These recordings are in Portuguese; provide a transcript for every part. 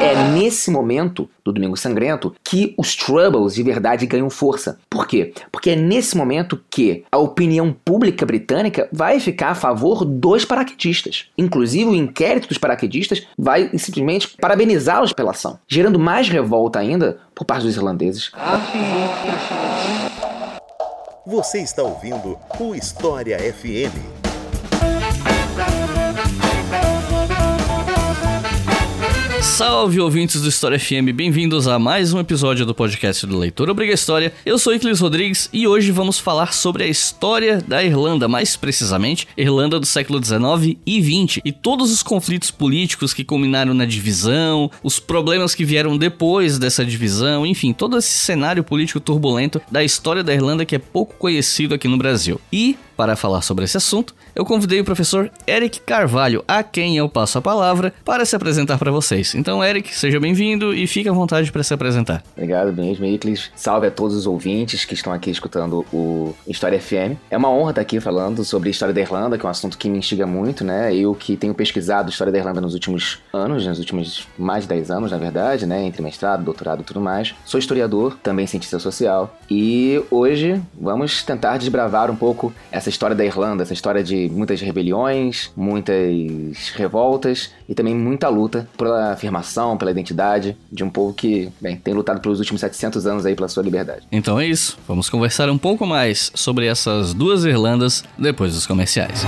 É nesse momento do Domingo Sangrento que os Troubles de verdade ganham força. Por quê? Porque é nesse momento que a opinião pública britânica vai ficar a favor dos paraquedistas. Inclusive, o inquérito dos paraquedistas vai simplesmente parabenizá-los pela ação, gerando mais revolta ainda por parte dos irlandeses. Você está ouvindo o História FM. Salve ouvintes do História FM, bem-vindos a mais um episódio do podcast do Leitor Obriga História. Eu sou Iclis Rodrigues e hoje vamos falar sobre a história da Irlanda, mais precisamente, Irlanda do século 19 e 20 e todos os conflitos políticos que culminaram na divisão, os problemas que vieram depois dessa divisão, enfim, todo esse cenário político turbulento da história da Irlanda que é pouco conhecido aqui no Brasil. E para falar sobre esse assunto, eu convidei o professor Eric Carvalho, a quem eu passo a palavra, para se apresentar para vocês. Então, Eric, seja bem-vindo e fique à vontade para se apresentar. Obrigado mesmo, Iclis. Salve a todos os ouvintes que estão aqui escutando o História FM. É uma honra estar aqui falando sobre a história da Irlanda, que é um assunto que me instiga muito, né? Eu que tenho pesquisado a história da Irlanda nos últimos anos, nos últimos mais de 10 anos, na verdade, né? Entre mestrado, doutorado e tudo mais. Sou historiador, também cientista social. E hoje vamos tentar desbravar um pouco essa essa história da Irlanda, essa história de muitas rebeliões, muitas revoltas e também muita luta pela afirmação, pela identidade de um povo que, bem, tem lutado pelos últimos 700 anos aí pela sua liberdade. Então é isso, vamos conversar um pouco mais sobre essas duas Irlandas depois dos comerciais.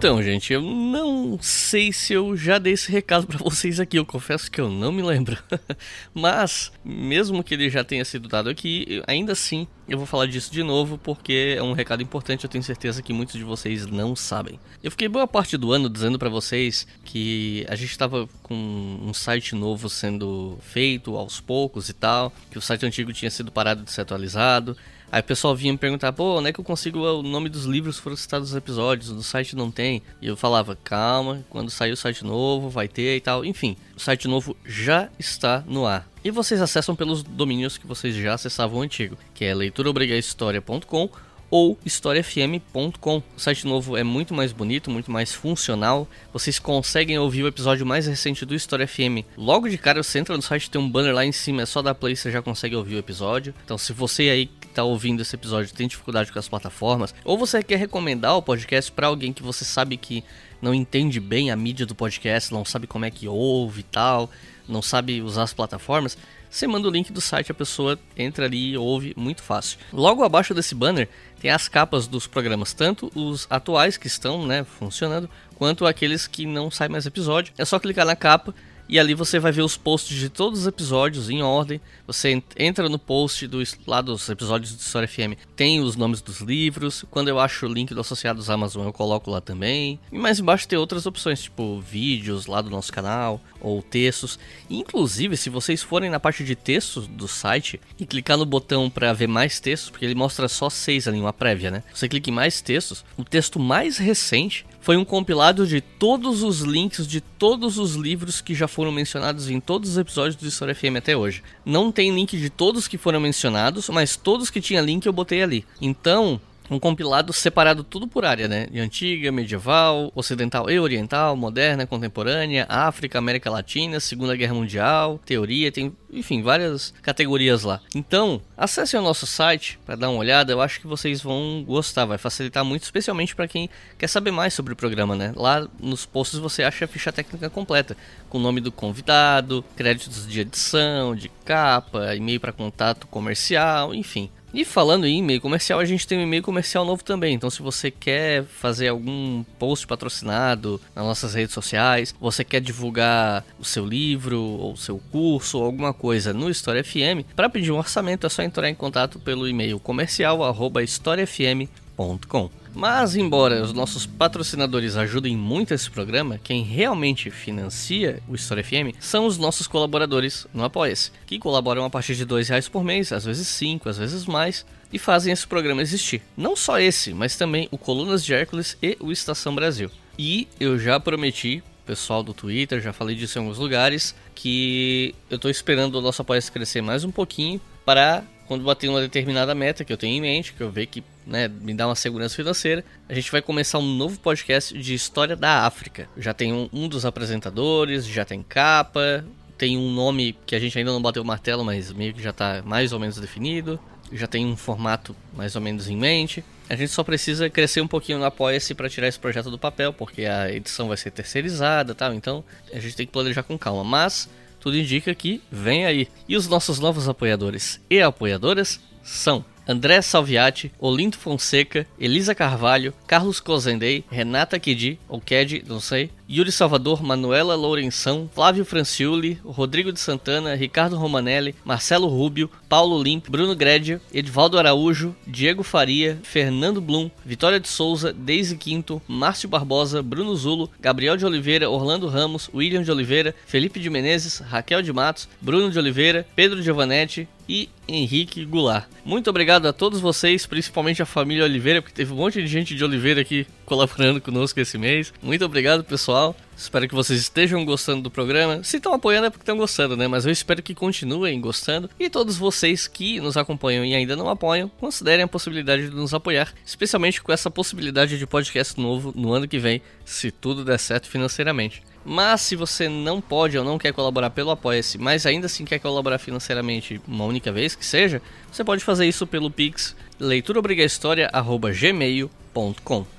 Então, gente, eu não sei se eu já dei esse recado para vocês aqui, eu confesso que eu não me lembro. Mas, mesmo que ele já tenha sido dado aqui, ainda assim eu vou falar disso de novo porque é um recado importante, eu tenho certeza que muitos de vocês não sabem. Eu fiquei boa parte do ano dizendo para vocês que a gente estava com um site novo sendo feito aos poucos e tal, que o site antigo tinha sido parado de ser atualizado. Aí o pessoal vinha me perguntar, pô, onde é que eu consigo o nome dos livros que foram citados nos episódios? No site não tem. E eu falava, calma, quando sair o site novo, vai ter e tal. Enfim, o site novo já está no ar. E vocês acessam pelos domínios que vocês já acessavam antigo, que é leituraobrigahistoria.com ou historiafm.com. O site novo é muito mais bonito, muito mais funcional. Vocês conseguem ouvir o episódio mais recente do História FM. Logo de cara, você entra no site, tem um banner lá em cima, é só dar play, você já consegue ouvir o episódio. Então, se você aí está ouvindo esse episódio tem dificuldade com as plataformas, ou você quer recomendar o podcast para alguém que você sabe que não entende bem a mídia do podcast, não sabe como é que ouve e tal, não sabe usar as plataformas, você manda o link do site, a pessoa entra ali e ouve muito fácil. Logo abaixo desse banner tem as capas dos programas, tanto os atuais que estão né, funcionando, quanto aqueles que não saem mais episódio. É só clicar na capa e ali você vai ver os posts de todos os episódios em ordem. Você entra no post do, lá dos episódios do História FM, tem os nomes dos livros. Quando eu acho o link do Associados Amazon, eu coloco lá também. E mais embaixo tem outras opções, tipo vídeos lá do nosso canal, ou textos. Inclusive, se vocês forem na parte de textos do site e clicar no botão para ver mais textos, porque ele mostra só seis ali, uma prévia, né? Você clica em mais textos, o texto mais recente foi um compilado de todos os links de todos os livros que já foram mencionados em todos os episódios do História FM até hoje. Não tem link de todos que foram mencionados, mas todos que tinha link eu botei ali. Então, um compilado separado tudo por área, né? De antiga, medieval, ocidental e oriental, moderna, contemporânea, África, América Latina, Segunda Guerra Mundial, teoria, tem, enfim, várias categorias lá. Então, acessem o nosso site para dar uma olhada, eu acho que vocês vão gostar, vai facilitar muito, especialmente para quem quer saber mais sobre o programa, né? Lá nos posts você acha a ficha técnica completa, com o nome do convidado, créditos de edição, de capa, e-mail para contato comercial, enfim. E falando em e-mail comercial, a gente tem um e-mail comercial novo também. Então, se você quer fazer algum post patrocinado nas nossas redes sociais, você quer divulgar o seu livro, ou seu curso, ou alguma coisa no História FM, para pedir um orçamento é só entrar em contato pelo e-mail comercial@historiafm.com. Mas, embora os nossos patrocinadores ajudem muito esse programa, quem realmente financia o História FM são os nossos colaboradores no Apoia-se, que colaboram a partir de R$ reais por mês, às vezes 5, às vezes mais, e fazem esse programa existir. Não só esse, mas também o Colunas de Hércules e o Estação Brasil. E eu já prometi pessoal do Twitter, já falei disso em alguns lugares, que eu estou esperando o nosso apoio crescer mais um pouquinho para quando bater uma determinada meta que eu tenho em mente, que eu ver que né, me dá uma segurança financeira, a gente vai começar um novo podcast de história da África. Já tem um, um dos apresentadores, já tem capa, tem um nome que a gente ainda não bateu o martelo, mas meio que já está mais ou menos definido. Já tem um formato mais ou menos em mente. A gente só precisa crescer um pouquinho no Apoia-se para tirar esse projeto do papel, porque a edição vai ser terceirizada tal. Então a gente tem que planejar com calma. Mas tudo indica que vem aí. E os nossos novos apoiadores e apoiadoras são André Salviati, Olinto Fonseca, Elisa Carvalho, Carlos Cozendei, Renata Kedi, ou Kedi, não sei, Yuri Salvador, Manuela Lourenção, Flávio Franciuli, Rodrigo de Santana, Ricardo Romanelli, Marcelo Rubio, Paulo Limp, Bruno Gredia, Edvaldo Araújo, Diego Faria, Fernando Blum, Vitória de Souza, Deise Quinto, Márcio Barbosa, Bruno Zulo, Gabriel de Oliveira, Orlando Ramos, William de Oliveira, Felipe de Menezes, Raquel de Matos, Bruno de Oliveira, Pedro Giovanetti, e Henrique Goulart. Muito obrigado a todos vocês, principalmente a família Oliveira, porque teve um monte de gente de Oliveira aqui colaborando conosco esse mês. Muito obrigado, pessoal. Espero que vocês estejam gostando do programa. Se estão apoiando é porque estão gostando, né? Mas eu espero que continuem gostando. E todos vocês que nos acompanham e ainda não apoiam, considerem a possibilidade de nos apoiar, especialmente com essa possibilidade de podcast novo no ano que vem, se tudo der certo financeiramente. Mas se você não pode ou não quer colaborar pelo Apoia-se, mas ainda assim quer colaborar financeiramente uma única vez que seja, você pode fazer isso pelo Pix leituraobrigahistoria@gmail.com.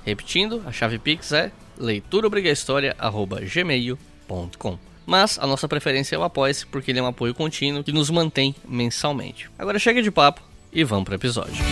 Repetindo, a chave Pix é leituraobrigahistoria@gmail.com. Mas a nossa preferência é o Apoia-se porque ele é um apoio contínuo que nos mantém mensalmente. Agora chega de papo e vamos para o episódio.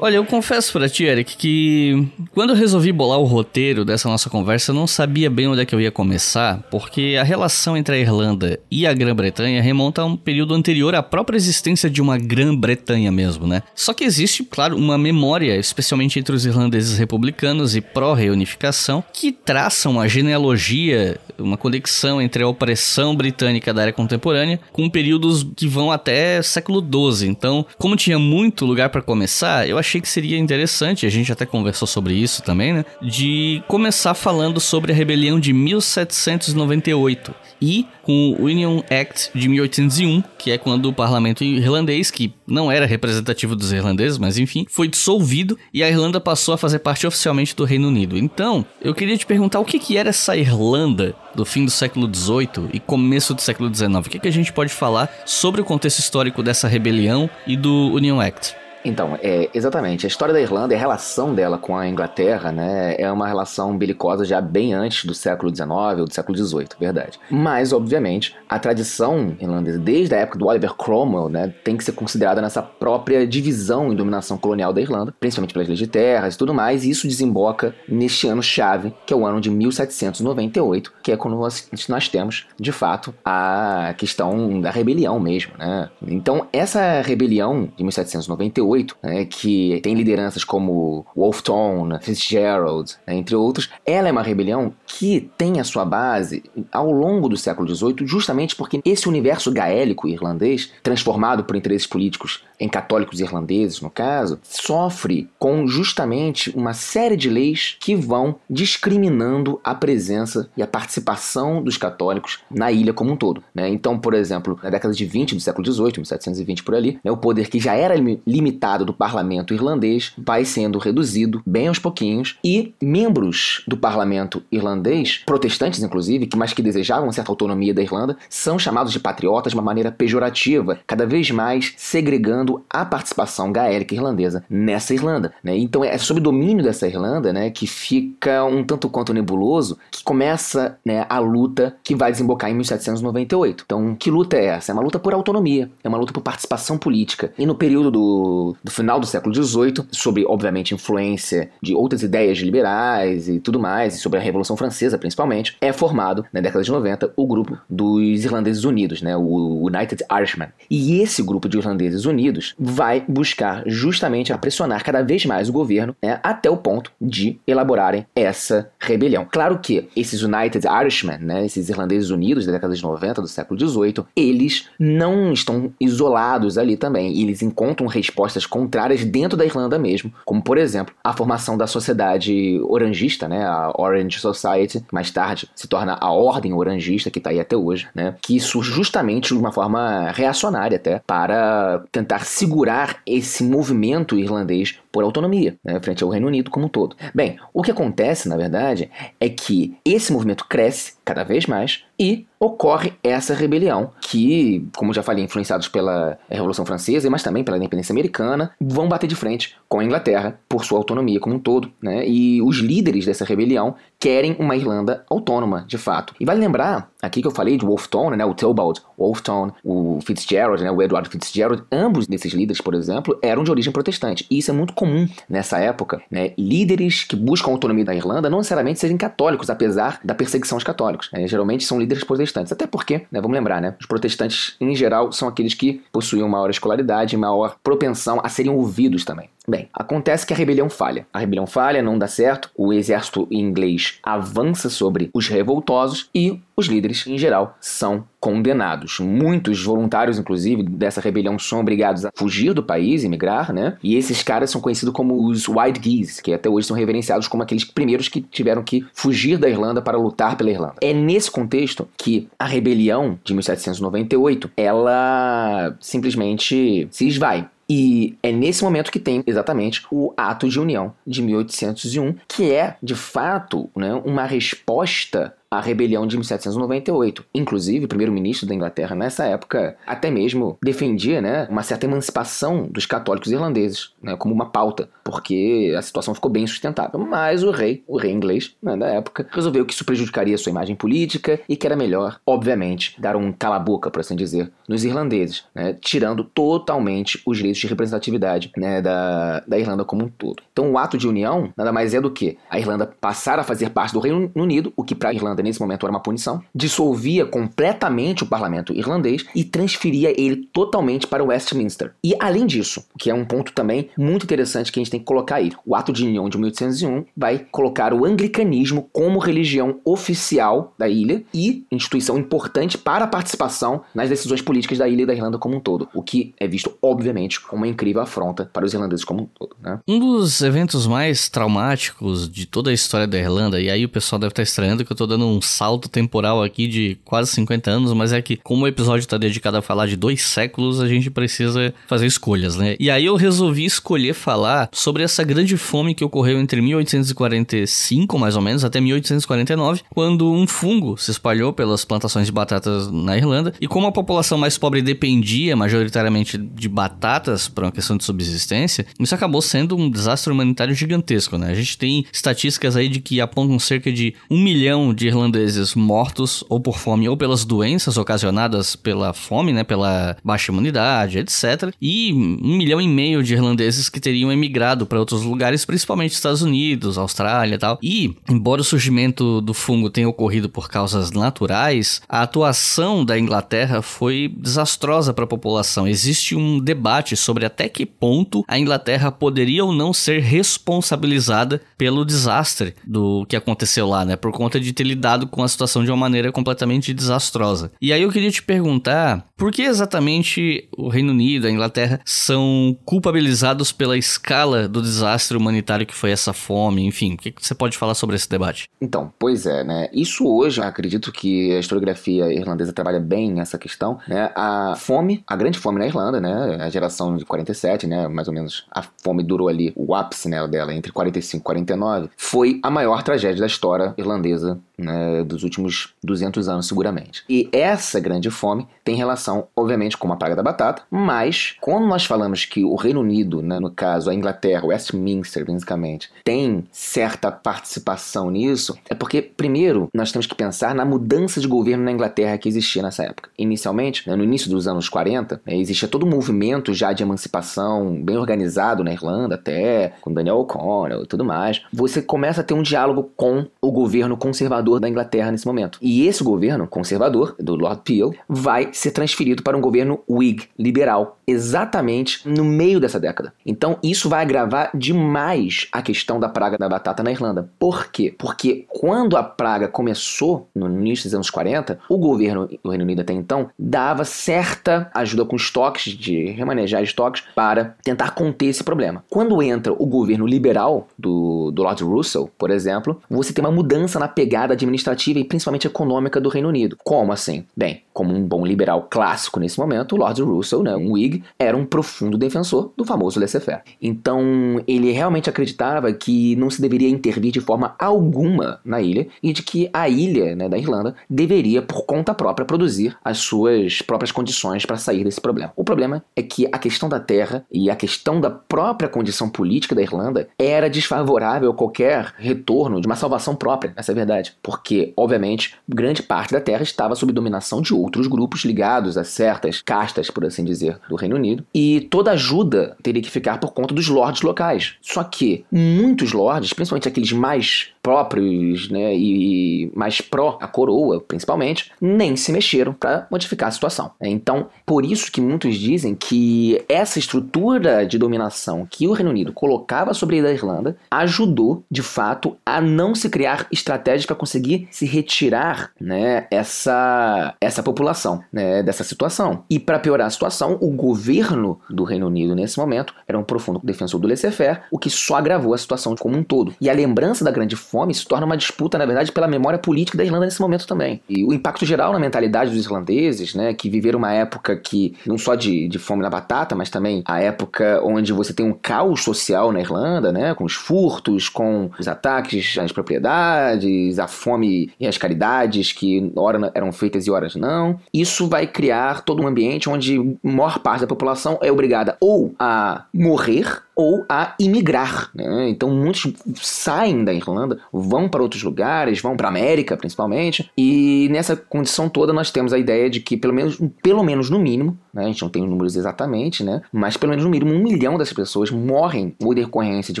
Olha, eu confesso pra ti, Eric, que quando eu resolvi bolar o roteiro dessa nossa conversa, eu não sabia bem onde é que eu ia começar, porque a relação entre a Irlanda e a Grã-Bretanha remonta a um período anterior à própria existência de uma Grã-Bretanha mesmo, né? Só que existe, claro, uma memória, especialmente entre os irlandeses republicanos e pró-reunificação, que traçam uma genealogia, uma conexão entre a opressão britânica da era contemporânea com períodos que vão até século XII. Então, como tinha muito lugar para começar, eu achei achei que seria interessante, a gente até conversou sobre isso também, né? De começar falando sobre a rebelião de 1798 e com o Union Act de 1801, que é quando o parlamento irlandês, que não era representativo dos irlandeses, mas enfim, foi dissolvido e a Irlanda passou a fazer parte oficialmente do Reino Unido. Então, eu queria te perguntar o que, que era essa Irlanda do fim do século XVIII e começo do século XIX. O que, que a gente pode falar sobre o contexto histórico dessa rebelião e do Union Act? Então, é, exatamente. A história da Irlanda e a relação dela com a Inglaterra, né, é uma relação belicosa já bem antes do século XIX ou do século XVIII, verdade. Mas, obviamente, a tradição irlandesa, desde a época do Oliver Cromwell, né, tem que ser considerada nessa própria divisão e dominação colonial da Irlanda, principalmente pelas leis de terras e tudo mais, e isso desemboca neste ano-chave, que é o ano de 1798, que é quando nós, nós temos, de fato, a questão da rebelião mesmo, né. Então, essa rebelião de 1798 né, que tem lideranças como Wolfton, Fitzgerald, né, entre outros, ela é uma rebelião que tem a sua base ao longo do século XVIII, justamente porque esse universo gaélico irlandês, transformado por interesses políticos em católicos irlandeses, no caso, sofre com justamente uma série de leis que vão discriminando a presença e a participação dos católicos na ilha como um todo. Né? Então, por exemplo, na década de 20 do século XVIII, 1720 por ali, né, o poder que já era limitado do parlamento irlandês vai sendo reduzido bem aos pouquinhos e membros do parlamento irlandês, protestantes inclusive, mas que desejavam certa autonomia da Irlanda, são chamados de patriotas de uma maneira pejorativa, cada vez mais segregando a participação gaélica irlandesa nessa Irlanda. Né? Então é sob domínio dessa Irlanda né, que fica um tanto quanto nebuloso que começa né, a luta que vai desembocar em 1798. Então, que luta é essa? É uma luta por autonomia, é uma luta por participação política. E no período do, do final do século XVIII, sobre, obviamente, influência de outras ideias liberais e tudo mais, e sobre a Revolução Francesa principalmente, é formado, na década de 90, o grupo dos Irlandeses Unidos, né, o United Irishmen. E esse grupo de Irlandeses Unidos vai buscar justamente a pressionar cada vez mais o governo né, até o ponto de elaborarem essa rebelião. Claro que esses United Irishmen, né, esses irlandeses unidos da década de 90 do século XVIII, eles não estão isolados ali também. Eles encontram respostas propostas contrárias dentro da Irlanda mesmo, como por exemplo a formação da sociedade orangista, né, a Orange Society, que mais tarde se torna a Ordem Orangista, que está aí até hoje, né, que surge justamente de uma forma reacionária até, para tentar segurar esse movimento irlandês por autonomia, né, frente ao Reino Unido como um todo. Bem, o que acontece, na verdade, é que esse movimento cresce cada vez mais e ocorre essa rebelião que, como já falei, influenciados pela Revolução Francesa, mas também pela independência americana, vão bater de frente com a Inglaterra por sua autonomia como um todo, né? E os líderes dessa rebelião querem uma Irlanda autônoma, de fato. E vale lembrar, aqui que eu falei de Wolfton, né, o Theobald Wolfton, o Fitzgerald, né, o Edward Fitzgerald, ambos desses líderes, por exemplo, eram de origem protestante. E isso é muito comum nessa época, né? Líderes que buscam a autonomia da Irlanda não necessariamente serem católicos, apesar da perseguição aos católicos. Né? Geralmente são líderes protestantes. Até porque, né, vamos lembrar, né, os protestantes em geral são aqueles que possuíam maior escolaridade maior propensão a serem ouvidos também. Bem, acontece que a rebelião falha. A rebelião falha, não dá certo, o exército inglês avança sobre os revoltosos e os líderes, em geral, são condenados. Muitos voluntários, inclusive, dessa rebelião são obrigados a fugir do país, emigrar, né? E esses caras são conhecidos como os White Geese, que até hoje são reverenciados como aqueles primeiros que tiveram que fugir da Irlanda para lutar pela Irlanda. É nesse contexto que a rebelião de 1798, ela simplesmente se esvai. E é nesse momento que tem exatamente o Ato de União de 1801, que é, de fato, né, uma resposta a rebelião de 1798. Inclusive, o primeiro-ministro da Inglaterra nessa época até mesmo defendia né, uma certa emancipação dos católicos irlandeses, né, como uma pauta, porque a situação ficou bem sustentável. Mas o rei, o rei inglês né, da época, resolveu que isso prejudicaria sua imagem política e que era melhor, obviamente, dar um cala-boca, por assim dizer, nos irlandeses, né, tirando totalmente os direitos de representatividade né, da, da Irlanda como um todo. Então, o ato de união nada mais é do que a Irlanda passar a fazer parte do Reino Unido, o que para a Irlanda nesse momento era uma punição, dissolvia completamente o parlamento irlandês e transferia ele totalmente para Westminster. E além disso, que é um ponto também muito interessante que a gente tem que colocar aí, o Ato de União de 1801 vai colocar o anglicanismo como religião oficial da ilha e instituição importante para a participação nas decisões políticas da ilha e da Irlanda como um todo, o que é visto, obviamente, como uma incrível afronta para os irlandeses como um todo. Né? Um dos eventos mais traumáticos de toda a história da Irlanda, e aí o pessoal deve estar estranhando que eu estou dando um salto temporal aqui de quase 50 anos, mas é que como o episódio está dedicado a falar de dois séculos, a gente precisa fazer escolhas, né? E aí eu resolvi escolher falar sobre essa grande fome que ocorreu entre 1845, mais ou menos, até 1849, quando um fungo se espalhou pelas plantações de batatas na Irlanda, e como a população mais pobre dependia majoritariamente de batatas para uma questão de subsistência, isso acabou sendo um desastre humanitário gigantesco, né? A gente tem estatísticas aí de que apontam cerca de um milhão de irlandeses mortos ou por fome ou pelas doenças ocasionadas pela fome, né, pela baixa imunidade, etc. E um milhão e meio de irlandeses que teriam emigrado para outros lugares, principalmente Estados Unidos, Austrália e tal. E, embora o surgimento do fungo tenha ocorrido por causas naturais, a atuação da Inglaterra foi desastrosa para a população. Existe um debate sobre até que ponto a Inglaterra poderia ou não ser responsabilizada pelo desastre do que aconteceu lá, né, por conta de ter lidado com a situação de uma maneira completamente desastrosa. E aí eu queria te perguntar, por que exatamente o Reino Unido, a Inglaterra, são culpabilizados pela escala do desastre humanitário que foi essa fome? Enfim, o que você pode falar sobre esse debate? Então, pois é, né? Isso hoje, acredito que a historiografia irlandesa trabalha bem nessa questão, né? A fome, a grande fome na Irlanda, né? A geração de 47, né? Mais ou menos, a fome durou ali, o ápice né, dela, entre 45 e 49, foi a maior tragédia da história irlandesa né, dos últimos 200 anos, seguramente. E essa grande fome tem relação, obviamente, com a praga da batata, mas quando nós falamos que o Reino Unido, né, no caso a Inglaterra, Westminster, basicamente, tem certa participação nisso, é porque, primeiro, nós temos que pensar na mudança de governo na Inglaterra que existia nessa época. Inicialmente, né, no início dos anos 40, né, existia todo um movimento já de emancipação bem organizado na Irlanda, até com Daniel O'Connell e tudo mais. Você começa a ter um diálogo com o governo conservador conservador da Inglaterra nesse momento. E esse governo conservador, do Lord Peel, vai ser transferido para um governo Whig, liberal, exatamente no meio dessa década. Então isso vai agravar demais a questão da praga da batata na Irlanda. Por quê? Porque quando a praga começou, no início dos anos 40, o governo do Reino Unido até então dava certa ajuda com estoques, de remanejar estoques, para tentar conter esse problema. Quando entra o governo liberal do, do Lord Russell, por exemplo, você tem uma mudança na pegada administrativa e principalmente econômica do Reino Unido. Como assim? Bem, como um bom liberal clássico nesse momento, o Lord Russell, né, um Whig, era um profundo defensor do famoso laissez-faire. Então, ele realmente acreditava que não se deveria intervir de forma alguma na ilha e de que a ilha né, da Irlanda deveria, por conta própria, produzir as suas próprias condições para sair desse problema. O problema é que a questão da terra e a questão da própria condição política da Irlanda era desfavorável a qualquer retorno de uma salvação própria, essa é a verdade. Porque, obviamente, grande parte da terra estava sob dominação de outros grupos ligados a certas castas, por assim dizer, do Reino Unido, e toda ajuda teria que ficar por conta dos lords locais. Só que muitos lords, principalmente aqueles mais próprios né, e mais pró a coroa, principalmente, nem se mexeram para modificar a situação. Então, por isso que muitos dizem que essa estrutura de dominação que o Reino Unido colocava sobre a Irlanda ajudou, de fato, a não se criar estratégias para conseguir se retirar né, essa, essa população né, dessa situação. E para piorar a situação, o governo do Reino Unido nesse momento era um profundo defensor do laissez-faire, o que só agravou a situação como um todo. E a lembrança da grande fome se torna uma disputa, na verdade, pela memória política da Irlanda nesse momento também. E o impacto geral na mentalidade dos irlandeses, né, que viveram uma época que, não só de, de fome na batata, mas também a época onde você tem um caos social na Irlanda, né, com os furtos, com os ataques às propriedades, a fome e as caridades que ora eram feitas e horas não. Isso vai criar todo um ambiente onde a maior parte da população é obrigada ou a morrer ou a imigrar. Né? Então muitos saem da Irlanda, vão para outros lugares, vão para a América principalmente, e nessa condição toda nós temos a ideia de que pelo menos, pelo menos no mínimo, né? a gente não tem os números exatamente, né? mas pelo menos no mínimo um milhão dessas pessoas morrem ou decorrência de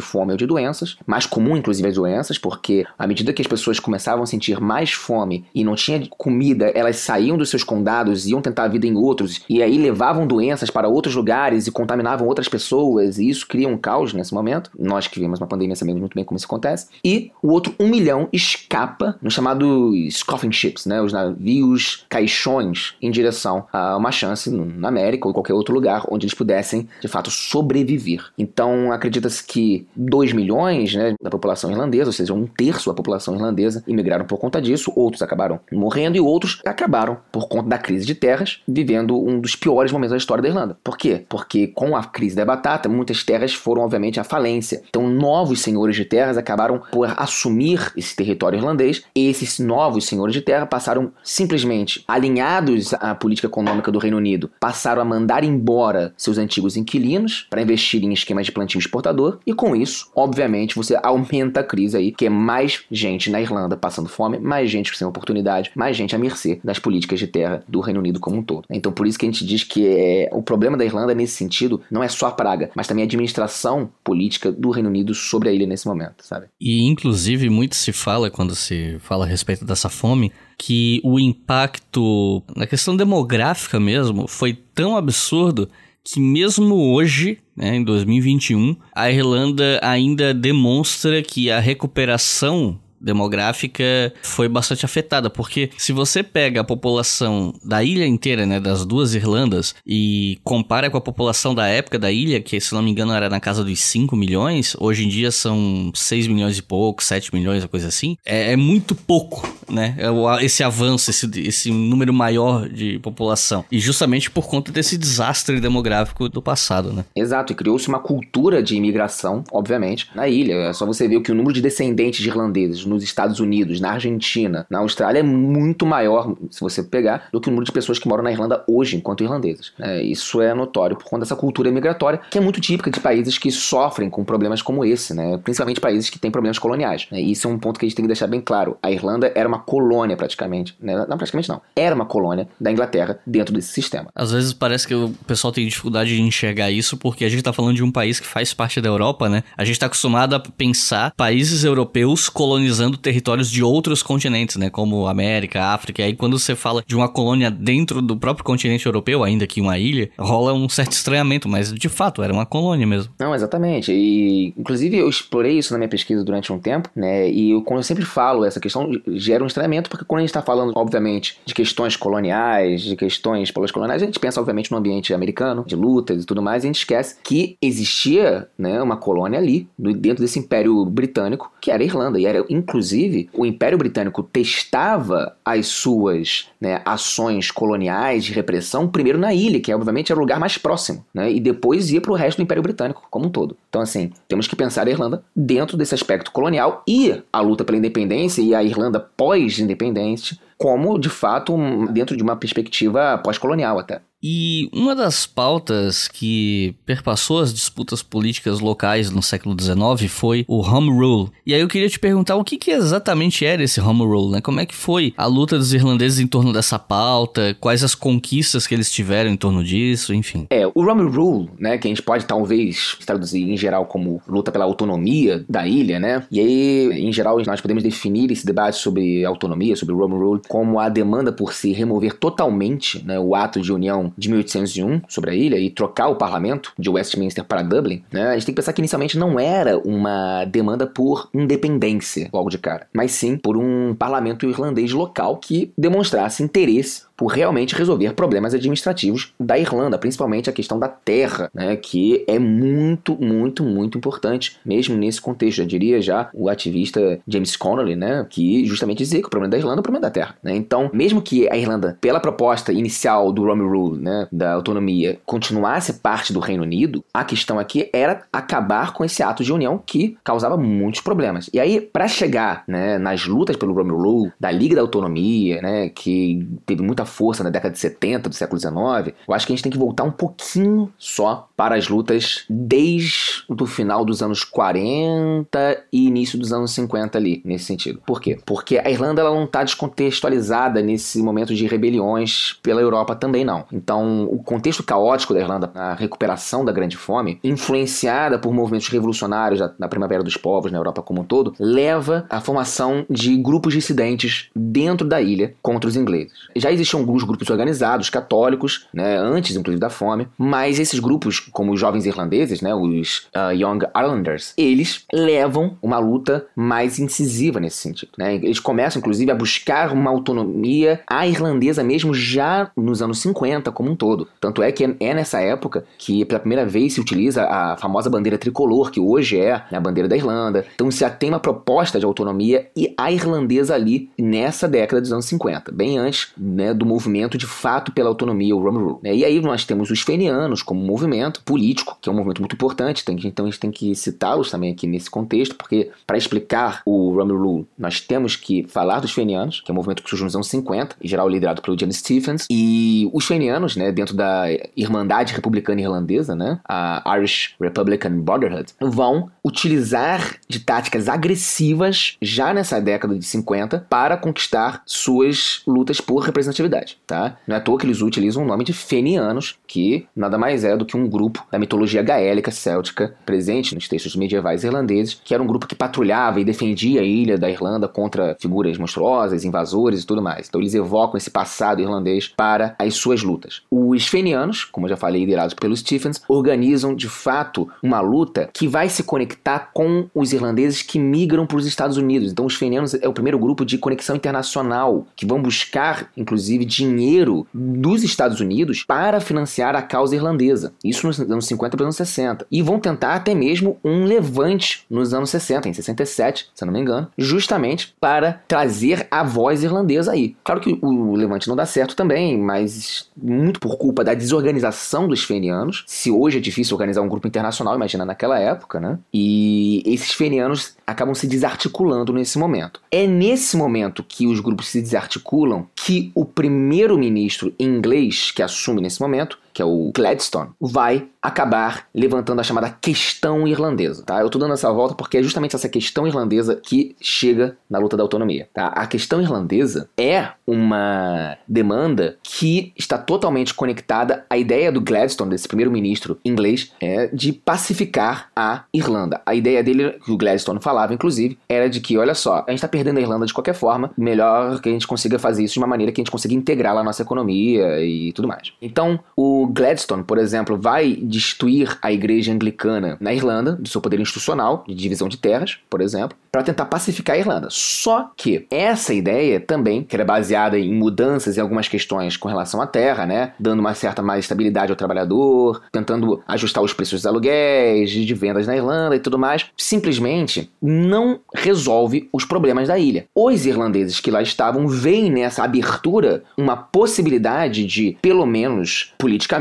fome ou de doenças, mais comum inclusive as doenças, porque à medida que as pessoas começavam a sentir mais fome e não tinha comida, elas saíam dos seus condados, iam tentar a vida em outros, e aí levavam doenças para outros lugares e contaminavam outras pessoas, e isso cria cria um caos nesse momento. Nós que vivemos uma pandemia sabemos muito bem como isso acontece. E o outro, um milhão, escapa nos chamados coffin ships, né? Os navios caixões em direção a uma chance na América ou em qualquer outro lugar onde eles pudessem, de fato, sobreviver. Então, acredita-se que 2 milhões né, da população irlandesa, ou seja, um terço da população irlandesa, imigraram por conta disso. Outros acabaram morrendo e outros acabaram, por conta da crise de terras, vivendo um dos piores momentos da história da Irlanda. Por quê? Porque com a crise da batata, muitas terras foram, obviamente, à falência. Então, novos senhores de terras acabaram por assumir esse território irlandês. E esses novos senhores de terra passaram simplesmente alinhados à política econômica do Reino Unido, passaram a mandar embora seus antigos inquilinos para investir em esquemas de plantio exportador. E com isso, obviamente, você aumenta a crise aí, que é mais gente na Irlanda passando fome, mais gente sem oportunidade, mais gente à mercê das políticas de terra do Reino Unido como um todo. Então, por isso que a gente diz que é, o problema da Irlanda nesse sentido não é só a praga, mas também a administração administração política do Reino Unido sobre a ilha nesse momento, sabe? E inclusive muito se fala quando se fala a respeito dessa fome que o impacto na questão demográfica mesmo foi tão absurdo que mesmo hoje, né, em 2021, a Irlanda ainda demonstra que a recuperação demográfica foi bastante afetada, porque se você pega a população da ilha inteira, né, das duas Irlandas, e compara com a população da época da ilha, que se não me engano era na casa dos 5 milhões, hoje em dia são 6 milhões e pouco, 7 milhões, uma coisa assim, é, é muito pouco, né, é esse avanço, esse, esse número maior de população. E justamente por conta desse desastre demográfico do passado, né. Exato, e criou-se uma cultura de imigração, obviamente, na ilha. É só você ver que o número de descendentes de irlandeses nos Estados Unidos, na Argentina, na Austrália é muito maior, se você pegar, do que o número de pessoas que moram na Irlanda hoje enquanto irlandeses. É, isso é notório por conta dessa cultura migratória que é muito típica de países que sofrem com problemas como esse, né? principalmente países que têm problemas coloniais. Né? Isso é um ponto que a gente tem que deixar bem claro. A Irlanda era uma colônia praticamente, né? não praticamente não, era uma colônia da Inglaterra dentro desse sistema. Às vezes parece que o pessoal tem dificuldade de enxergar isso porque a gente tá falando de um país que faz parte da Europa, né? A gente tá acostumado a pensar países europeus colonizando territórios de outros continentes, né? Como América, África. E aí quando você fala de uma colônia dentro do próprio continente europeu, ainda que uma ilha, rola um certo estranhamento, mas de fato era uma colônia mesmo. Não, exatamente. E inclusive eu explorei isso na minha pesquisa durante um tempo, né? E eu, quando eu sempre falo essa questão gera um estranhamento porque quando a gente está falando, obviamente, de questões coloniais, de questões pós-coloniais, a gente pensa obviamente no ambiente americano, de lutas e tudo mais, e a gente esquece que existia, né, uma colônia ali dentro desse Império Britânico que era a Irlanda e era inclusive o Império Britânico testava as suas né, ações coloniais de repressão primeiro na ilha, que obviamente era o lugar mais próximo, né, e depois ia para o resto do Império Britânico como um todo. Então, assim, temos que pensar a Irlanda dentro desse aspecto colonial e a luta pela independência e a Irlanda pós-independente como, de fato, dentro de uma perspectiva pós-colonial até. E uma das pautas que perpassou as disputas políticas locais no século XIX foi o Home Rule. E aí eu queria te perguntar o que, que exatamente era esse Home Rule, né? Como é que foi a luta dos irlandeses em torno dessa pauta? Quais as conquistas que eles tiveram em torno disso, enfim? É, o Home Rule, né, que a gente pode talvez traduzir em geral como luta pela autonomia da ilha, né? E aí, em geral, nós podemos definir esse debate sobre autonomia, sobre o Home Rule, como a demanda por se remover totalmente né, o ato de união de 1801 sobre a ilha e trocar o parlamento de Westminster para Dublin, né, a gente tem que pensar que inicialmente não era uma demanda por independência logo de cara, mas sim por um parlamento irlandês local que demonstrasse interesse por realmente resolver problemas administrativos da Irlanda, principalmente a questão da terra, né, que é muito, muito, muito importante, mesmo nesse contexto. Eu diria já o ativista James Connolly, né, que justamente dizia que o problema da Irlanda é o problema da terra. Né? Então, mesmo que a Irlanda, pela proposta inicial do Rome Rule, né, da autonomia, continuasse parte do Reino Unido, a questão aqui era acabar com esse ato de união que causava muitos problemas. E aí, para chegar né, nas lutas pelo Rome Rule, da Liga da Autonomia, né, que teve muita força na década de 70 do século XIX, eu acho que a gente tem que voltar um pouquinho só para as lutas desde o final dos anos 40 e início dos anos 50 ali, nesse sentido. Por quê? Porque a Irlanda ela não está descontextualizada nesse momento de rebeliões pela Europa também não. Então, o contexto caótico da Irlanda, a recuperação da Grande Fome, influenciada por movimentos revolucionários na Primavera dos Povos, na Europa como um todo, leva à formação de grupos dissidentes dentro da ilha contra os ingleses. Já existiam existiam alguns grupos organizados, católicos, né, antes inclusive da fome, mas esses grupos, como os jovens irlandeses, né, os uh, Young Irelanders, eles levam uma luta mais incisiva nesse sentido. Né? Eles começam, inclusive, a buscar uma autonomia à irlandesa mesmo já nos anos 50 como um todo. Tanto é que é nessa época que pela primeira vez se utiliza a famosa bandeira tricolor, que hoje é a bandeira da Irlanda. Então se tem uma proposta de autonomia e a irlandesa ali nessa década dos anos 50, bem antes né, do movimento de fato pela autonomia, o Rome Rule. Né? E aí nós temos os fenianos como movimento político, que é um movimento muito importante, então a gente tem que citá-los também aqui nesse contexto, porque para explicar o Rome Rule, nós temos que falar dos fenianos, que é um movimento que surgiu nos anos 50, em geral liderado pelo James Stephens, e os fenianos, né, dentro da Irmandade Republicana Irlandesa, né, a Irish Republican Brotherhood, vão utilizar de táticas agressivas já nessa década de 50 para conquistar suas lutas por representatividade tá? Não é à toa que eles utilizam o nome de fenianos, que nada mais é do que um grupo da mitologia gaélica céltica presente nos textos medievais irlandeses, que era um grupo que patrulhava e defendia a ilha da Irlanda contra figuras monstruosas, invasores e tudo mais. Então eles evocam esse passado irlandês para as suas lutas. Os fenianos, como eu já falei, liderados pelo Stephens, organizam de fato uma luta que vai se conectar com os irlandeses que migram para os Estados Unidos. Então os fenianos é o primeiro grupo de conexão internacional que vão buscar, inclusive, dinheiro dos Estados Unidos para financiar a causa irlandesa. Isso nos anos 50 para os anos 60. E vão tentar até mesmo um levante nos anos 60, em 67, se eu não me engano, justamente para trazer a voz irlandesa aí. Claro que o levante não dá certo também, mas muito por culpa da desorganização dos fenianos. Se hoje é difícil organizar um grupo internacional, imagina naquela época, né? E esses fenianos acabam se desarticulando nesse momento. É nesse momento que os grupos se desarticulam que o primeiro primeiro-ministro inglês que assume nesse momento, que é o Gladstone, vai acabar levantando a chamada questão irlandesa, tá? Eu tô dando essa volta porque é justamente essa questão irlandesa que chega na luta da autonomia, tá? A questão irlandesa é uma demanda que está totalmente conectada à ideia do Gladstone, desse primeiro-ministro inglês, é de pacificar a Irlanda. A ideia dele, que o Gladstone falava, inclusive, era de que, olha só, a gente está perdendo a Irlanda de qualquer forma, melhor que a gente consiga fazer isso de uma maneira que a gente consiga integrá-la à nossa economia e tudo mais. Então, o Gladstone, por exemplo, vai destruir a igreja anglicana na Irlanda, do seu poder institucional, de divisão de terras, por exemplo, para tentar pacificar a Irlanda. Só que essa ideia também, que era baseada em mudanças em algumas questões com relação à terra, né, dando uma certa mais estabilidade ao trabalhador, tentando ajustar os preços dos aluguéis, de vendas na Irlanda e tudo mais, simplesmente não resolve os problemas da ilha. Os irlandeses que lá estavam veem nessa abertura uma possibilidade de, pelo menos politicamente,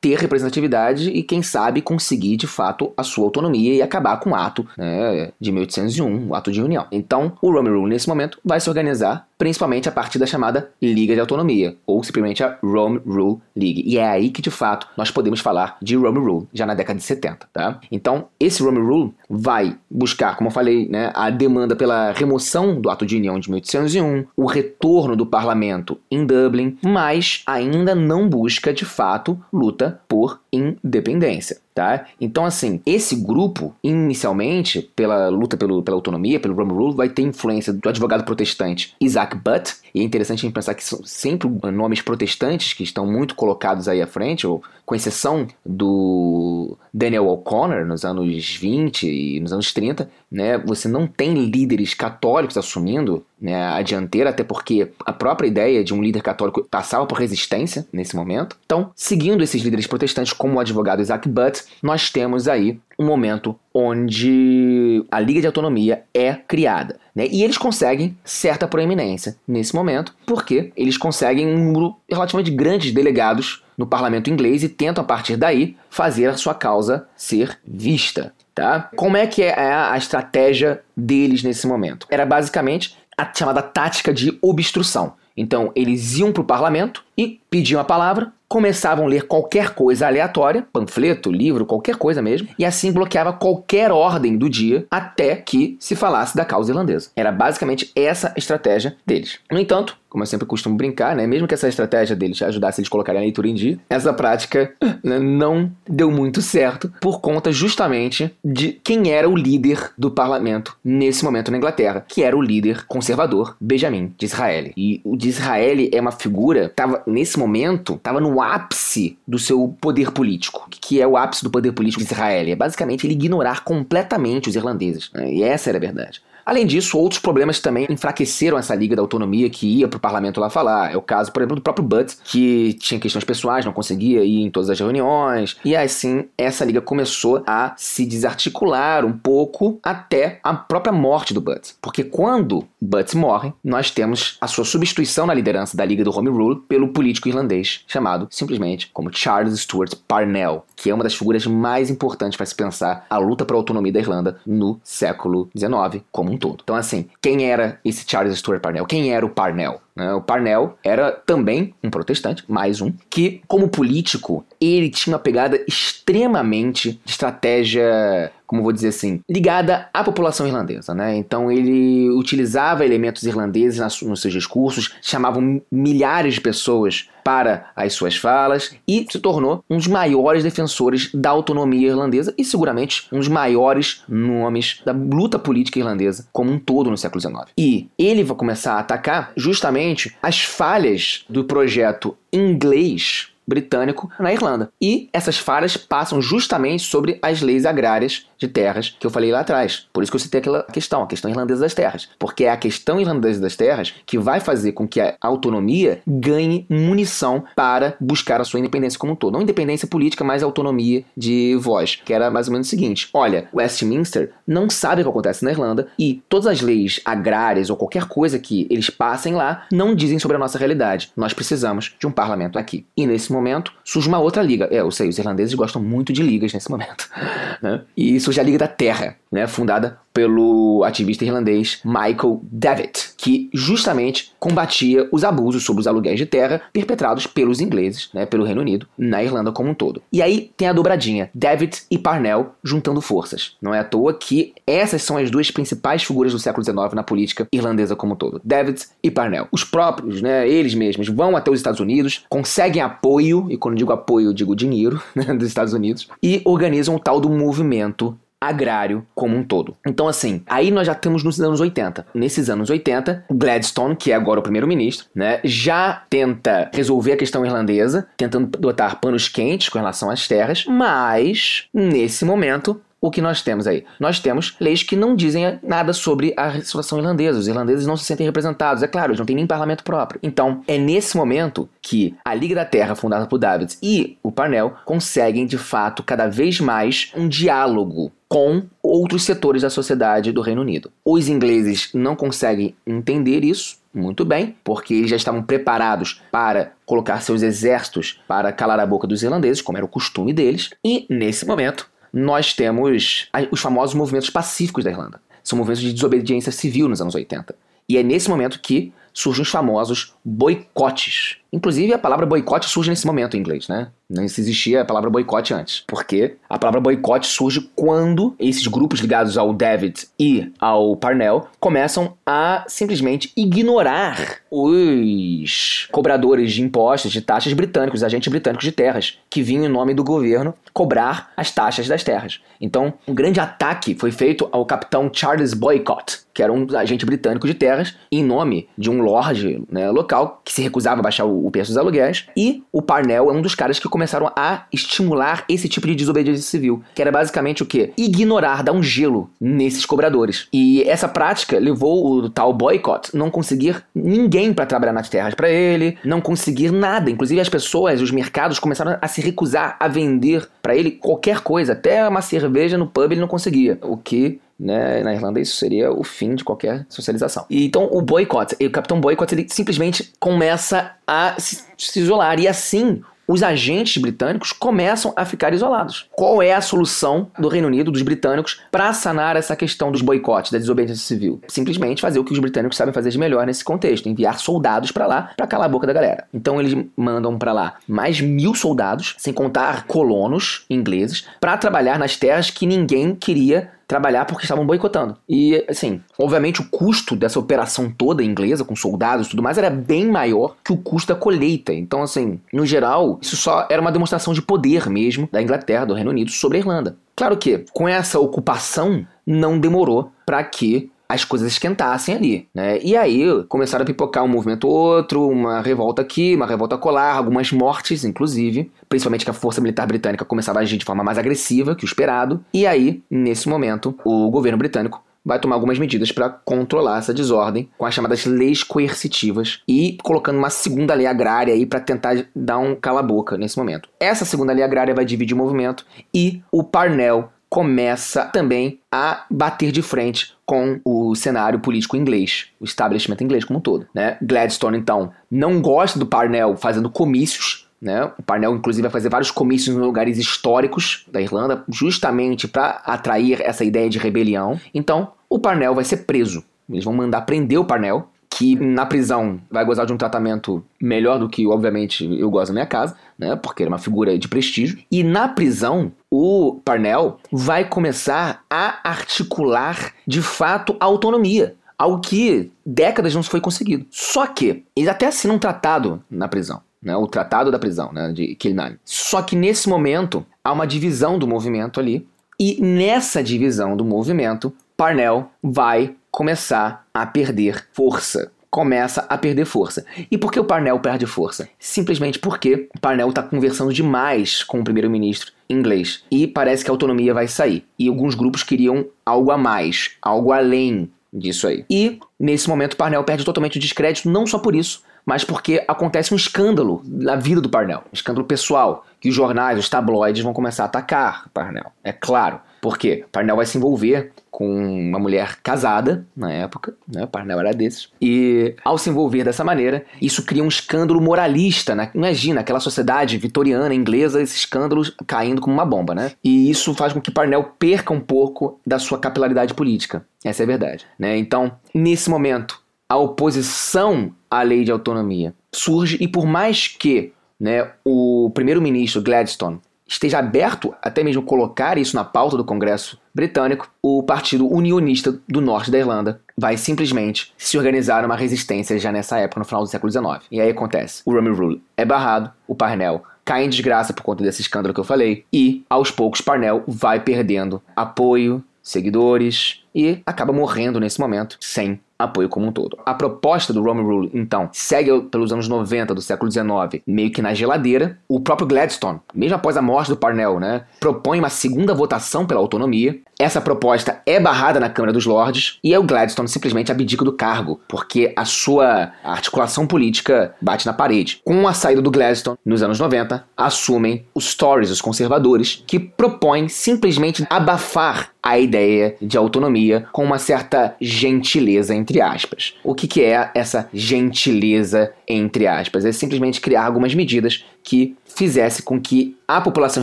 ter representatividade e, quem sabe, conseguir de fato a sua autonomia e acabar com o ato né, de 1801, o ato de união. Então, o Rome Rule, nesse momento, vai se organizar principalmente a partir da chamada Liga de Autonomia, ou simplesmente a Rome Rule League. E é aí que, de fato, nós podemos falar de Rome Rule, já na década de 70, tá? Então, esse Rome Rule vai buscar, como eu falei, né, a demanda pela remoção do Ato de União de 1801, o retorno do parlamento em Dublin, mas ainda não busca, de fato, luta por independência. Tá? Então, assim, esse grupo, inicialmente, pela luta pelo, pela autonomia, pelo Rome Rule, vai ter influência do advogado protestante Isaac Butt, e é interessante a gente pensar que são sempre nomes protestantes que estão muito colocados aí à frente, ou com exceção do Daniel O'Connor nos anos 20 e nos anos 30, né, você não tem líderes católicos assumindo né, a dianteira, até porque a própria ideia de um líder católico passava por resistência nesse momento. Então, seguindo esses líderes protestantes, como o advogado Isaac Butt, nós temos aí um momento onde a Liga de Autonomia é criada. Né? E eles conseguem certa proeminência nesse momento, porque eles conseguem um número relativamente grande de delegados no parlamento inglês e tentam, a partir daí, fazer a sua causa ser vista. Tá? Como é que é a estratégia deles nesse momento? Era basicamente a chamada tática de obstrução. Então, eles iam para o parlamento e pediam a palavra, começavam a ler qualquer coisa aleatória, panfleto, livro, qualquer coisa mesmo, e assim bloqueava qualquer ordem do dia até que se falasse da causa irlandesa. Era basicamente essa a estratégia deles. No entanto, como eu sempre costumo brincar, né? Mesmo que essa estratégia deles ajudasse eles a colocarem a leitura em dia, essa prática né, não deu muito certo por conta justamente de quem era o líder do parlamento nesse momento na Inglaterra, que era o líder conservador Benjamin Disraeli. E o Disraeli é uma figura, tava nesse momento, estava no ápice do seu poder político. Que é o ápice do poder político de Israel? É basicamente ele ignorar completamente os irlandeses. Né? E essa era a verdade. Além disso, outros problemas também enfraqueceram essa Liga da Autonomia que ia para o parlamento lá falar. É o caso, por exemplo, do próprio Butts, que tinha questões pessoais, não conseguia ir em todas as reuniões. E assim, essa liga começou a se desarticular um pouco até a própria morte do Butts. Porque quando Butts morre, nós temos a sua substituição na liderança da Liga do Home Rule pelo político irlandês chamado simplesmente como Charles Stuart Parnell, que é uma das figuras mais importantes para se pensar a luta para a autonomia da Irlanda no século XIX como um todo. Então, assim, quem era esse Charles Stuart Parnell? Quem era o Parnell? Né? O Parnell era também um protestante, mais um, que, como político, ele tinha uma pegada extremamente de estratégia como vou dizer assim, ligada à população irlandesa, né? Então ele utilizava elementos irlandeses nos seus discursos, chamava milhares de pessoas para as suas falas e se tornou um dos maiores defensores da autonomia irlandesa e seguramente um dos maiores nomes da luta política irlandesa como um todo no século XIX. E ele vai começar a atacar justamente as falhas do projeto inglês britânico na Irlanda. E essas falhas passam justamente sobre as leis agrárias de terras que eu falei lá atrás. Por isso que eu citei aquela questão, a questão irlandesa das terras. Porque é a questão irlandesa das terras que vai fazer com que a autonomia ganhe munição para buscar a sua independência como um todo. Não independência política, mas autonomia de voz. Que era mais ou menos o seguinte: olha, Westminster não sabe o que acontece na Irlanda e todas as leis agrárias ou qualquer coisa que eles passem lá não dizem sobre a nossa realidade. Nós precisamos de um parlamento aqui. E nesse momento surge uma outra liga. É, eu sei, os irlandeses gostam muito de ligas nesse momento. Né? E surge a Liga da Terra, né? fundada pelo ativista irlandês Michael Davitt, que justamente combatia os abusos sobre os aluguéis de terra perpetrados pelos ingleses, né, pelo Reino Unido, na Irlanda como um todo. E aí tem a dobradinha, Davitt e Parnell juntando forças. Não é à toa que essas são as duas principais figuras do século XIX na política irlandesa como um todo, Davitt e Parnell. Os próprios, né, eles mesmos, vão até os Estados Unidos, conseguem apoio, e quando digo apoio, digo dinheiro, né, dos Estados Unidos, e organizam o tal do movimento agrário como um todo. Então, assim, aí nós já estamos nos anos 80. Nesses anos 80, Gladstone, que é agora o primeiro-ministro, né, já tenta resolver a questão irlandesa, tentando botar panos quentes com relação às terras, mas nesse momento o que nós temos aí? Nós temos leis que não dizem nada sobre a situação irlandesa. Os irlandeses não se sentem representados. É claro, eles não têm nem parlamento próprio. Então, é nesse momento que a Liga da Terra, fundada por Davids, e o Parnell conseguem, de fato, cada vez mais um diálogo com outros setores da sociedade do Reino Unido. Os ingleses não conseguem entender isso, muito bem, porque eles já estavam preparados para colocar seus exércitos para calar a boca dos irlandeses, como era o costume deles, e nesse momento nós temos os famosos movimentos pacíficos da Irlanda. São movimentos de desobediência civil nos anos 80. E é nesse momento que surgem os famosos boicotes. Inclusive, a palavra boicote surge nesse momento em inglês, né? Não existia a palavra boicote antes. Porque a palavra boicote surge quando esses grupos ligados ao David e ao Parnell começam a simplesmente ignorar os cobradores de impostos, de taxas britânicos, agentes britânicos de terras, que vinham em nome do governo cobrar as taxas das terras. Então, um grande ataque foi feito ao capitão Charles Boycott, que era um agente britânico de terras, em nome de um lord né, local que se recusava a baixar o, o preço dos aluguéis. E o Parnell é um dos caras que começaram a estimular esse tipo de desobediência civil, que era basicamente o quê? Ignorar, dar um gelo nesses cobradores. E essa prática levou o tal boycott não conseguir ninguém para trabalhar nas terras para ele, não conseguir nada. Inclusive as pessoas, os mercados começaram a se recusar a vender para ele qualquer coisa, até uma cerveja no pub ele não conseguia. O que né? Na Irlanda isso seria o fim de qualquer socialização. E, então o boicote, o Capitão Boycott, ele simplesmente começa a se, se isolar e assim os agentes britânicos começam a ficar isolados. Qual é a solução do Reino Unido, dos britânicos, para sanar essa questão dos boicotes, da desobediência civil? Simplesmente fazer o que os britânicos sabem fazer de melhor nesse contexto, enviar soldados para lá para calar a boca da galera. Então eles mandam para lá mais mil soldados, sem contar colonos ingleses, para trabalhar nas terras que ninguém queria trabalhar porque estavam boicotando. E, assim, obviamente o custo dessa operação toda inglesa, com soldados e tudo mais, era bem maior que o custo da colheita. Então, assim, no geral, isso só era uma demonstração de poder mesmo da Inglaterra, do Reino Unido, sobre a Irlanda. Claro que, com essa ocupação, não demorou para que as coisas esquentassem ali, né? E aí começaram a pipocar um movimento outro, uma revolta aqui, uma revolta colar, algumas mortes, inclusive, principalmente que a força militar britânica começava a agir de forma mais agressiva que o esperado. E aí, nesse momento, o governo britânico vai tomar algumas medidas para controlar essa desordem com as chamadas leis coercitivas e colocando uma segunda lei agrária aí para tentar dar um cala-boca nesse momento. Essa segunda lei agrária vai dividir o movimento e o Parnell começa também a bater de frente com o cenário político inglês, o establishment inglês como um todo. Né? Gladstone, então, não gosta do Parnell fazendo comícios. Né? O Parnell, inclusive, vai fazer vários comícios em lugares históricos da Irlanda, justamente para atrair essa ideia de rebelião. Então, o Parnell vai ser preso. Eles vão mandar prender o Parnell que na prisão vai gozar de um tratamento melhor do que, obviamente, eu gosto na minha casa, né? Porque ele é uma figura de prestígio. E na prisão, o Parnell vai começar a articular de fato a autonomia. Algo que décadas não foi conseguido. Só que ele até assina um tratado na prisão. Né, o Tratado da Prisão, né, de Kilnane. Só que nesse momento há uma divisão do movimento ali, e nessa divisão do movimento, Parnell vai começar a perder força. Começa a perder força. E por que o Parnell perde força? Simplesmente porque o Parnell está conversando demais com o primeiro-ministro inglês. E parece que a autonomia vai sair. E alguns grupos queriam algo a mais, algo além disso aí. E nesse momento o Parnell perde totalmente o descrédito, não só por isso, mas porque acontece um escândalo na vida do Parnell, um escândalo pessoal, que os jornais, os tabloides vão começar a atacar o Parnell. É claro Porque Parnell vai se envolver com uma mulher casada na época, né? Parnell era desses. E ao se envolver dessa maneira, isso cria um escândalo moralista, né? Imagina aquela sociedade vitoriana inglesa, esses escândalos caindo como uma bomba, né? E isso faz com que Parnell perca um pouco da sua capilaridade política. Essa é a verdade, né? Então, nesse momento, a oposição à lei de autonomia surge e por mais que né, o primeiro-ministro Gladstone esteja aberto até mesmo colocar isso na pauta do Congresso britânico, o Partido Unionista do Norte da Irlanda vai simplesmente se organizar uma resistência já nessa época, no final do século XIX. E aí acontece, o Roman Rule é barrado, o Parnell cai em desgraça por conta desse escândalo que eu falei, e aos poucos Parnell vai perdendo apoio, seguidores e acaba morrendo nesse momento sem apoio como um todo. A proposta do Rome Rule, então, segue pelos anos 90 do século XIX, meio que na geladeira. O próprio Gladstone, mesmo após a morte do Parnell, né, propõe uma segunda votação pela autonomia. Essa proposta é barrada na Câmara dos Lordes e o Gladstone simplesmente abdica do cargo, porque a sua articulação política bate na parede. Com a saída do Gladstone, nos anos 90, assumem os Tories, os conservadores, que propõem simplesmente abafar a ideia de autonomia com uma certa gentileza entre aspas. O que, que é essa gentileza entre aspas? É simplesmente criar algumas medidas que fizesse com que a população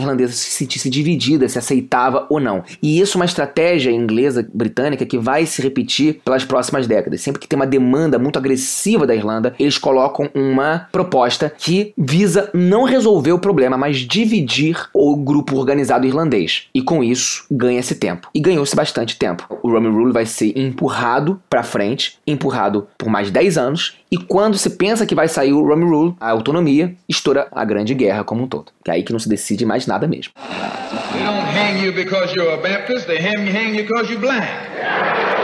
irlandesa se sentisse dividida, se aceitava ou não. E isso é uma estratégia inglesa, britânica, que vai se repetir pelas próximas décadas. Sempre que tem uma demanda muito agressiva da Irlanda, eles colocam uma proposta que visa não resolver o problema, mas dividir o grupo organizado irlandês. E com isso, ganha-se tempo. E ganhou-se bastante tempo. O Roman Rule vai ser empurrado para frente, empurrado por mais 10 anos, e quando se pensa que vai sair o Roman Rule, a autonomia, estoura a Grande Guerra como um todo. Que é aí que não se decide mais nada mesmo. They don't hang you because you're a Baptist, they hang you because you're.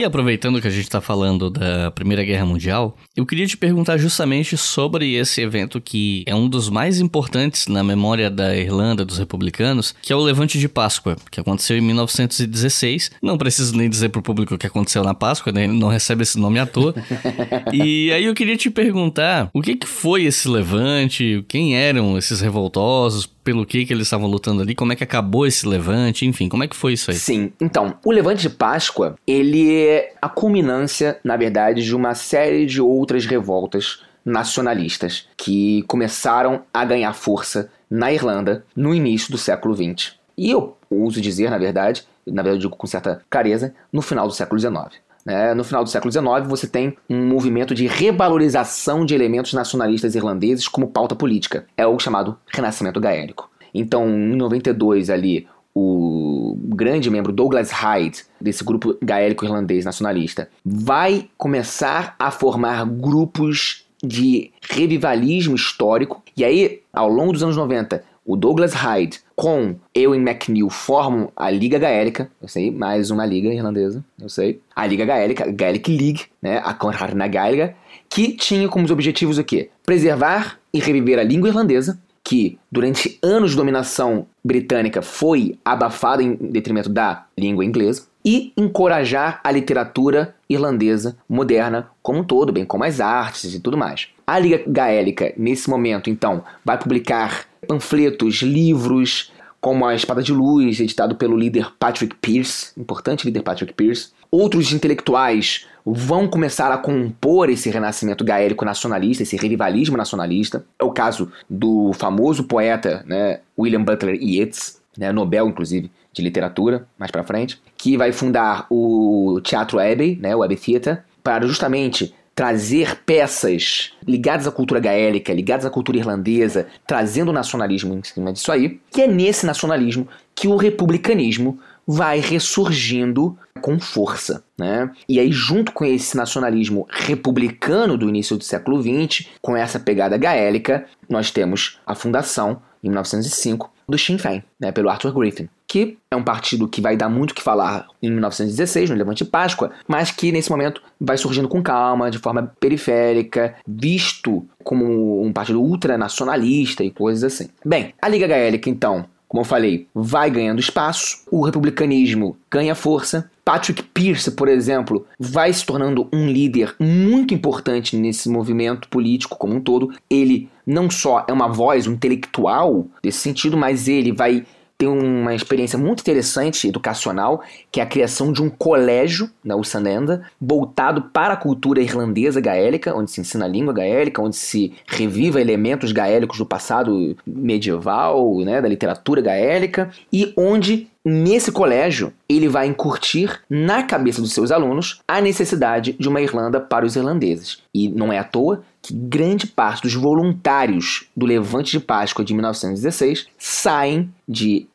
E aproveitando que a gente está falando da Primeira Guerra Mundial, eu queria te perguntar justamente sobre esse evento que é um dos mais importantes na memória da Irlanda, dos republicanos, que é o Levante de Páscoa, que aconteceu em 1916. Não preciso nem dizer para o público o que aconteceu na Páscoa, né? ele não recebe esse nome à toa. e aí eu queria te perguntar, o que, que foi esse levante? Quem eram esses revoltosos? Pelo que, que eles estavam lutando ali, como é que acabou esse levante, enfim, como é que foi isso aí? Sim, então, o levante de Páscoa, ele é a culminância, na verdade, de uma série de outras revoltas nacionalistas que começaram a ganhar força na Irlanda no início do século XX. E eu uso dizer, na verdade, na verdade eu digo com certa clareza, no final do século XIX. É, no final do século XIX, você tem um movimento de revalorização de elementos nacionalistas irlandeses como pauta política. É o chamado Renascimento Gaélico. Então, em 92, ali, o grande membro Douglas Hyde, desse grupo gaélico irlandês nacionalista, vai começar a formar grupos de revivalismo histórico. E aí, ao longo dos anos 90, o Douglas Hyde com Ewan McNeil formam a Liga Gaélica, eu sei, mais uma liga irlandesa, eu sei. A Liga Gaélica, Gaelic League, né, a Conrad na Gaélica, que tinha como objetivos o quê? Preservar e reviver a língua irlandesa, que durante anos de dominação britânica foi abafada em detrimento da língua inglesa, e encorajar a literatura irlandesa moderna como um todo, bem como as artes e tudo mais. A Liga Gaélica, nesse momento, então, vai publicar panfletos, livros, como A Espada de Luz, editado pelo líder Patrick Pearce, importante líder Patrick Pearce. Outros intelectuais vão começar a compor esse renascimento gaélico nacionalista, esse revivalismo nacionalista. É o caso do famoso poeta né, William Butler Yeats, né, Nobel, inclusive, de literatura, mais para frente, que vai fundar o Teatro Abbey, né, o Abbey Theatre, para justamente trazer peças ligadas à cultura gaélica, ligadas à cultura irlandesa, trazendo o nacionalismo em cima disso aí, que é nesse nacionalismo que o republicanismo vai ressurgindo com força. Né? E aí, junto com esse nacionalismo republicano do início do século XX, com essa pegada gaélica, nós temos a fundação, em 1905, do Sinn Féin, né, pelo Arthur Griffin que é um partido que vai dar muito o que falar em 1916, no Levante Páscoa, mas que nesse momento vai surgindo com calma, de forma periférica, visto como um partido ultranacionalista e coisas assim. Bem, a Liga Gaélica, então, como eu falei, vai ganhando espaço, o republicanismo ganha força. Patrick Pierce, por exemplo, vai se tornando um líder muito importante nesse movimento político como um todo. Ele não só é uma voz, um intelectual desse sentido, mas ele vai tem uma experiência muito interessante educacional, que é a criação de um colégio, né, o Sanenda, voltado para a cultura irlandesa gaélica, onde se ensina a língua gaélica, onde se reviva elementos gaélicos do passado medieval, né, da literatura gaélica, e onde Nesse colégio, ele vai incutir na cabeça dos seus alunos a necessidade de uma Irlanda para os irlandeses. E não é à toa que grande parte dos voluntários do Levante de Páscoa de 1916 saem de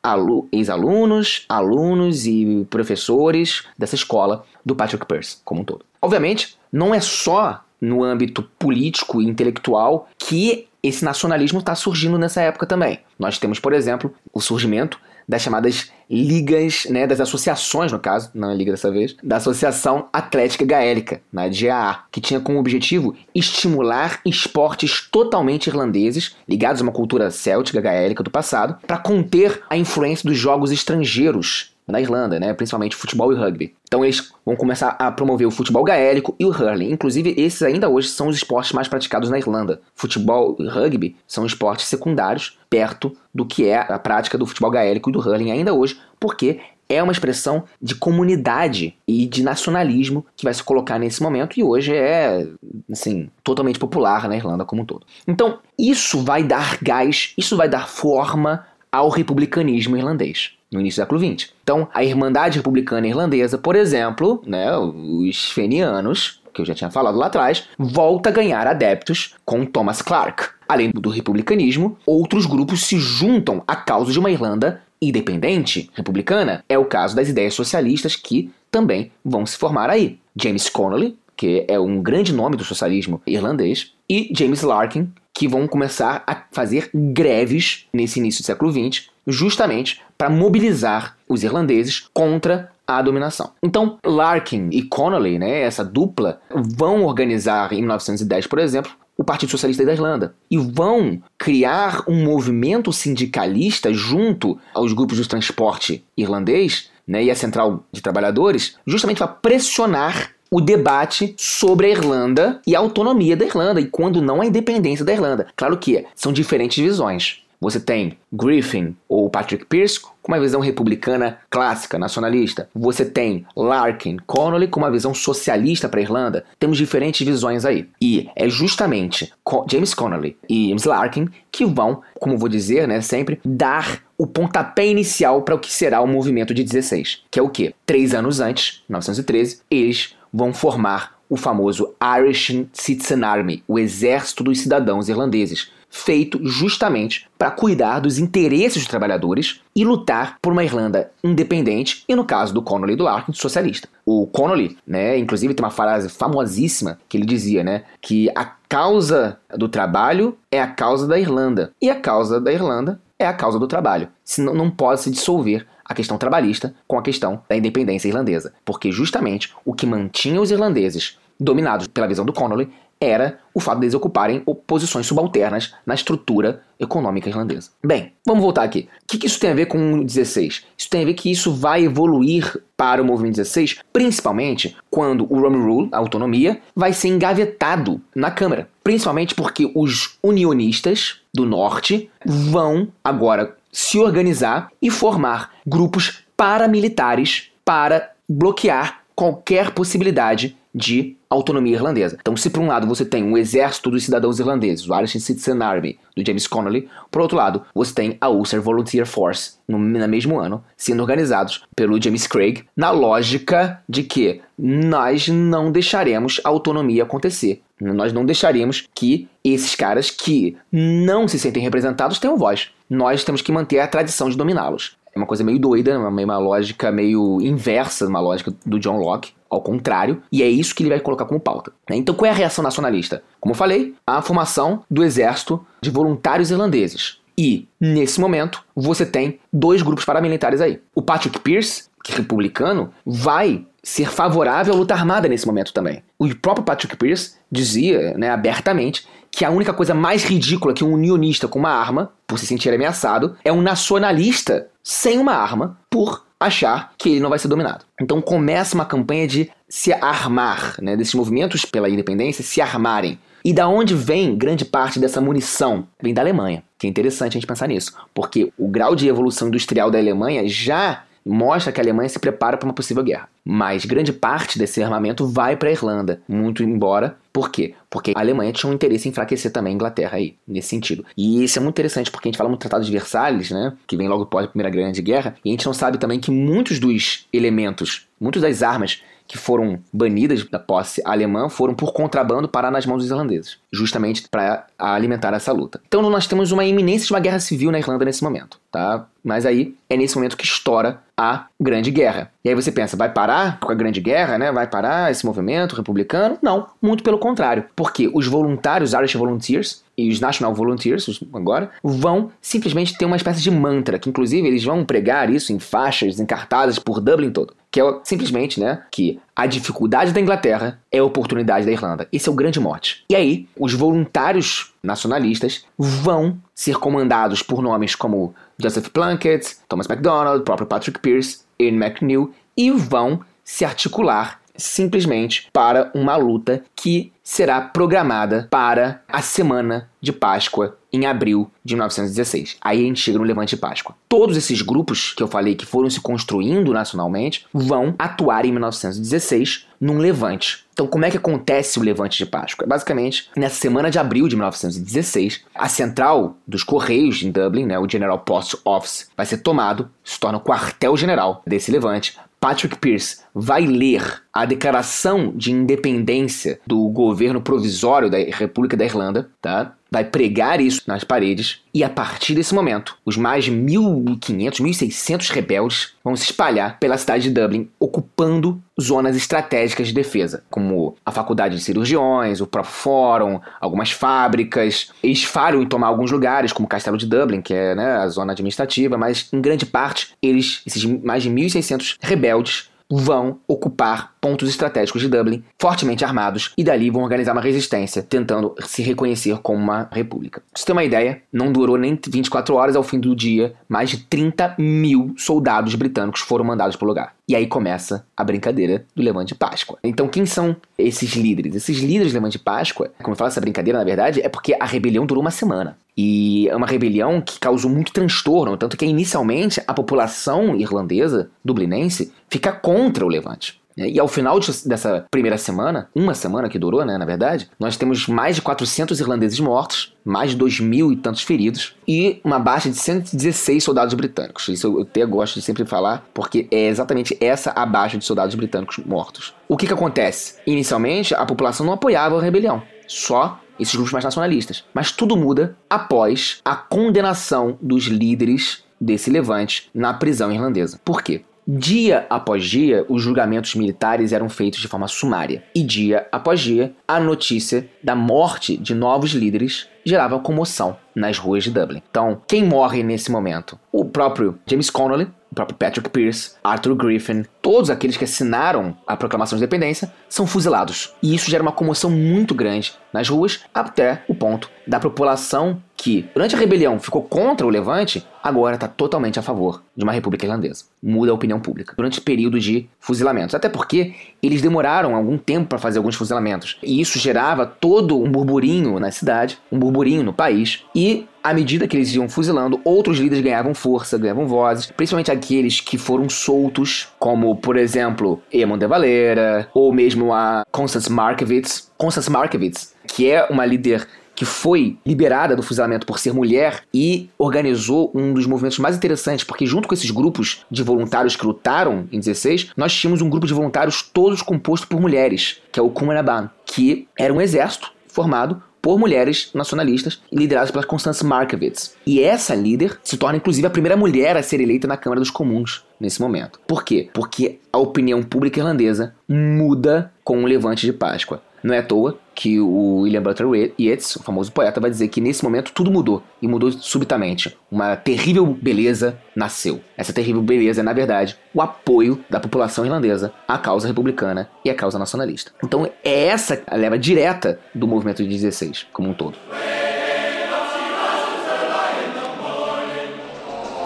ex-alunos, alunos e professores dessa escola do Patrick Pearse como um todo. Obviamente, não é só no âmbito político e intelectual que esse nacionalismo está surgindo nessa época também. Nós temos, por exemplo, o surgimento das chamadas ligas, né, das associações, no caso, não é liga dessa vez, da Associação Atlética Gaélica, na GAA, que tinha como objetivo estimular esportes totalmente irlandeses, ligados a uma cultura céltica gaélica do passado, para conter a influência dos jogos estrangeiros na Irlanda, né? principalmente futebol e rugby. Então eles vão começar a promover o futebol gaélico e o hurling. Inclusive, esses ainda hoje são os esportes mais praticados na Irlanda. Futebol e rugby são esportes secundários perto do que é a prática do futebol gaélico e do hurling ainda hoje, porque é uma expressão de comunidade e de nacionalismo que vai se colocar nesse momento e hoje é, assim, totalmente popular na Irlanda como um todo. Então, isso vai dar gás, isso vai dar forma ao republicanismo irlandês no início do século XX. Então, a Irmandade Republicana Irlandesa, por exemplo, né, os fenianos, que eu já tinha falado lá atrás, volta a ganhar adeptos com Thomas Clark. Além do republicanismo, outros grupos se juntam à causa de uma Irlanda independente, republicana. É o caso das ideias socialistas que também vão se formar aí. James Connolly, que é um grande nome do socialismo irlandês, e James Larkin, que vão começar a fazer greves nesse início do século XX, justamente para mobilizar os irlandeses contra a dominação. Então, Larkin e Connolly, né, essa dupla, vão organizar em 1910, por exemplo, o Partido Socialista da Irlanda e vão criar um movimento sindicalista junto aos grupos de transporte irlandês né, e a Central de Trabalhadores, justamente para pressionar o debate sobre a Irlanda e a autonomia da Irlanda, e quando não a independência da Irlanda. Claro que são diferentes visões. Você tem Griffin ou Patrick Pearse com uma visão republicana clássica, nacionalista. Você tem Larkin, Connolly com uma visão socialista para a Irlanda. Temos diferentes visões aí. E é justamente James Connolly e James Larkin que vão, como vou dizer, né, sempre dar o pontapé inicial para o que será o movimento de 16, que é o quê? Três anos antes, 1913, eles vão formar o famoso Irish Citizen Army, o Exército dos Cidadãos Irlandeses, feito justamente para cuidar dos interesses dos trabalhadores e lutar por uma Irlanda independente e, no caso do Connolly e do Larkin, socialista. O Connolly, né, inclusive tem uma frase famosíssima que ele dizia, né, que a causa do trabalho é a causa da Irlanda e a causa da Irlanda é a causa do trabalho. Senão não pode se dissolver a questão trabalhista com a questão da independência irlandesa, porque justamente o que mantinha os irlandeses dominados pela visão do Connolly era o fato deles ocuparem posições subalternas na estrutura econômica irlandesa. Bem, vamos voltar aqui. O que, isso tem a ver com o 16? Isso tem a ver que isso vai evoluir para o movimento 16, principalmente quando o Rome Rule, a autonomia, vai ser engavetado na Câmara. Principalmente porque os unionistas do Norte vão agora se organizar e formar grupos paramilitares para bloquear qualquer possibilidade de autonomia irlandesa. Então, se por um lado você tem um exército dos cidadãos irlandeses, o Irish Citizen Army, do James Connolly, por outro lado, você tem a Ulster Volunteer Force, no, no mesmo ano, sendo organizados pelo James Craig, na lógica de que nós não deixaremos a autonomia acontecer. Nós não deixaremos que esses caras que não se sentem representados tenham voz. Nós temos que manter a tradição de dominá-los. É uma coisa meio doida, uma, uma lógica meio inversa, uma lógica do John Locke, ao contrário, e é isso que ele vai colocar como pauta. Né? Então, qual é a reação nacionalista? Como eu falei, a formação do exército de voluntários irlandeses. E, nesse momento, você tem dois grupos paramilitares aí. O Patrick Pierce, que é republicano, vai ser favorável à luta armada nesse momento também. O próprio Patrick Pierce dizia né, abertamente que a única coisa mais ridícula que um unionista com uma arma, por se sentir ameaçado, é um nacionalista sem uma arma por achar que ele não vai ser dominado. Então começa uma campanha de se armar, né, desses movimentos pela independência se armarem. E da onde vem grande parte dessa munição? Vem da Alemanha. Que é interessante a gente pensar nisso, porque o grau de evolução industrial da Alemanha já mostra que a Alemanha se prepara para uma possível guerra. Mas grande parte desse armamento vai para a Irlanda, muito embora. Por quê? Porque a Alemanha tinha um interesse em enfraquecer também a Inglaterra aí, nesse sentido. E isso é muito interessante porque a gente fala no Tratado de Versalhes, né, que vem logo após a Primeira Grande Guerra, e a gente não sabe também que muitos dos elementos, muitas das armas que foram banidas da posse alemã foram por contrabando parar nas mãos dos irlandeses, justamente para alimentar essa luta. Então nós temos uma iminência de uma guerra civil na Irlanda nesse momento, tá? Mas aí é nesse momento que estoura a Grande Guerra. E aí você pensa, vai parar com a Grande Guerra, né? Vai parar esse movimento republicano? Não, muito pelo contrário. Porque os voluntários, Irish Volunteers, e os National Volunteers, agora, vão simplesmente ter uma espécie de mantra, que inclusive eles vão pregar isso em faixas, em cartazes por Dublin todo, que é simplesmente, né, que a dificuldade da Inglaterra é a oportunidade da Irlanda. Esse é o grande mote. E aí, os voluntários nacionalistas vão ser comandados por nomes como Joseph Plunkett, Thomas MacDonald, próprio Patrick Pearse, Ian McNeil, e vão se articular simplesmente para uma luta que será programada para a semana de Páscoa em abril de 1916. Aí a gente chega no Levante de Páscoa. Todos esses grupos que eu falei que foram se construindo nacionalmente vão atuar em 1916 num levante. Então, como é que acontece o levante de Páscoa? Basicamente, nessa semana de abril de 1916, a central dos Correios em Dublin, né, o General Post Office, vai ser tomado, se torna o quartel-general desse levante. Patrick Pearse vai ler a declaração de independência do governo provisório da República da Irlanda, tá? Vai pregar isso nas paredes e a partir desse momento, os mais de 1.500, 1.600 rebeldes vão se espalhar pela cidade de Dublin, ocupando zonas estratégicas de defesa, como a Faculdade de Cirurgiões, o próprio Fórum, algumas fábricas. Eles falham em tomar alguns lugares, como o Castelo de Dublin, que é né, a zona administrativa, mas em grande parte, eles, esses mais de 1.600 rebeldes, vão ocupar pontos estratégicos de Dublin, fortemente armados, e dali vão organizar uma resistência, tentando se reconhecer como uma república. Pra você ter uma ideia, não durou nem 24 horas ao fim do dia, mais de 30 mil soldados britânicos foram mandados para o lugar. E aí começa a brincadeira do Levante de Páscoa. Então, quem são esses líderes? Esses líderes do Levante de Páscoa, como eu falo essa brincadeira, na verdade, é porque a rebelião durou uma semana. E é uma rebelião que causou muito transtorno, tanto que inicialmente a população irlandesa, dublinense, fica contra o Levante. E ao final dessa primeira semana, uma semana que durou, né, na verdade, nós temos mais de 400 irlandeses mortos, mais de 2 mil e tantos feridos, e uma baixa de 116 soldados britânicos. Isso eu até gosto de sempre falar, porque é exatamente essa a baixa de soldados britânicos mortos. O que que acontece? Inicialmente, a população não apoiava a rebelião, só esses grupos mais nacionalistas. Mas tudo muda após a condenação dos líderes desse levante na prisão irlandesa. Por quê? Dia após dia, os julgamentos militares eram feitos de forma sumária. E dia após dia, a notícia da morte de novos líderes gerava comoção nas ruas de Dublin. Então, quem morre nesse momento? O próprio James Connolly, o próprio Patrick Pierce, Arthur Griffin, todos aqueles que assinaram a proclamação de independência são fuzilados. E isso gera uma comoção muito grande nas ruas, até o ponto da população que, durante a rebelião, ficou contra o levante, agora está totalmente a favor de uma república irlandesa. Muda a opinião pública durante o período de fuzilamentos. Até porque eles demoraram algum tempo para fazer alguns fuzilamentos. E isso gerava todo um burburinho na cidade, um burburinho no país. E à medida que eles iam fuzilando, outros líderes ganhavam força, ganhavam vozes, principalmente aqueles que foram soltos, como, por exemplo, Eamon de Valera, ou mesmo a Constance Markowitz. Constance Markowitz, que é uma líder que foi liberada do fuzilamento por ser mulher e organizou um dos movimentos mais interessantes, porque junto com esses grupos de voluntários que lutaram em 16, nós tínhamos um grupo de voluntários todos composto por mulheres, que é o Kumanaban, que era um exército formado por mulheres nacionalistas lideradas pela Constance Markowitz. E essa líder se torna inclusive a primeira mulher a ser eleita na Câmara dos Comuns nesse momento. Por quê? Porque a opinião pública irlandesa muda com o levante de Páscoa. Não é à toa que o William Butler Yeats, o famoso poeta, vai dizer que nesse momento tudo mudou e mudou subitamente. Uma terrível beleza nasceu. Essa terrível beleza é, na verdade, o apoio da população irlandesa à causa republicana e à causa nacionalista. Então é essa a leva direta do movimento de 16 como um todo.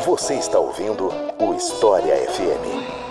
Você está ouvindo o História FM.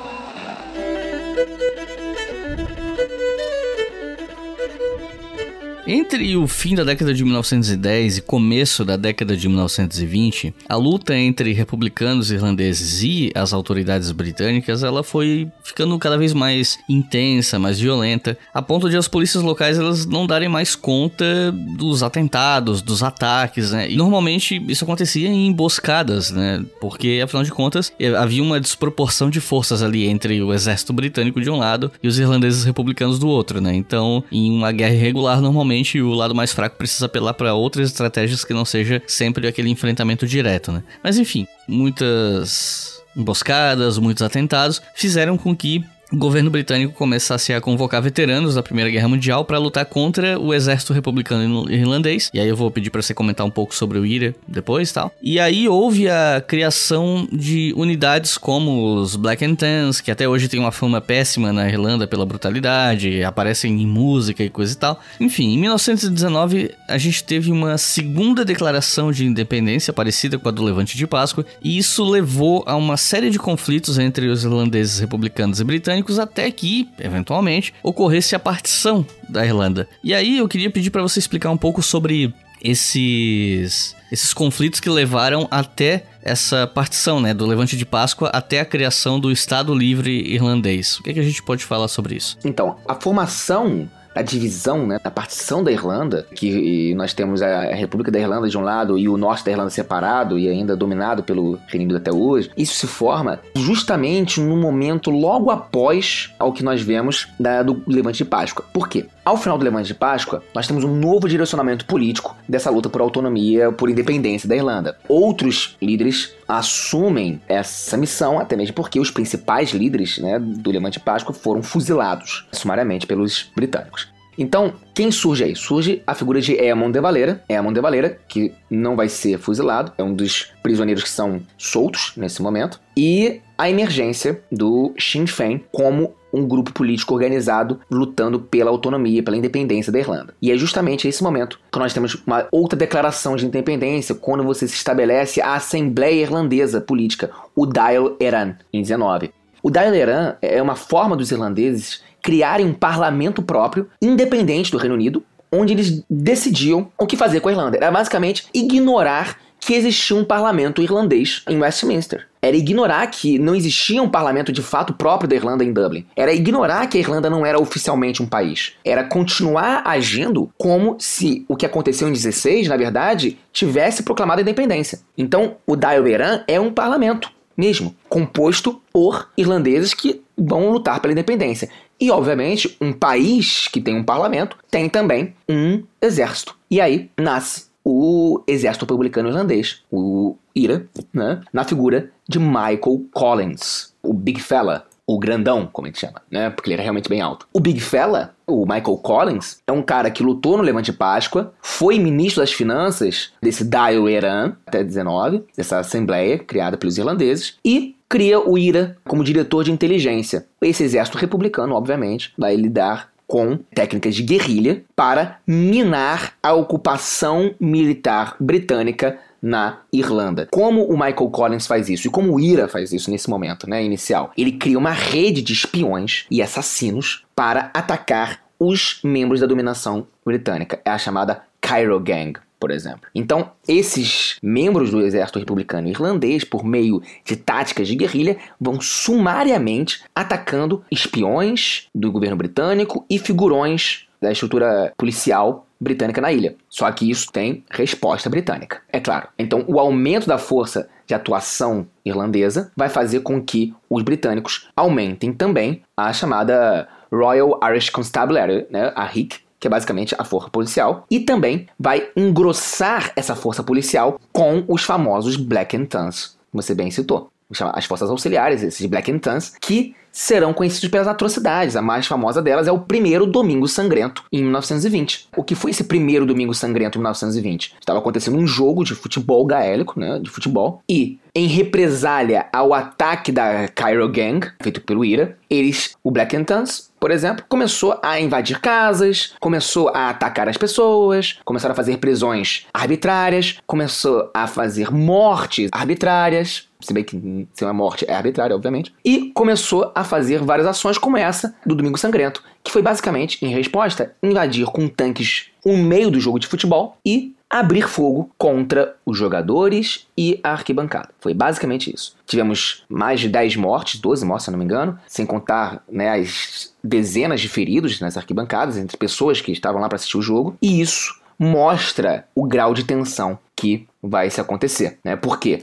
Entre o fim da década de 1910 e começo da década de 1920, a luta entre republicanos irlandeses e as autoridades britânicas, ela foi ficando cada vez mais intensa, mais violenta, a ponto de as polícias locais elas não darem mais conta dos atentados, dos ataques, né? E normalmente isso acontecia em emboscadas, né? Porque afinal de contas havia uma desproporção de forças ali entre o exército britânico de um lado e os irlandeses republicanos do outro, né? Então, em uma guerra irregular, normalmente o lado mais fraco precisa apelar para outras estratégias que não seja sempre aquele enfrentamento direto, né? Mas enfim, muitas emboscadas, muitos atentados fizeram com que o governo britânico começasse a convocar veteranos da Primeira Guerra Mundial para lutar contra o exército republicano irlandês. E aí eu vou pedir para você comentar um pouco sobre o IRA depois, tal. E aí houve a criação de unidades como os Black and Tans, que até hoje tem uma fama péssima na Irlanda pela brutalidade, aparecem em música e coisa e tal. Enfim, em 1919 a gente teve uma segunda declaração de independência parecida com a do Levante de Páscoa, e isso levou a uma série de conflitos entre os irlandeses republicanos e britânicos britânicos até que, eventualmente, ocorresse a partição da Irlanda. E aí eu queria pedir para você explicar um pouco sobre esses esses conflitos que levaram até essa partição, né, do Levante de Páscoa até a criação do Estado Livre Irlandês. O que, é que a gente pode falar sobre isso? Então, a formação a divisão, né, da partição da Irlanda, que nós temos a República da Irlanda de um lado e o norte da Irlanda separado e ainda dominado pelo Reino Unido até hoje, isso se forma justamente no momento logo após ao que nós vemos da, do Levante de Páscoa. Por quê? Ao final do Levante de Páscoa, nós temos um novo direcionamento político dessa luta por autonomia, por independência da Irlanda. Outros líderes assumem essa missão, até mesmo porque os principais líderes né, do Levante de Páscoa foram fuzilados sumariamente pelos britânicos. Então, quem surge aí? Surge a figura de Eamon de Valera. Eamon de Valera, que não vai ser fuzilado, é um dos prisioneiros que são soltos nesse momento. E a emergência do Sinn Féin como um grupo político organizado lutando pela autonomia, pela independência da Irlanda. E é justamente esse momento que nós temos uma outra declaração de independência, quando você se estabelece a Assembleia Irlandesa Política, o Dáil Éireann, em 19. O Dáil Éireann é uma forma dos irlandeses criarem um parlamento próprio, independente do Reino Unido, onde eles decidiam o que fazer com a Irlanda. Era basicamente ignorar que existia um parlamento irlandês em Westminster. Era ignorar que não existia um parlamento de fato próprio da Irlanda em Dublin. Era ignorar que a Irlanda não era oficialmente um país. Era continuar agindo como se o que aconteceu em 16, na verdade, tivesse proclamado a independência. Então, o Dáil Éireann é um parlamento mesmo, composto por irlandeses que vão lutar pela independência. E, obviamente, um país que tem um parlamento tem também um exército. E aí nasce o exército republicano irlandês, o IRA, né, na figura de Michael Collins, o Big Fella, o grandão, como a gente chama, né? Porque ele era realmente bem alto. O Big Fella, o Michael Collins, é um cara que lutou no Levante Páscoa, foi ministro das finanças desse Dáil Éireann até 19, dessa assembleia criada pelos irlandeses, e cria o IRA como diretor de inteligência. Esse exército republicano, obviamente, vai lidar com técnicas de guerrilha para minar a ocupação militar britânica na Irlanda. Como o Michael Collins faz isso e como o IRA faz isso nesse momento, né, inicial? Ele cria uma rede de espiões e assassinos para atacar os membros da dominação britânica. É a chamada Cairo Gang por exemplo. Então, esses membros do exército republicano irlandês, por meio de táticas de guerrilha, vão sumariamente atacando espiões do governo britânico e figurões da estrutura policial britânica na ilha. Só que isso tem resposta britânica, é claro. Então, o aumento da força de atuação irlandesa vai fazer com que os britânicos aumentem também a chamada Royal Irish Constabulary, né, a RIC, que é basicamente a força policial, e também vai engrossar essa força policial com os famosos Black and Tans, você bem citou. As forças auxiliares, esses Black and Tans, que serão conhecidos pelas atrocidades. A mais famosa delas é o primeiro Domingo Sangrento, em 1920. O que foi esse primeiro Domingo Sangrento em 1920? Estava acontecendo um jogo de futebol gaélico, né, de futebol, e em represália ao ataque da Cairo Gang, feito pelo IRA, eles, o Black and Tans, por exemplo, começou a invadir casas, começou a atacar as pessoas, começaram a fazer prisões arbitrárias, começou a fazer mortes arbitrárias, se bem que se uma morte é arbitrária, obviamente, e começou a fazer várias ações como essa do Domingo Sangrento, que foi basicamente, em resposta, invadir com tanques o meio do jogo de futebol e abrir fogo contra os jogadores e a arquibancada. Foi basicamente isso. Tivemos mais de 10 mortes, 12 mortes, se não me engano, sem contar né, as dezenas de feridos nas arquibancadas, entre pessoas que estavam lá para assistir o jogo, e isso mostra o grau de tensão que vai se acontecer. Né? Por quê?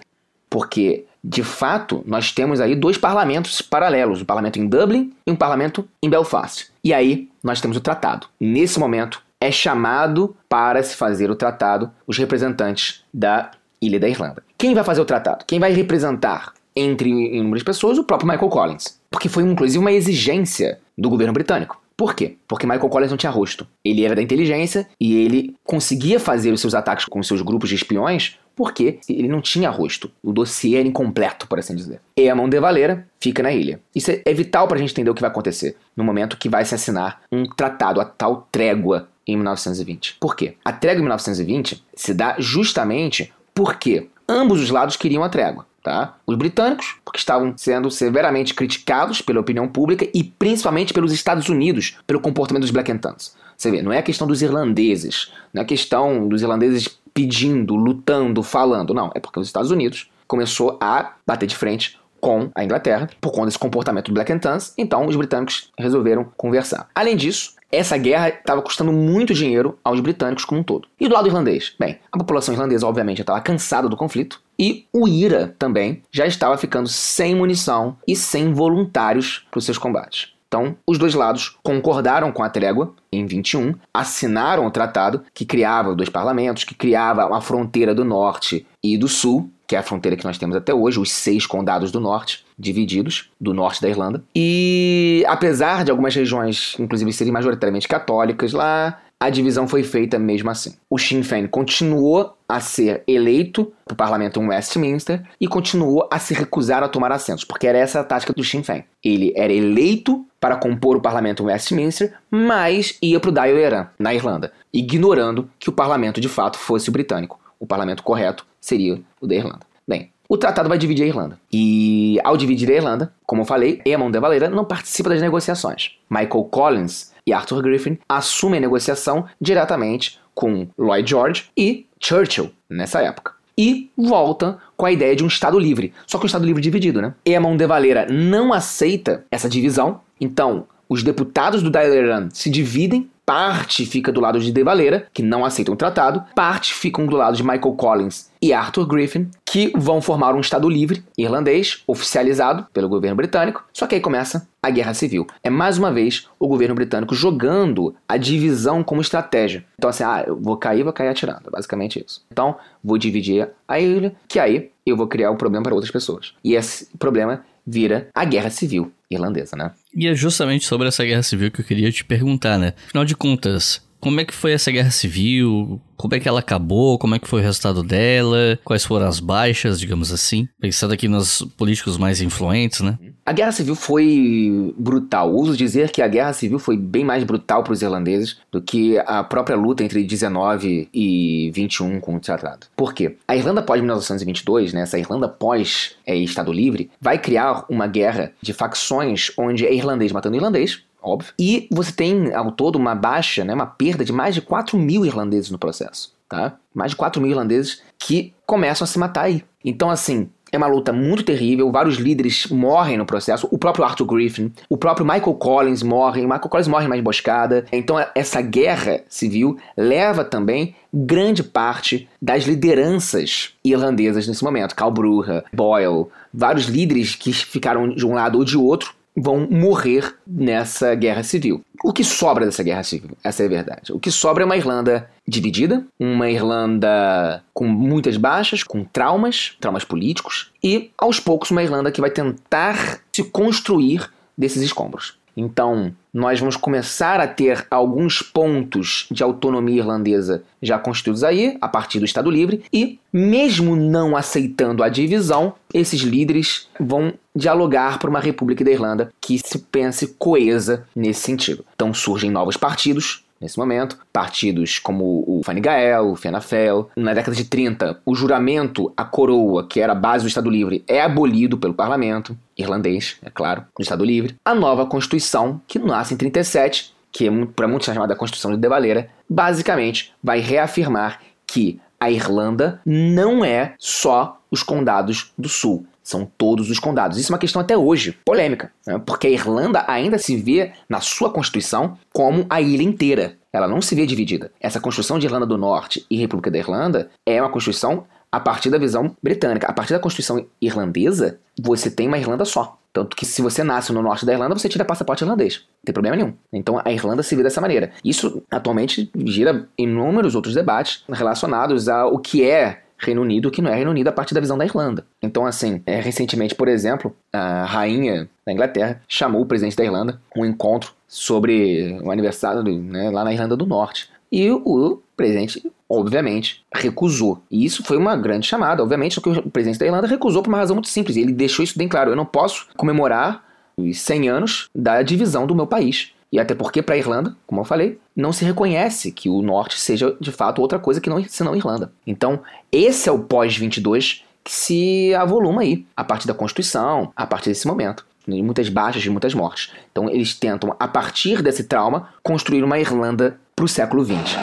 Porque, de fato, nós temos aí dois parlamentos paralelos: um parlamento em Dublin e um parlamento em Belfast. E aí nós temos o tratado. Nesse momento, é chamado para se fazer o tratado os representantes da Ilha da Irlanda. Quem vai fazer o tratado? Quem vai representar entre inúmeras pessoas? O próprio Michael Collins. Porque foi inclusive uma exigência do governo britânico. Por quê? Porque Michael Collins não tinha rosto. Ele era da inteligência e ele conseguia fazer os seus ataques com seus grupos de espiões porque ele não tinha rosto. O dossiê era incompleto, por assim dizer. E a mão de Valera fica na ilha. Isso é vital para a gente entender o que vai acontecer no momento que vai se assinar um tratado, a tal trégua em 1920. Por quê? A trégua em 1920 se dá justamente porque ambos os lados queriam a trégua. Tá? Os britânicos, porque estavam sendo severamente criticados pela opinião pública e principalmente pelos Estados Unidos, pelo comportamento dos Black and Tans. Você vê, não é a questão dos irlandeses, não é a questão dos irlandeses pedindo, lutando, falando, não, é porque os Estados Unidos começou a bater de frente com a Inglaterra por conta desse comportamento do Black and Tans, então os britânicos resolveram conversar. Além disso, essa guerra estava custando muito dinheiro aos britânicos como um todo. E do lado irlandês? Bem, a população irlandesa obviamente estava cansada do conflito e o IRA também já estava ficando sem munição e sem voluntários para os seus combates. Então, os dois lados concordaram com a trégua em 21, assinaram o tratado que criava dois parlamentos, que criava uma fronteira do norte e do sul, que é a fronteira que nós temos até hoje, os seis condados do norte, divididos, do norte da Irlanda. E apesar de algumas regiões, inclusive, serem majoritariamente católicas lá, a divisão foi feita mesmo assim. O Sinn Féin continuou a ser eleito para o parlamento em Westminster e continuou a se recusar a tomar assentos, porque era essa a tática do Sinn Féin. Ele era eleito para compor o parlamento em Westminster, mas ia para o Dáil na Irlanda, ignorando que o parlamento de fato fosse o britânico. O parlamento correto seria o da Irlanda. Bem, o tratado vai dividir a Irlanda. E ao dividir a Irlanda, como eu falei, Eamon de Valera não participa das negociações. Michael Collins e Arthur Griffin assumem a negociação diretamente com Lloyd George e Churchill nessa época. E volta com a ideia de um Estado livre. Só que um Estado livre dividido, né? Eamon de Valera não aceita essa divisão, então os deputados do Dáil se dividem Parte fica do lado de De Valera, que não aceitam o tratado, parte ficam do lado de Michael Collins e Arthur Griffin, que vão formar um Estado livre irlandês, oficializado pelo governo britânico. Só que aí começa a guerra civil. É mais uma vez o governo britânico jogando a divisão como estratégia. Então, assim, ah, eu vou cair, vou cair atirando. É basicamente isso. Então, vou dividir a ilha, que aí eu vou criar um problema para outras pessoas. E esse problema vira a guerra civil irlandesa, né? E é justamente sobre essa guerra civil que eu queria te perguntar, né? Afinal de contas, como é que foi essa guerra civil? Como é que ela acabou? Como é que foi o resultado dela? Quais foram as baixas, digamos assim? Pensando aqui nos políticos mais influentes, né? A guerra civil foi brutal. Uso dizer que a guerra civil foi bem mais brutal para os irlandeses do que a própria luta entre 19 e 21 com o tratado. Por quê? A Irlanda pós 1922, né, essa Irlanda pós é, Estado Livre, vai criar uma guerra de facções onde é irlandês matando irlandês, óbvio. E você tem ao todo uma baixa, né, uma perda de mais de 4 mil irlandeses no processo. Tá? Mais de 4 mil irlandeses que começam a se matar aí. Então, assim, é uma luta muito terrível, vários líderes morrem no processo, o próprio Arthur Griffin, o próprio Michael Collins morre, o Michael Collins morre uma emboscada. Então essa guerra civil leva também grande parte das lideranças irlandesas nesse momento. Cal Bruja, Boyle, vários líderes que ficaram de um lado ou de outro vão morrer nessa guerra civil. O que sobra dessa guerra civil? Essa é a verdade. O que sobra é uma Irlanda dividida, uma Irlanda com muitas baixas, com traumas, traumas políticos, e aos poucos uma Irlanda que vai tentar se construir desses escombros. Então, nós vamos começar a ter alguns pontos de autonomia irlandesa já constituídos aí, a partir do Estado Livre, e, mesmo não aceitando a divisão, esses líderes vão dialogar para uma República da Irlanda que se pense coesa nesse sentido. Então surgem novos partidos, nesse momento. Partidos como o Fine Gael, o Fianna Fáil. Na década de 30, o juramento à coroa, que era a base do Estado Livre, é abolido pelo parlamento. Irlandês, é claro, do Estado Livre. A nova Constituição, que nasce em 37, que é para muitos chamada Constituição de De Valera, basicamente vai reafirmar que a Irlanda não é só os condados do Sul. São todos os condados. Isso é uma questão até hoje polêmica, né? porque a Irlanda ainda se vê na sua Constituição como a ilha inteira. Ela não se vê dividida. Essa Constituição de Irlanda do Norte e República da Irlanda é uma Constituição a partir da visão britânica. A partir da Constituição irlandesa, você tem uma Irlanda só. Tanto que se você nasce no norte da Irlanda, você tira passaporte irlandês. Não tem problema nenhum. Então a Irlanda se vê dessa maneira. Isso atualmente gira inúmeros outros debates relacionados ao que é Reino Unido, que não é Reino Unido a partir da visão da Irlanda. Então, assim, é, recentemente, por exemplo, a rainha da Inglaterra chamou o presidente da Irlanda um encontro sobre o aniversário né, lá na Irlanda do Norte. E o presidente, obviamente, recusou. E isso foi uma grande chamada, obviamente, que o presidente da Irlanda recusou por uma razão muito simples. Ele deixou isso bem claro. Eu não posso comemorar os 100 anos da divisão do meu país. E até porque para a Irlanda, como eu falei, não se reconhece que o norte seja de fato outra coisa que não senão Irlanda. Então, esse é o pós-22 que se avoluma aí, a partir da Constituição, a partir desse momento de muitas baixas, de muitas mortes. Então eles tentam, a partir desse trauma, construir uma Irlanda para o século XX.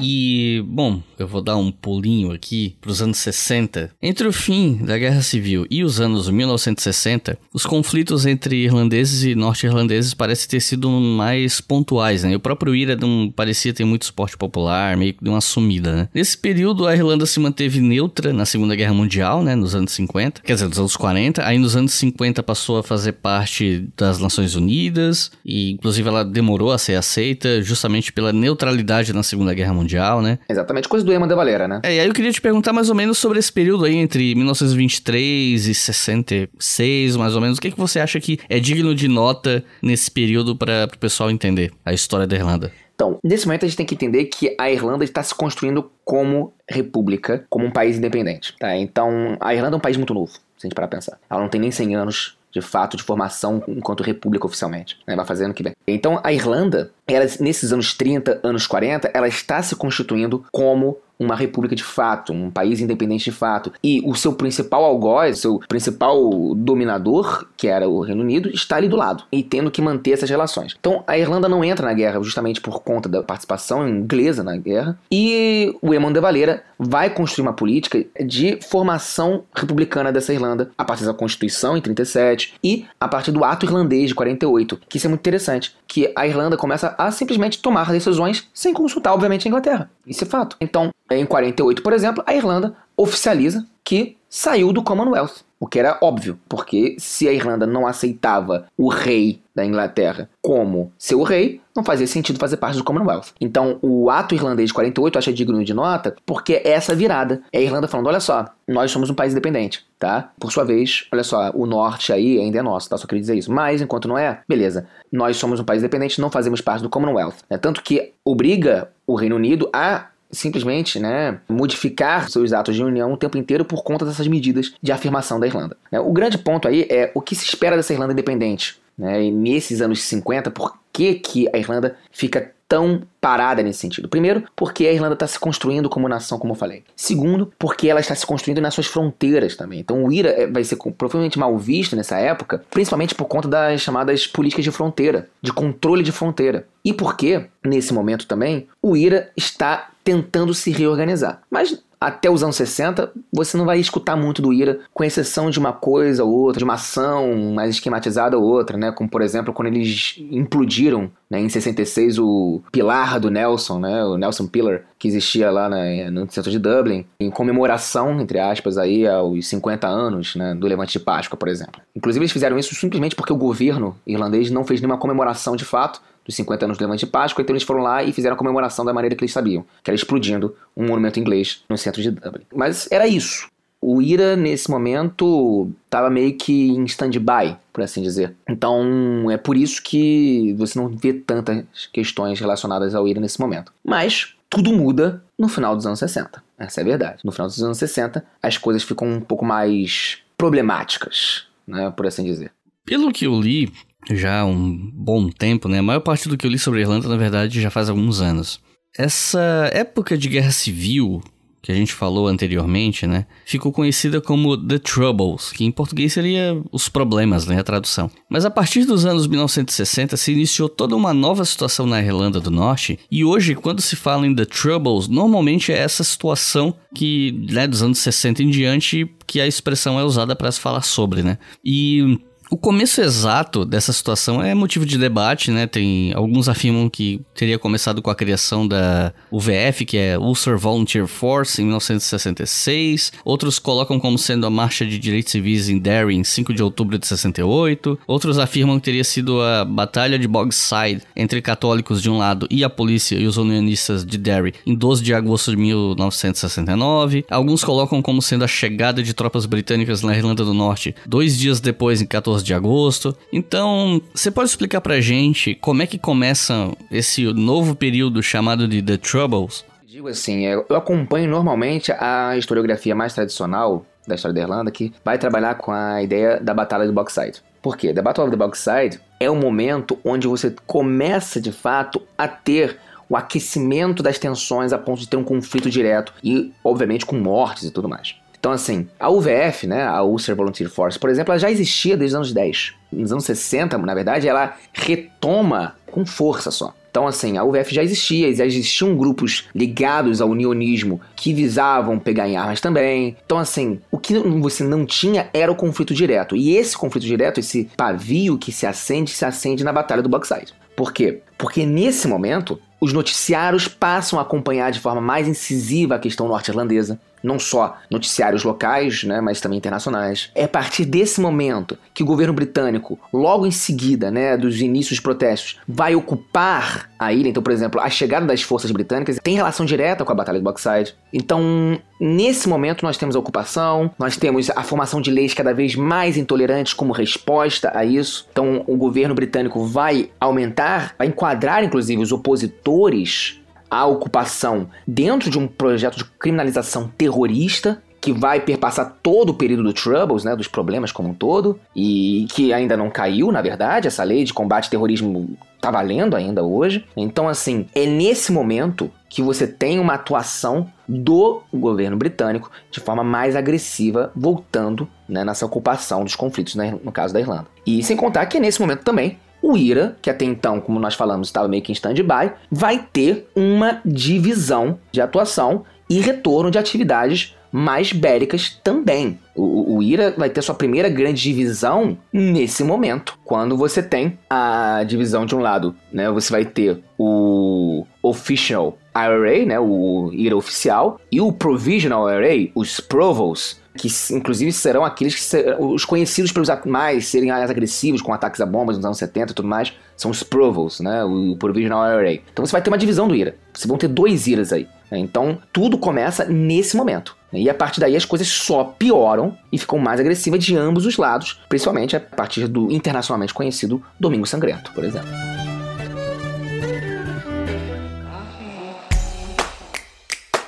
E, bom, eu vou dar um pulinho aqui para os anos 60. Entre o fim da Guerra Civil e os anos 1960, os conflitos entre irlandeses e norte-irlandeses parecem ter sido mais pontuais, né? O próprio Ira não parecia ter muito esporte popular, meio que deu uma sumida, né? Nesse período, a Irlanda se manteve neutra na Segunda Guerra Mundial, né? Nos anos 50, quer dizer, nos anos 40. Aí, nos anos 50, passou a fazer parte das Nações Unidas e, inclusive, ela demorou a ser aceita justamente pela neutralidade na Segunda Guerra Mundial, né? Exatamente, coisa do Eman de Valera, né? É, e aí eu queria te perguntar mais ou menos sobre esse período aí entre 1923 e 66, mais ou menos. O que, que você acha que é digno de nota nesse período para o pessoal entender a história da Irlanda? Então, nesse momento a gente tem que entender que a Irlanda está se construindo como república, como um país independente. Tá? Então, a Irlanda é um país muito novo, se a gente parar pra pensar. Ela não tem nem 100 anos de fato de formação enquanto república oficialmente. Né? Vai fazer ano que vem. Então a Irlanda, ela, nesses anos 30, anos 40, ela está se constituindo como uma república de fato, um país independente de fato. E o seu principal algoz, seu principal dominador, que era o Reino Unido, está ali do lado e tendo que manter essas relações. Então a Irlanda não entra na guerra justamente por conta da participação inglesa na guerra. E o Eamon de Valera vai construir uma política de formação republicana dessa Irlanda a partir da Constituição em 37 e a partir do Ato Irlandês de 48, que isso é muito interessante, que a Irlanda começa a simplesmente tomar decisões sem consultar, obviamente, a Inglaterra. Isso é fato. Então, em 48, por exemplo, a Irlanda oficializa que saiu do Commonwealth, o que era óbvio, porque se a Irlanda não aceitava o rei da Inglaterra como seu rei, não fazia sentido fazer parte do Commonwealth. Então, o ato irlandês de 48 acha digno de nota porque é essa virada. É a Irlanda falando: olha só, nós somos um país independente, tá? Por sua vez, olha só, o norte aí ainda é nosso, tá? Só queria dizer isso. Mas, enquanto não é, beleza. Nós somos um país independente, não fazemos parte do Commonwealth. É Tanto que obriga o Reino Unido a simplesmente né, modificar seus atos de união o tempo inteiro por conta dessas medidas de afirmação da Irlanda. Né. O grande ponto aí é o que se espera dessa Irlanda independente. Né, e nesses anos 50, por que, que a Irlanda fica tão parada nesse sentido. Primeiro, porque a Irlanda está se construindo como nação, como eu falei. Segundo, porque ela está se construindo nas suas fronteiras também. Então o IRA é, vai ser provavelmente mal visto nessa época, principalmente por conta das chamadas políticas de fronteira, de controle de fronteira. E porque, nesse momento também, o IRA está tentando se reorganizar. Mas até os anos 60, você não vai escutar muito do IRA, com exceção de uma coisa ou outra, de uma ação mais esquematizada ou outra, né? Como, por exemplo, quando eles implodiram né, em 66 o pilar do Nelson, né? O Nelson Pillar, que existia lá na, no centro de Dublin, em comemoração, entre aspas, aí, aos 50 anos né, do Levante de Páscoa, por exemplo. Inclusive, eles fizeram isso simplesmente porque o governo irlandês não fez nenhuma comemoração de fato, dos 50 anos do Levante de Páscoa, então eles foram lá e fizeram a comemoração da maneira que eles sabiam, que era explodindo um monumento inglês no centro de Dublin. Mas era isso. O IRA, nesse momento, estava meio que em stand-by, por assim dizer. Então, é por isso que você não vê tantas questões relacionadas ao IRA nesse momento. Mas, tudo muda no final dos anos 60. Essa é a verdade. No final dos anos 60, as coisas ficam um pouco mais problemáticas né, por assim dizer. Pelo que eu li, já um bom tempo, né? A maior parte do que eu li sobre a Irlanda, na verdade, já faz alguns anos. Essa época de guerra civil que a gente falou anteriormente, né, ficou conhecida como The Troubles, que em português seria os problemas, né, a tradução. Mas a partir dos anos 1960 se iniciou toda uma nova situação na Irlanda do Norte, e hoje quando se fala em The Troubles, normalmente é essa situação que, né, dos anos 60 em diante que a expressão é usada para se falar sobre, né? E o começo exato dessa situação é motivo de debate, né? Tem alguns afirmam que teria começado com a criação da UVF, que é Ulster Volunteer Force, em 1966. Outros colocam como sendo a marcha de direitos civis em Derry em 5 de outubro de 68. Outros afirmam que teria sido a batalha de Bogside entre católicos de um lado e a polícia e os unionistas de Derry em 12 de agosto de 1969. Alguns colocam como sendo a chegada de tropas britânicas na Irlanda do Norte dois dias depois, em 14 de agosto. Então, você pode explicar pra gente como é que começa esse novo período chamado de The Troubles? Digo assim, eu acompanho normalmente a historiografia mais tradicional da história da Irlanda, que vai trabalhar com a ideia da Batalha do Boxside. Por quê? The Battle of the é o momento onde você começa de fato a ter o aquecimento das tensões a ponto de ter um conflito direto e, obviamente, com mortes e tudo mais. Então, assim, a UVF, né, a Ulster Volunteer Force, por exemplo, ela já existia desde os anos 10. Nos anos 60, na verdade, ela retoma com força só. Então, assim, a UVF já existia, já existiam grupos ligados ao unionismo que visavam pegar em armas também. Então, assim, o que você não tinha era o conflito direto. E esse conflito direto, esse pavio que se acende, se acende na Batalha do Boxside. Por quê? Porque nesse momento, os noticiários passam a acompanhar de forma mais incisiva a questão norte-irlandesa não só noticiários locais, né, mas também internacionais. É a partir desse momento que o governo britânico, logo em seguida, né, dos inícios dos protestos, vai ocupar a ilha. Então, por exemplo, a chegada das forças britânicas tem relação direta com a Batalha de Boxside. Então, nesse momento, nós temos a ocupação, nós temos a formação de leis cada vez mais intolerantes como resposta a isso. Então, o governo britânico vai aumentar, vai enquadrar, inclusive, os opositores a ocupação dentro de um projeto de criminalização terrorista que vai perpassar todo o período do Troubles, né, dos problemas como um todo, e que ainda não caiu, na verdade, essa lei de combate ao terrorismo tá valendo ainda hoje. Então, assim, é nesse momento que você tem uma atuação do governo britânico de forma mais agressiva, voltando né, nessa ocupação dos conflitos, né, no caso da Irlanda. E sem contar que é nesse momento também o IRA, que até então, como nós falamos, estava meio que em stand-by, vai ter uma divisão de atuação e retorno de atividades mais bélicas também. O, o, IRA vai ter sua primeira grande divisão nesse momento, quando você tem a divisão de um lado, né? Você vai ter o Official IRA, né? O IRA oficial, e o Provisional IRA, os Provos, que inclusive serão aqueles que serão os conhecidos pelos mais serem mais agressivos com ataques a bombas nos anos 70 e tudo mais, são os Provos, né, o Provisional IRA. Então você vai ter uma divisão do IRA. Vocês vão ter dois IRAs aí. Né? Então tudo começa nesse momento. Né? E a partir daí as coisas só pioram e ficam mais agressivas de ambos os lados, principalmente a partir do internacionalmente conhecido Domingo Sangrento, por exemplo.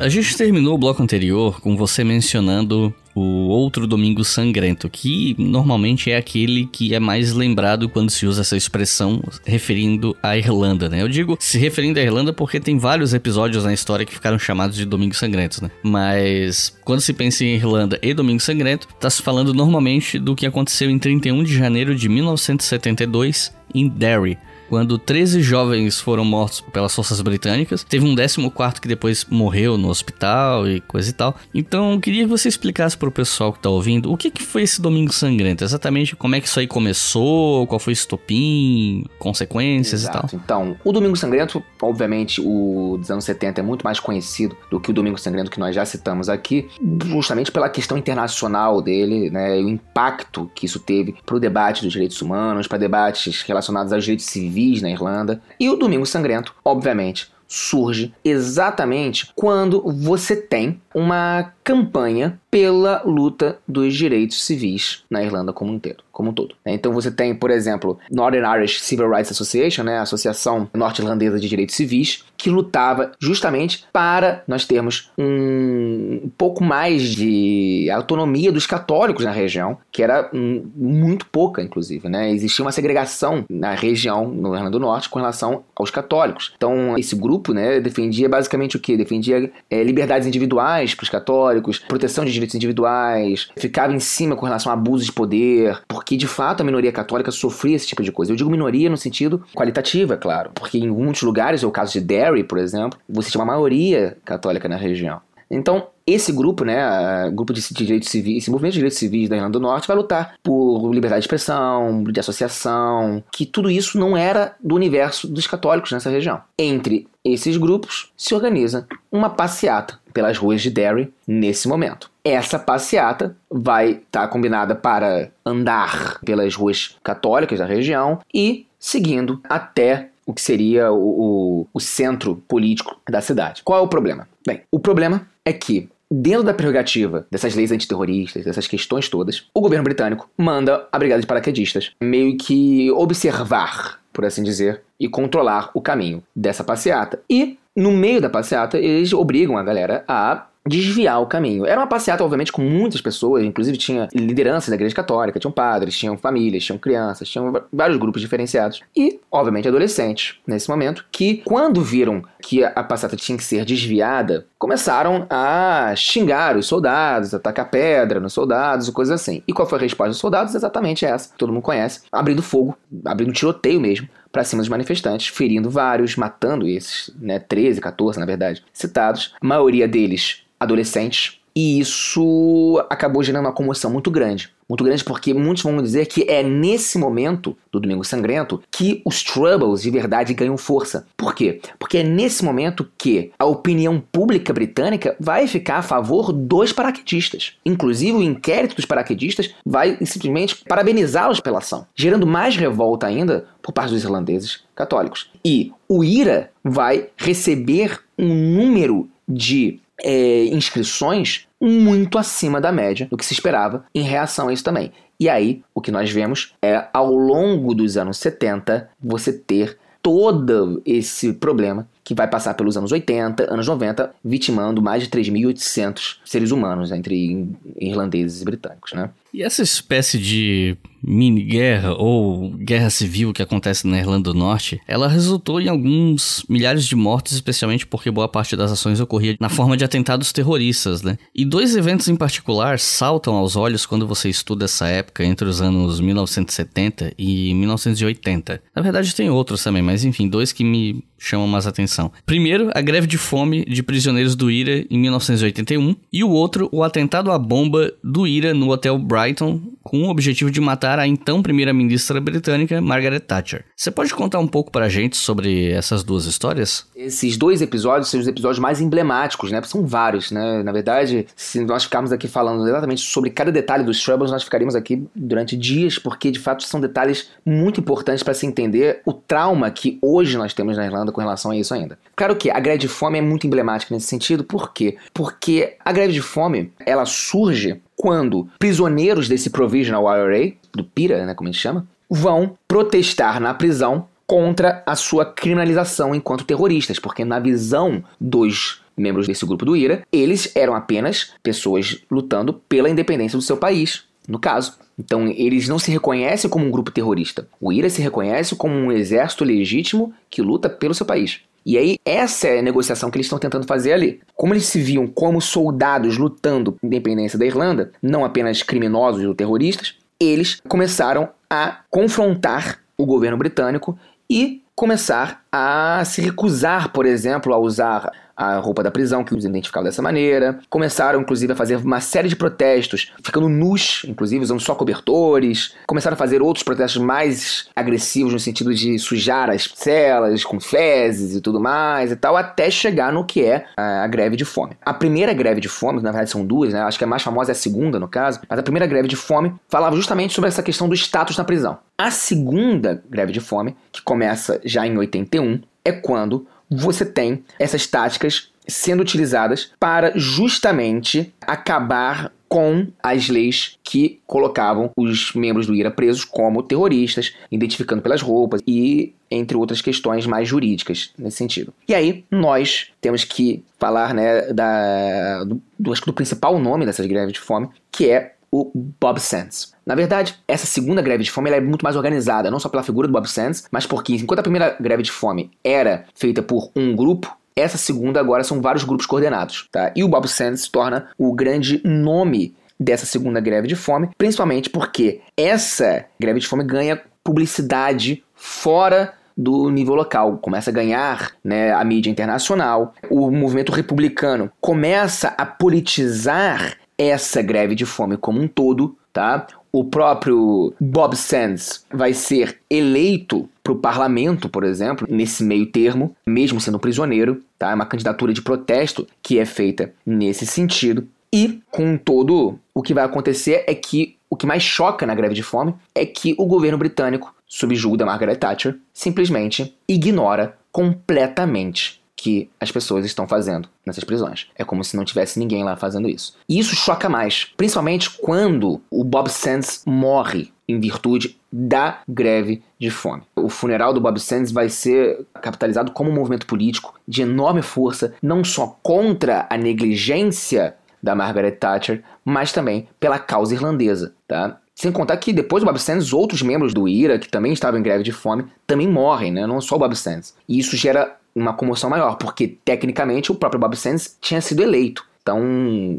A gente terminou o bloco anterior com você mencionando o outro Domingo Sangrento, que normalmente é aquele que é mais lembrado quando se usa essa expressão referindo à Irlanda, né? Eu digo se referindo à Irlanda porque tem vários episódios na história que ficaram chamados de Domingo Sangrentos, né? Mas quando se pensa em Irlanda e Domingo Sangrento, está se falando normalmente do que aconteceu em 31 de janeiro de 1972 em Derry, quando 13 jovens foram mortos pelas forças britânicas. Teve um 14 que depois morreu no hospital e coisa e tal. Então, eu queria que você explicasse para o pessoal que está ouvindo o que, que foi esse Domingo Sangrento, exatamente como é que isso aí começou, qual foi o estopim, consequências Exato. e tal. Então, o Domingo Sangrento, obviamente, o dos anos 70 é muito mais conhecido do que o Domingo Sangrento que nós já citamos aqui, justamente pela questão internacional dele, né, e o impacto que isso teve para o debate dos direitos humanos, para debates relacionados aos direitos civis civis na Irlanda, e o Domingo Sangrento, obviamente, surge exatamente quando você tem uma campanha pela luta dos direitos civis na Irlanda como um todo. Como um todo. Então você tem, por exemplo, Northern Irish Civil Rights Association, né, a Associação Norte-Irlandesa de Direitos Civis, que lutava justamente para nós termos um pouco mais de autonomia dos católicos na região, que era muito pouca, inclusive. Né? Existia uma segregação na região, no Irlanda do Norte, com relação aos católicos. Então, esse grupo né, defendia basicamente o quê? Defendia é, liberdades individuais para os católicos, proteção de direitos individuais, ficava em cima com relação a abuso de poder, porque de fato a minoria católica sofria esse tipo de coisa. Eu digo minoria no sentido qualitativo, é claro, porque em muitos lugares, é o caso de Derry, por exemplo, você tinha uma maioria católica na região. Então, esse grupo, né, grupo de direitos civis, esse movimento de direitos civis da Irlanda do Norte vai lutar por liberdade de expressão, de associação, que tudo isso não era do universo dos católicos nessa região. Entre esses grupos se organiza uma passeata pelas ruas de Derry nesse momento. Essa passeata vai estar tá combinada para andar pelas ruas católicas da região e seguindo até o que seria o, o, o centro político da cidade. Qual é o problema? Bem, o problema é que Dentro da prerrogativa dessas leis antiterroristas, dessas questões todas, o governo britânico manda a brigada de paraquedistas meio que observar, por assim dizer, e controlar o caminho dessa passeata. E, no meio da passeata, eles obrigam a galera a desviar o caminho. Era uma passeata, obviamente, com muitas pessoas, inclusive tinha lideranças da igreja católica, tinham padres, tinham famílias, tinham crianças, tinham vários grupos diferenciados. E, obviamente, adolescentes, nesse momento, que quando viram que a passeata tinha que ser desviada, começaram a xingar os soldados, atacar pedra nos soldados e coisas assim. E qual foi a resposta dos soldados? Exatamente essa, todo mundo conhece, abrindo fogo, abrindo tiroteio mesmo, para cima dos manifestantes, ferindo vários, matando esses, né, 13, 14 na verdade, citados, a maioria deles adolescentes, e isso acabou gerando uma comoção muito grande. Muito grande porque muitos vão dizer que é nesse momento do Domingo Sangrento que os Troubles de verdade ganham força. Por quê? Porque é nesse momento que a opinião pública britânica vai ficar a favor dos paraquedistas. Inclusive, o inquérito dos paraquedistas vai simplesmente parabenizá-los pela ação, gerando mais revolta ainda por parte dos irlandeses católicos. E o IRA vai receber um número de é, inscrições muito acima da média do que se esperava em reação a isso também. E aí, o que nós vemos é, ao longo dos anos 70, você ter todo esse problema que vai passar pelos anos 80, anos 90, vitimando mais de 3.800 seres humanos entre irlandeses e britânicos, né? E essa espécie de mini-guerra ou guerra civil que acontece na Irlanda do Norte, ela resultou em alguns milhares de mortes, especialmente porque boa parte das ações ocorria na forma de atentados terroristas, né? E dois eventos em particular saltam aos olhos quando você estuda essa época entre os anos 1970 e 1980. Na verdade tem outros também, mas enfim, dois que me chamam mais atenção. Primeiro, a greve de fome de prisioneiros do IRA em 1981 e o outro, o atentado à bomba do IRA no hotel Brighton com o objetivo de matar a então primeira-ministra britânica Margaret Thatcher. Você pode contar um pouco pra gente sobre essas duas histórias? Esses dois episódios são os episódios mais emblemáticos, né? São vários, né? Na verdade, se nós ficarmos aqui falando exatamente sobre cada detalhe dos Troubles, nós ficaríamos aqui durante dias, porque de fato são detalhes muito importantes para se entender o trauma que hoje nós temos na Irlanda com relação a isso ainda. Claro que a greve de fome é muito emblemática nesse sentido, por quê? Porque a greve de fome, ela surge quando prisioneiros desse Provisional IRA, do PIRA, né, como gente chama, vão protestar na prisão contra a sua criminalização enquanto terroristas, porque na visão dos membros desse grupo do IRA, eles eram apenas pessoas lutando pela independência do seu país, no caso. Então, eles não se reconhecem como um grupo terrorista. O IRA se reconhece como um exército legítimo que luta pelo seu país. E aí, essa é a negociação que eles estão tentando fazer ali. Como eles se viam como soldados lutando pela independência da Irlanda, não apenas criminosos ou terroristas, eles começaram a confrontar o governo britânico e começar a se recusar, por exemplo, a usar a roupa da prisão, que os identificavam dessa maneira. Começaram, inclusive, a fazer uma série de protestos, ficando nus, inclusive, usando só cobertores. Começaram a fazer outros protestos mais agressivos, no sentido de sujar as celas com fezes e tudo mais e tal, até chegar no que é a, greve de fome. A primeira greve de fome, na verdade são duas, né? Acho que a mais famosa é a segunda, no caso, mas a primeira greve de fome falava justamente sobre essa questão do status na prisão. A segunda greve de fome, que começa já em 81, é quando você tem essas táticas sendo utilizadas para justamente acabar com as leis que colocavam os membros do IRA presos como terroristas, identificando pelas roupas e entre outras questões mais jurídicas nesse sentido. E aí nós temos que falar né, da, do, do, acho que do principal nome dessas greves de fome, que é o Bob Sands. Na verdade, essa segunda greve de fome é muito mais organizada, não só pela figura do Bob Sands, mas porque enquanto a primeira greve de fome era feita por um grupo, essa segunda agora são vários grupos coordenados, tá? E o Bob Sands se torna o grande nome dessa segunda greve de fome, principalmente porque essa greve de fome ganha publicidade fora do nível local, começa a ganhar né, a mídia internacional, o movimento republicano começa a politizar essa greve de fome como um todo, tá? O próprio Bob Sands vai ser eleito para o parlamento, por exemplo, nesse meio termo, mesmo sendo prisioneiro, tá? É uma candidatura de protesto que é feita nesse sentido. E, com todo, o que vai acontecer é que o que mais choca na greve de fome é que o governo britânico, sob julgo da Margaret Thatcher, simplesmente ignora completamente que as pessoas estão fazendo nessas prisões. É como se não tivesse ninguém lá fazendo isso. E isso choca mais, principalmente quando o Bob Sands morre em virtude da greve de fome. O funeral do Bob Sands vai ser capitalizado como um movimento político de enorme força, não só contra a negligência da Margaret Thatcher, mas também pela causa irlandesa, tá? Sem contar que depois do Bob Sands, outros membros do IRA, que também estavam em greve de fome, também morrem, né? Não só o Bob Sands. E isso gera uma comoção maior, porque tecnicamente o próprio Bob Sands tinha sido eleito. Então,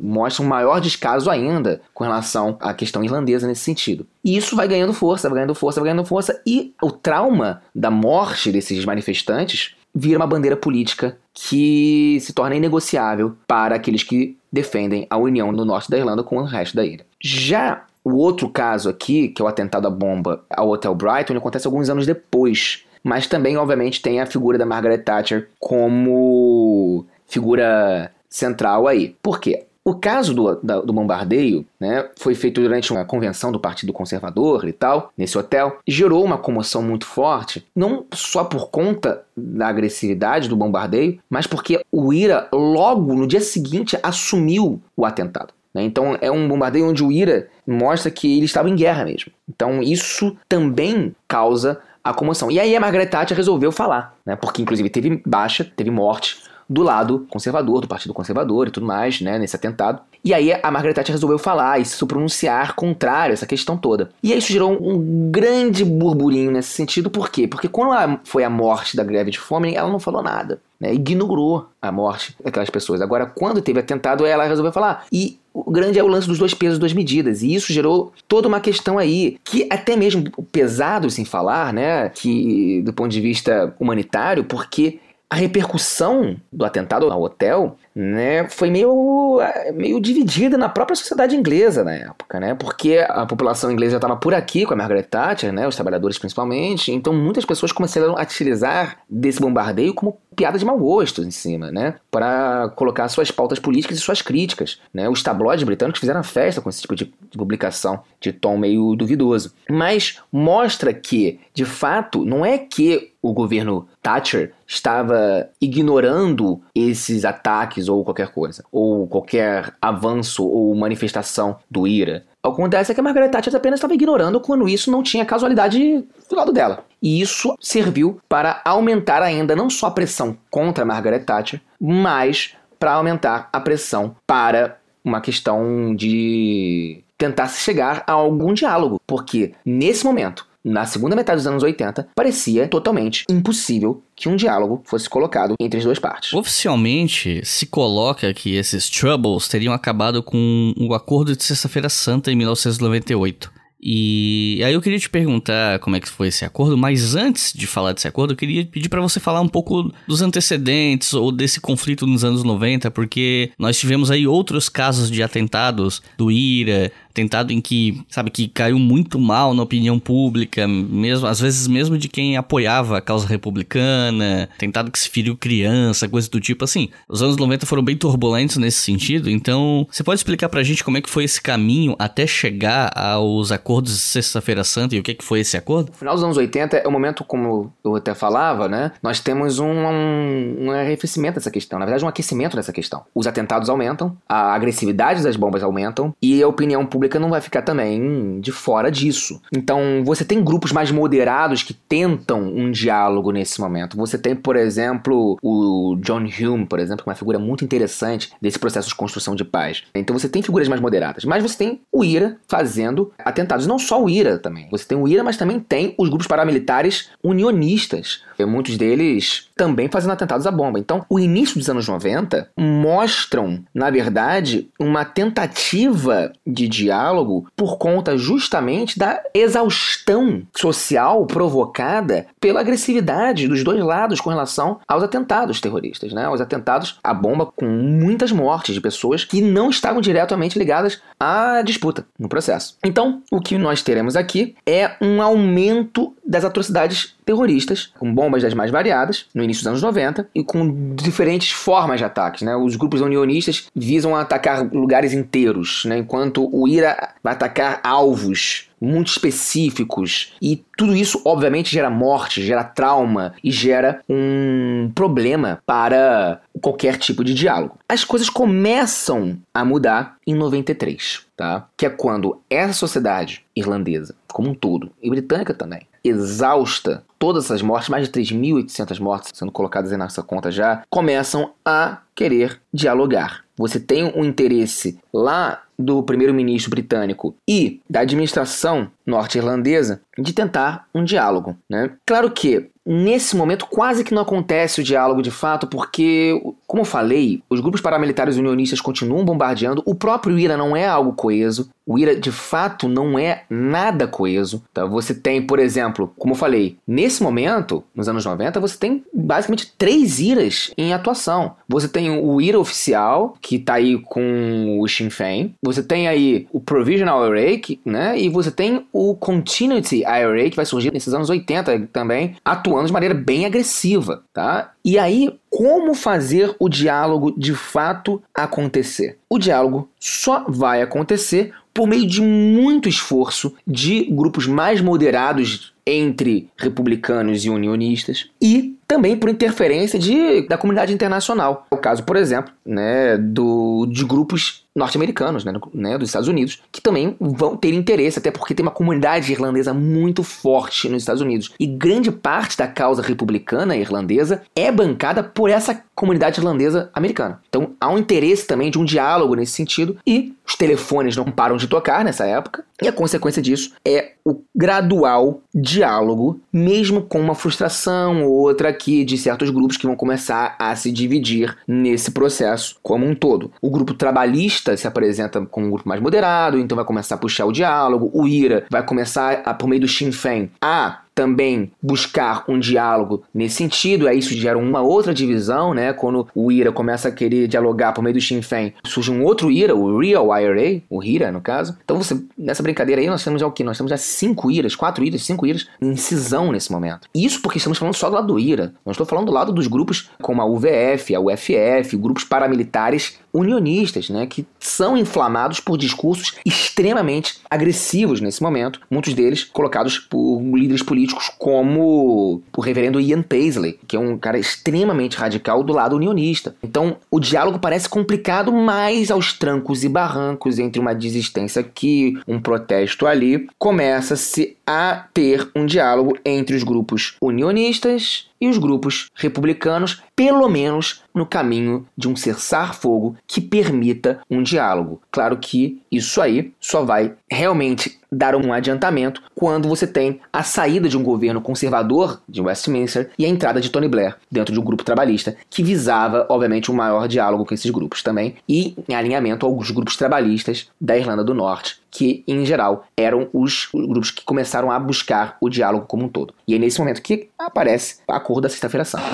mostra um maior descaso ainda com relação à questão irlandesa nesse sentido. E isso vai ganhando força, vai ganhando força, vai ganhando força, e o trauma da morte desses manifestantes vira uma bandeira política que se torna inegociável para aqueles que defendem a união do norte da Irlanda com o resto da ilha. Já o outro caso aqui, que é o atentado à bomba ao Hotel Brighton, acontece alguns anos depois mas também, obviamente, tem a figura da Margaret Thatcher como figura central aí. Por quê? O caso do, do bombardeio né, foi feito durante uma convenção do Partido Conservador e tal, nesse hotel, gerou uma comoção muito forte, não só por conta da agressividade do bombardeio, mas porque o IRA, logo no dia seguinte, assumiu o atentado. Né? Então é um bombardeio onde o IRA mostra que ele estava em guerra mesmo. Então isso também causa a comoção. E aí a Margaret Thatcher resolveu falar, né? Porque inclusive teve baixa, teve morte do lado conservador, do Partido Conservador e tudo mais, né, nesse atentado. E aí a Margaret Thatcher resolveu falar e se pronunciar contrário a essa questão toda. E isso gerou um, um grande burburinho nesse sentido, por quê? Porque quando foi a morte da greve de fome, ela não falou nada, né, ignorou a morte daquelas pessoas. Agora, quando teve atentado, ela resolveu falar. E o grande é o lance dos dois pesos, duas medidas. E isso gerou toda uma questão aí, que até mesmo pesado sem falar, né? Que do ponto de vista humanitário, porque a repercussão do atentado ao hotel né, foi meio, meio dividida na própria sociedade inglesa na época, né? Porque a população inglesa já estava por aqui com a Margaret Thatcher, né, os trabalhadores principalmente, então muitas pessoas começaram a utilizar desse bombardeio como piada de mau gosto em cima, né? Para colocar suas pautas políticas e suas críticas, né? Os tabloides britânicos fizeram festa com esse tipo de, de publicação de tom meio duvidoso. Mas mostra que, de fato, não é que o governo Thatcher estava ignorando esses ataques ou qualquer coisa, ou qualquer avanço ou manifestação do IRA. Acontece é que a Margaret Thatcher apenas estava ignorando quando isso não tinha casualidade do lado dela. E isso serviu para aumentar ainda não só a pressão contra a Margaret Thatcher, mas para aumentar a pressão para uma questão de tentar chegar a algum diálogo. Porque nesse momento, na segunda metade dos anos 80, parecia totalmente impossível que um diálogo fosse colocado entre as duas partes. Oficialmente, se coloca que esses Troubles teriam acabado com o Acordo de Sexta-feira Santa em 1998. E aí eu queria te perguntar como é que foi esse acordo, mas antes de falar desse acordo, eu queria pedir para você falar um pouco dos antecedentes ou desse conflito nos anos 90, porque nós tivemos aí outros casos de atentados do IRA, atentado em que, sabe, que caiu muito mal na opinião pública, mesmo às vezes mesmo de quem apoiava a causa republicana, tentado que se feriu criança, coisa do tipo assim. Os anos 90 foram bem turbulentos nesse sentido, então você pode explicar pra gente como é que foi esse caminho até chegar aos acordos de Sexta-feira Santa e o que, que foi esse acordo? No final dos anos 80 é o momento, como eu até falava, né? Nós temos um, um, um arrefecimento dessa questão, na verdade, um aquecimento dessa questão. Os atentados aumentam, a agressividade das bombas aumentam e a opinião pública não vai ficar também de fora disso. Então, você tem grupos mais moderados que tentam um diálogo nesse momento. Você tem, por exemplo, o John Hume, por exemplo, que é uma figura muito interessante desse processo de construção de paz. Então, você tem figuras mais moderadas, mas você tem o IRA fazendo atentados. Não só o IRA também. Você tem o IRA, mas também tem os grupos paramilitares unionistas. Muitos deles também fazendo atentados à bomba. Então, o início dos anos 90 mostram, na verdade, uma tentativa de diálogo por conta justamente da exaustão social provocada pela agressividade dos dois lados com relação aos atentados terroristas, né? Os atentados à bomba com muitas mortes de pessoas que não estavam diretamente ligadas à disputa no processo. Então, o que nós teremos aqui é um aumento das atrocidades terroristas, com bombas das mais variadas, no início dos anos 90, e com diferentes formas de ataques. Né? Os grupos unionistas visam atacar lugares inteiros, né? enquanto o IRA vai atacar alvos muito específicos. E tudo isso, obviamente, gera morte, gera trauma e gera um problema para qualquer tipo de diálogo. As coisas começam a mudar em 93, tá? Que é quando essa sociedade irlandesa, como um todo, e britânica também, exausta todas essas mortes, mais de 3.800 mortes sendo colocadas aí nessa conta já, começam a querer dialogar. Você tem um interesse lá do primeiro-ministro britânico e da administração norte-irlandesa de tentar um diálogo. Né? Claro que Nesse momento, quase que não acontece o diálogo de fato, porque, como eu falei, os grupos paramilitares unionistas continuam bombardeando, o próprio IRA não é algo coeso, o IRA de fato não é nada coeso. Tá? Você tem, por exemplo, como eu falei, nesse momento, nos anos 90, você tem basicamente três IRAs em atuação. Você tem o IRA oficial, que está aí com o Sinn Féin, você tem aí o Provisional IRA, né? e você tem o Continuity IRA, que vai surgir nesses anos 80 também, atuando falando de maneira bem agressiva, tá? E aí, como fazer o diálogo de fato acontecer? O diálogo só vai acontecer por meio de muito esforço de grupos mais moderados entre republicanos e unionistas e também por interferência de, da comunidade internacional. O caso, por exemplo, né, do, de grupos norte-americanos, né, né, dos Estados Unidos, que também vão ter interesse, até porque tem uma comunidade irlandesa muito forte nos Estados Unidos. E grande parte da causa republicana irlandesa é bancada por essa comunidade irlandesa americana. Então há um interesse também de um diálogo nesse sentido, e os telefones não param de tocar nessa época, e a consequência disso é o gradual diálogo, mesmo com uma frustração ou outra aqui de certos grupos que vão começar a se dividir nesse processo como um todo. O grupo trabalhista se apresenta como um grupo mais moderado, então vai começar a puxar o diálogo. O IRA vai começar, a, por meio do Sinn Féin, a também buscar um diálogo nesse sentido, aí isso gera uma outra divisão, né? Quando o IRA começa a querer dialogar por meio do Sinn Féin, surge um outro IRA, o Real IRA, o IRA no caso. Então você, nessa brincadeira aí, nós temos já o que? Nós temos já cinco IRAs, quatro IRAs, cinco IRAs em cisão nesse momento. Isso porque estamos falando só do lado do IRA. Não estou falando do lado dos grupos como a UVF, a UFF, grupos paramilitares unionistas, né, que são inflamados por discursos extremamente agressivos nesse momento, muitos deles colocados por líderes políticos como o reverendo Ian Paisley, que é um cara extremamente radical do lado unionista. Então, o diálogo parece complicado, mas aos trancos e barrancos entre uma desistência aqui, um protesto ali, começa-se a ter um diálogo entre os grupos unionistas e os grupos republicanos, pelo menos no caminho de um cessar-fogo que permita um diálogo. Claro que isso aí só vai realmente dar um adiantamento quando você tem a saída de um governo conservador de Westminster e a entrada de Tony Blair dentro de um grupo trabalhista que visava, obviamente, um maior diálogo com esses grupos também e em alinhamento aos grupos trabalhistas da Irlanda do Norte, que em geral eram os grupos que começaram a buscar o diálogo como um todo. E é nesse momento que aparece a cor da Sexta-feira Santa.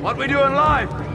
What we? Echoes in eternity.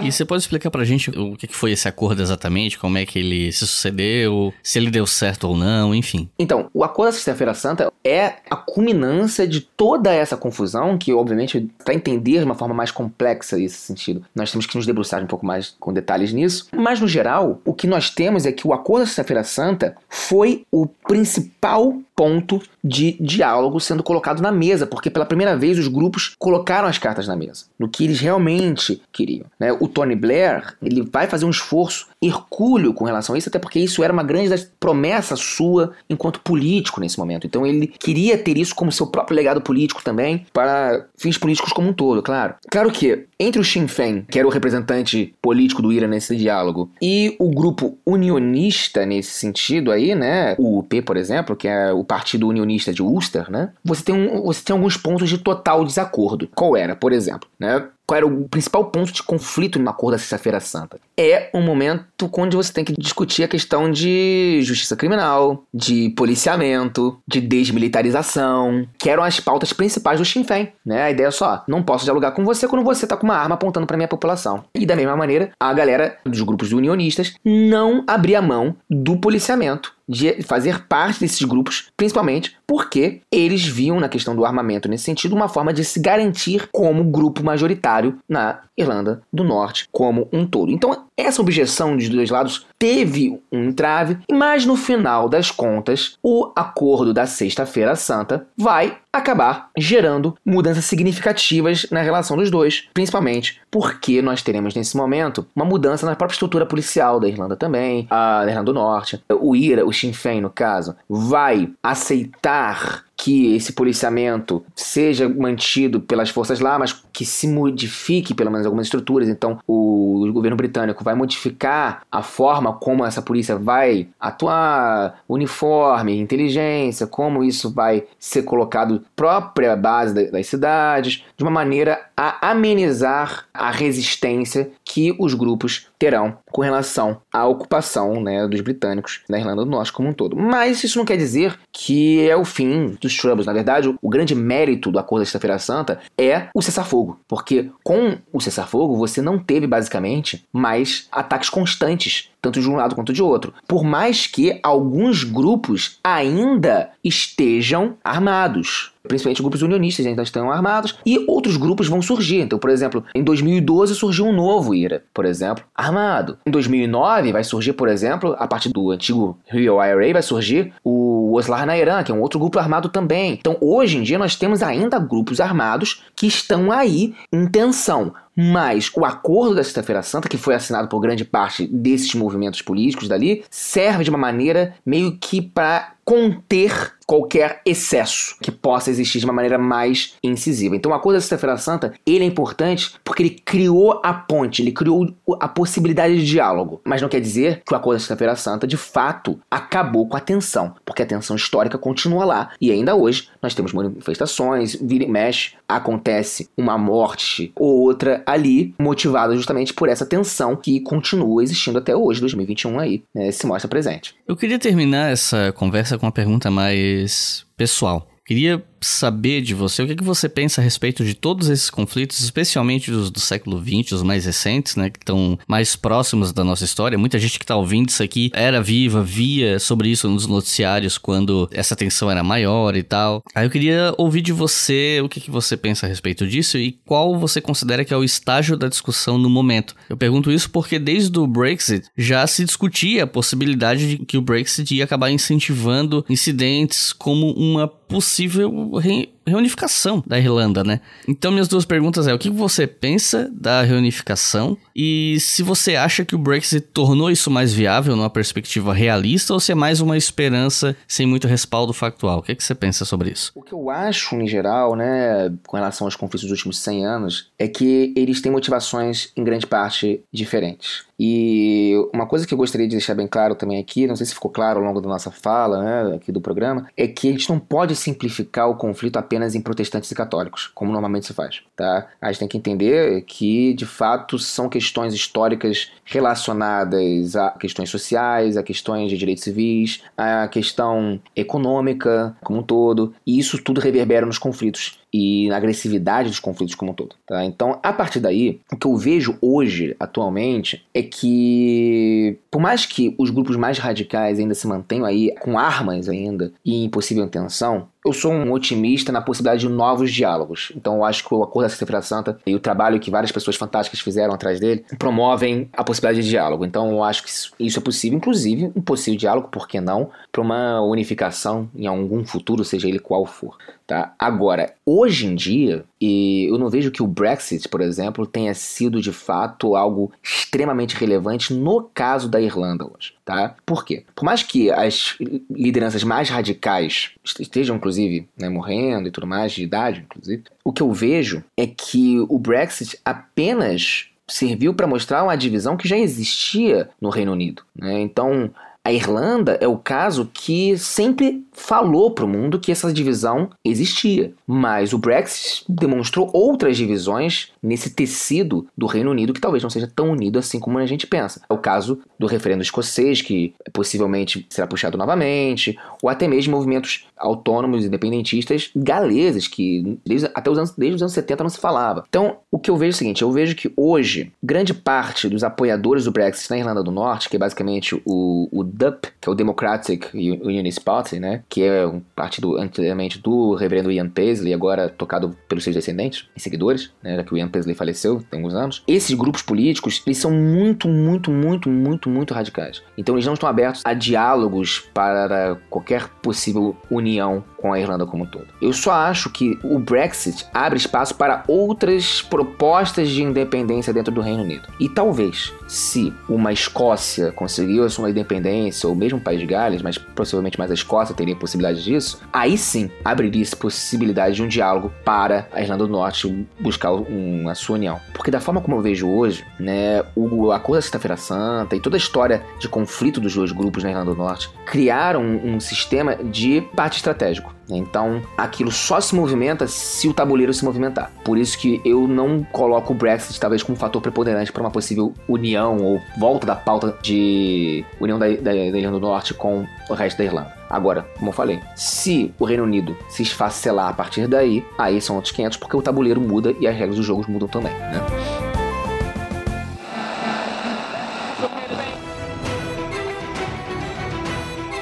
E você pode explicar pra gente o que foi esse acordo exatamente, como é que ele se sucedeu, se ele deu certo ou não, enfim. Então, o acordo da Sexta-feira Santa é a culminância de toda essa confusão, que obviamente, para entender de uma forma mais complexa esse sentido, nós temos que nos debruçar um pouco mais com detalhes nisso. Mas, no geral, o que nós temos é que o acordo da Sexta-feira Santa foi o principal ponto de diálogo sendo colocado na mesa, porque pela primeira vez os grupos colocaram as cartas na mesa, no que eles realmente queriam. Né? O Tony Blair ele vai fazer um esforço hercúleo com relação a isso, até porque isso era uma grande promessa sua enquanto político nesse momento. Então ele queria ter isso como seu próprio legado político também, para fins políticos como um todo, claro. Claro que entre o Sinn Féin, que era o representante político do IRA nesse diálogo, e o grupo unionista nesse sentido aí, né, o UP, por exemplo, que é o Partido Unionista de Ulster, né, você tem, um, você tem alguns pontos de total desacordo. Qual era, por exemplo, né, qual era o principal ponto de conflito no acordo da Sexta-feira Santa? É um momento onde você tem que discutir a questão de justiça criminal, de policiamento, de desmilitarização, que eram as pautas principais do Sinn Féin. Né? A ideia é só, não posso dialogar com você quando você está com uma arma apontando para minha população. E da mesma maneira, a galera dos grupos unionistas não abria mão do policiamento de fazer parte desses grupos, principalmente porque eles viam na questão do armamento nesse sentido uma forma de se garantir como grupo majoritário na Irlanda do Norte como um todo. Então, essa objeção dos dois lados teve um entrave, mas no final das contas, o acordo da Sexta-feira Santa vai acabar gerando mudanças significativas na relação dos dois, principalmente porque nós teremos nesse momento uma mudança na própria estrutura policial da Irlanda também, a da Irlanda do Norte. O IRA, o Sinn Féin no caso, vai aceitar que esse policiamento seja mantido pelas forças lá, mas que se modifique pelo menos algumas estruturas. Então, o governo britânico vai modificar a forma como essa polícia vai atuar, uniforme, inteligência, como isso vai ser colocado própria base das cidades, de uma maneira a amenizar a resistência que os grupos terão com relação à ocupação né, dos britânicos na Irlanda do Norte como um todo. Mas isso não quer dizer que é o fim dos Troubles. Na verdade, o grande mérito do Acordo da Sexta-feira Santa é o cessar-fogo, porque com o cessar-fogo você não teve basicamente mais ataques constantes, tanto de um lado quanto de outro. Por mais que alguns grupos ainda estejam armados principalmente grupos unionistas ainda estão armados, e outros grupos vão surgir. Então, por exemplo, em 2012 surgiu um novo IRA, por exemplo, armado. Em 2009 vai surgir, por exemplo, a partir do antigo Rio IRA, vai surgir o Oslar na Irã, que é um outro grupo armado também. Então, hoje em dia, nós temos ainda grupos armados que estão aí em tensão. Mas o acordo da Sexta-feira Santa, que foi assinado por grande parte desses movimentos políticos dali, serve de uma maneira meio que para conter qualquer excesso que possa existir de uma maneira mais incisiva. Então, o acordo da Sexta-feira Santa, ele é importante porque ele criou a ponte, ele criou a possibilidade de diálogo. Mas não quer dizer que o acordo da Sexta-feira Santa, de fato, acabou com a tensão, porque a tensão histórica continua lá. E ainda hoje nós temos manifestações, vira e mexe, acontece uma morte ou outra ali, motivada justamente por essa tensão que continua existindo até hoje, 2021 aí, né, se mostra presente. Eu queria terminar essa conversa com uma pergunta mais pessoal. Queria saber de você o que, que você pensa a respeito de todos esses conflitos, especialmente dos do século XX, os mais recentes, né, que estão mais próximos da nossa história. Muita gente que está ouvindo isso aqui era viva, via sobre isso nos noticiários quando essa tensão era maior e tal. Aí eu queria ouvir de você o que, que você pensa a respeito disso e qual você considera que é o estágio da discussão no momento. Eu pergunto isso porque desde o Brexit já se discutia a possibilidade de que o Brexit ia acabar incentivando incidentes como uma possível re reunificação da Irlanda, né? Então minhas duas perguntas é: o que você pensa da reunificação e se você acha que o Brexit tornou isso mais viável numa perspectiva realista ou se é mais uma esperança sem muito respaldo factual? O que, é que você pensa sobre isso? O que eu acho em geral, né, com relação aos conflitos dos últimos 100 anos, é que eles têm motivações em grande parte diferentes. E uma coisa que eu gostaria de deixar bem claro também aqui, não sei se ficou claro ao longo da nossa fala, né, aqui do programa, é que a gente não pode simplificar o conflito apenas apenas em protestantes e católicos, como normalmente se faz. Tá? A gente tem que entender que, de fato, são questões históricas relacionadas a questões sociais, a questões de direitos civis, a questão econômica como um todo, e isso tudo reverbera nos conflitos e na agressividade dos conflitos como um todo. Tá? Então, a partir daí, o que eu vejo hoje, atualmente, é que, por mais que os grupos mais radicais ainda se mantenham aí com armas ainda e em possível intenção, eu sou um otimista na possibilidade de novos diálogos. Então eu acho que o Acordo da Sexta-feira Santa e o trabalho que várias pessoas fantásticas fizeram atrás dele promovem a possibilidade de diálogo. Então eu acho que isso é possível, inclusive um possível diálogo, por que não, para uma unificação em algum futuro, seja ele qual for. Tá? Agora, hoje em dia, e eu não vejo que o Brexit, por exemplo, tenha sido de fato algo extremamente relevante no caso da Irlanda hoje. Tá? Por quê? Por mais que as lideranças mais radicais estejam, inclusive, né, morrendo e tudo mais, de idade, inclusive, o que eu vejo é que o Brexit apenas serviu para mostrar uma divisão que já existia no Reino Unido. Né? Então, a Irlanda é o caso que sempre falou para o mundo que essa divisão existia, mas o Brexit demonstrou outras divisões nesse tecido do Reino Unido que talvez não seja tão unido assim como a gente pensa. É o caso do referendo escocês, que possivelmente será puxado novamente, ou até mesmo movimentos autônomos independentistas galeses, que desde, até os anos, desde os anos 70 não se falava. Então, o que eu vejo é o seguinte: eu vejo que hoje, grande parte dos apoiadores do Brexit na Irlanda do Norte, que é basicamente o, o DUP, que é o Democratic Unionist Party, né, que é um partido anteriormente do reverendo Ian Paisley, agora tocado pelos seus descendentes e seguidores, né, já que o Ian Paisley faleceu tem alguns anos. Esses grupos políticos, eles são muito, muito, muito, muito, muito radicais. Então eles não estão abertos a diálogos para qualquer possível união com a Irlanda como um todo. Eu só acho que o Brexit abre espaço para outras propostas de independência dentro do Reino Unido. E talvez, se uma Escócia conseguiu a sua independência, ou mesmo o País de Gales, mas possivelmente mais a Escócia teria possibilidade disso, aí sim abriria-se possibilidade de um diálogo para a Irlanda do Norte buscar uma sua união. Porque da forma como eu vejo hoje, né, o Acordo da Sexta-feira Santa e toda a história de conflito dos dois grupos na Irlanda do Norte criaram um, um sistema de parte estratégico. Então, aquilo só se movimenta se o tabuleiro se movimentar. Por isso que eu não coloco o Brexit talvez como um fator preponderante para uma possível união ou volta da pauta de união da, da, da Irlanda do Norte com o resto da Irlanda. Agora, como eu falei, se o Reino Unido se esfacelar a partir daí, aí são outros 500 porque o tabuleiro muda e as regras dos jogos mudam também, né?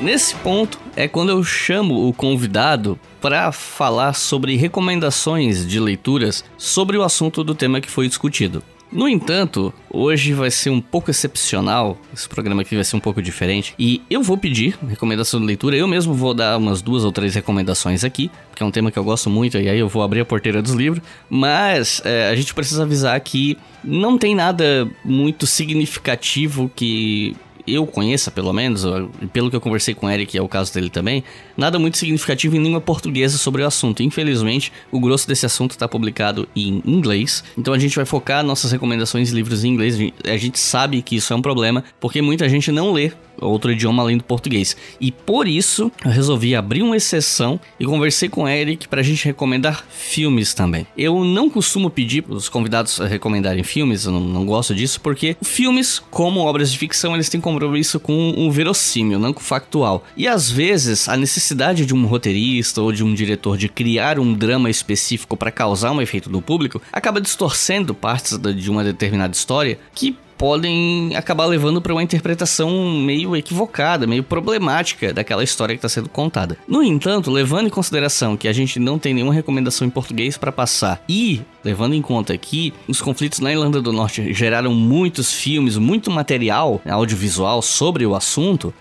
Nesse ponto é quando eu chamo o convidado para falar sobre recomendações de leituras sobre o assunto do tema que foi discutido. No entanto, hoje vai ser um pouco excepcional, esse programa aqui vai ser um pouco diferente, e eu vou pedir recomendação de leitura, eu mesmo vou dar umas duas ou três recomendações aqui, porque é um tema que eu gosto muito, e aí eu vou abrir a porteira dos livros, mas é, a gente precisa avisar que não tem nada muito significativo que eu conheça, pelo menos, pelo que eu conversei com o Eric, é o caso dele também, nada muito significativo em língua portuguesa sobre o assunto. Infelizmente, o grosso desse assunto está publicado em inglês, então a gente vai focar nossas recomendações de livros em inglês. A gente sabe que isso é um problema, porque muita gente não lê outro idioma além do português. E por isso eu resolvi abrir uma exceção e conversei com o Eric para a gente recomendar filmes também. Eu não costumo pedir para os convidados recomendarem filmes, eu não, não, gosto disso, porque filmes, como obras de ficção, eles têm compromisso com um verossímil, não com o factual. E às vezes a necessidade de um roteirista ou de um diretor de criar um drama específico para causar um efeito no público acaba distorcendo partes de uma determinada história que podem acabar levando para uma interpretação meio equivocada, meio problemática daquela história que está sendo contada. No entanto, levando em consideração que a gente não tem nenhuma recomendação em português para passar e levando em conta que os conflitos na Irlanda do Norte geraram muitos filmes, muito material audiovisual sobre o assunto,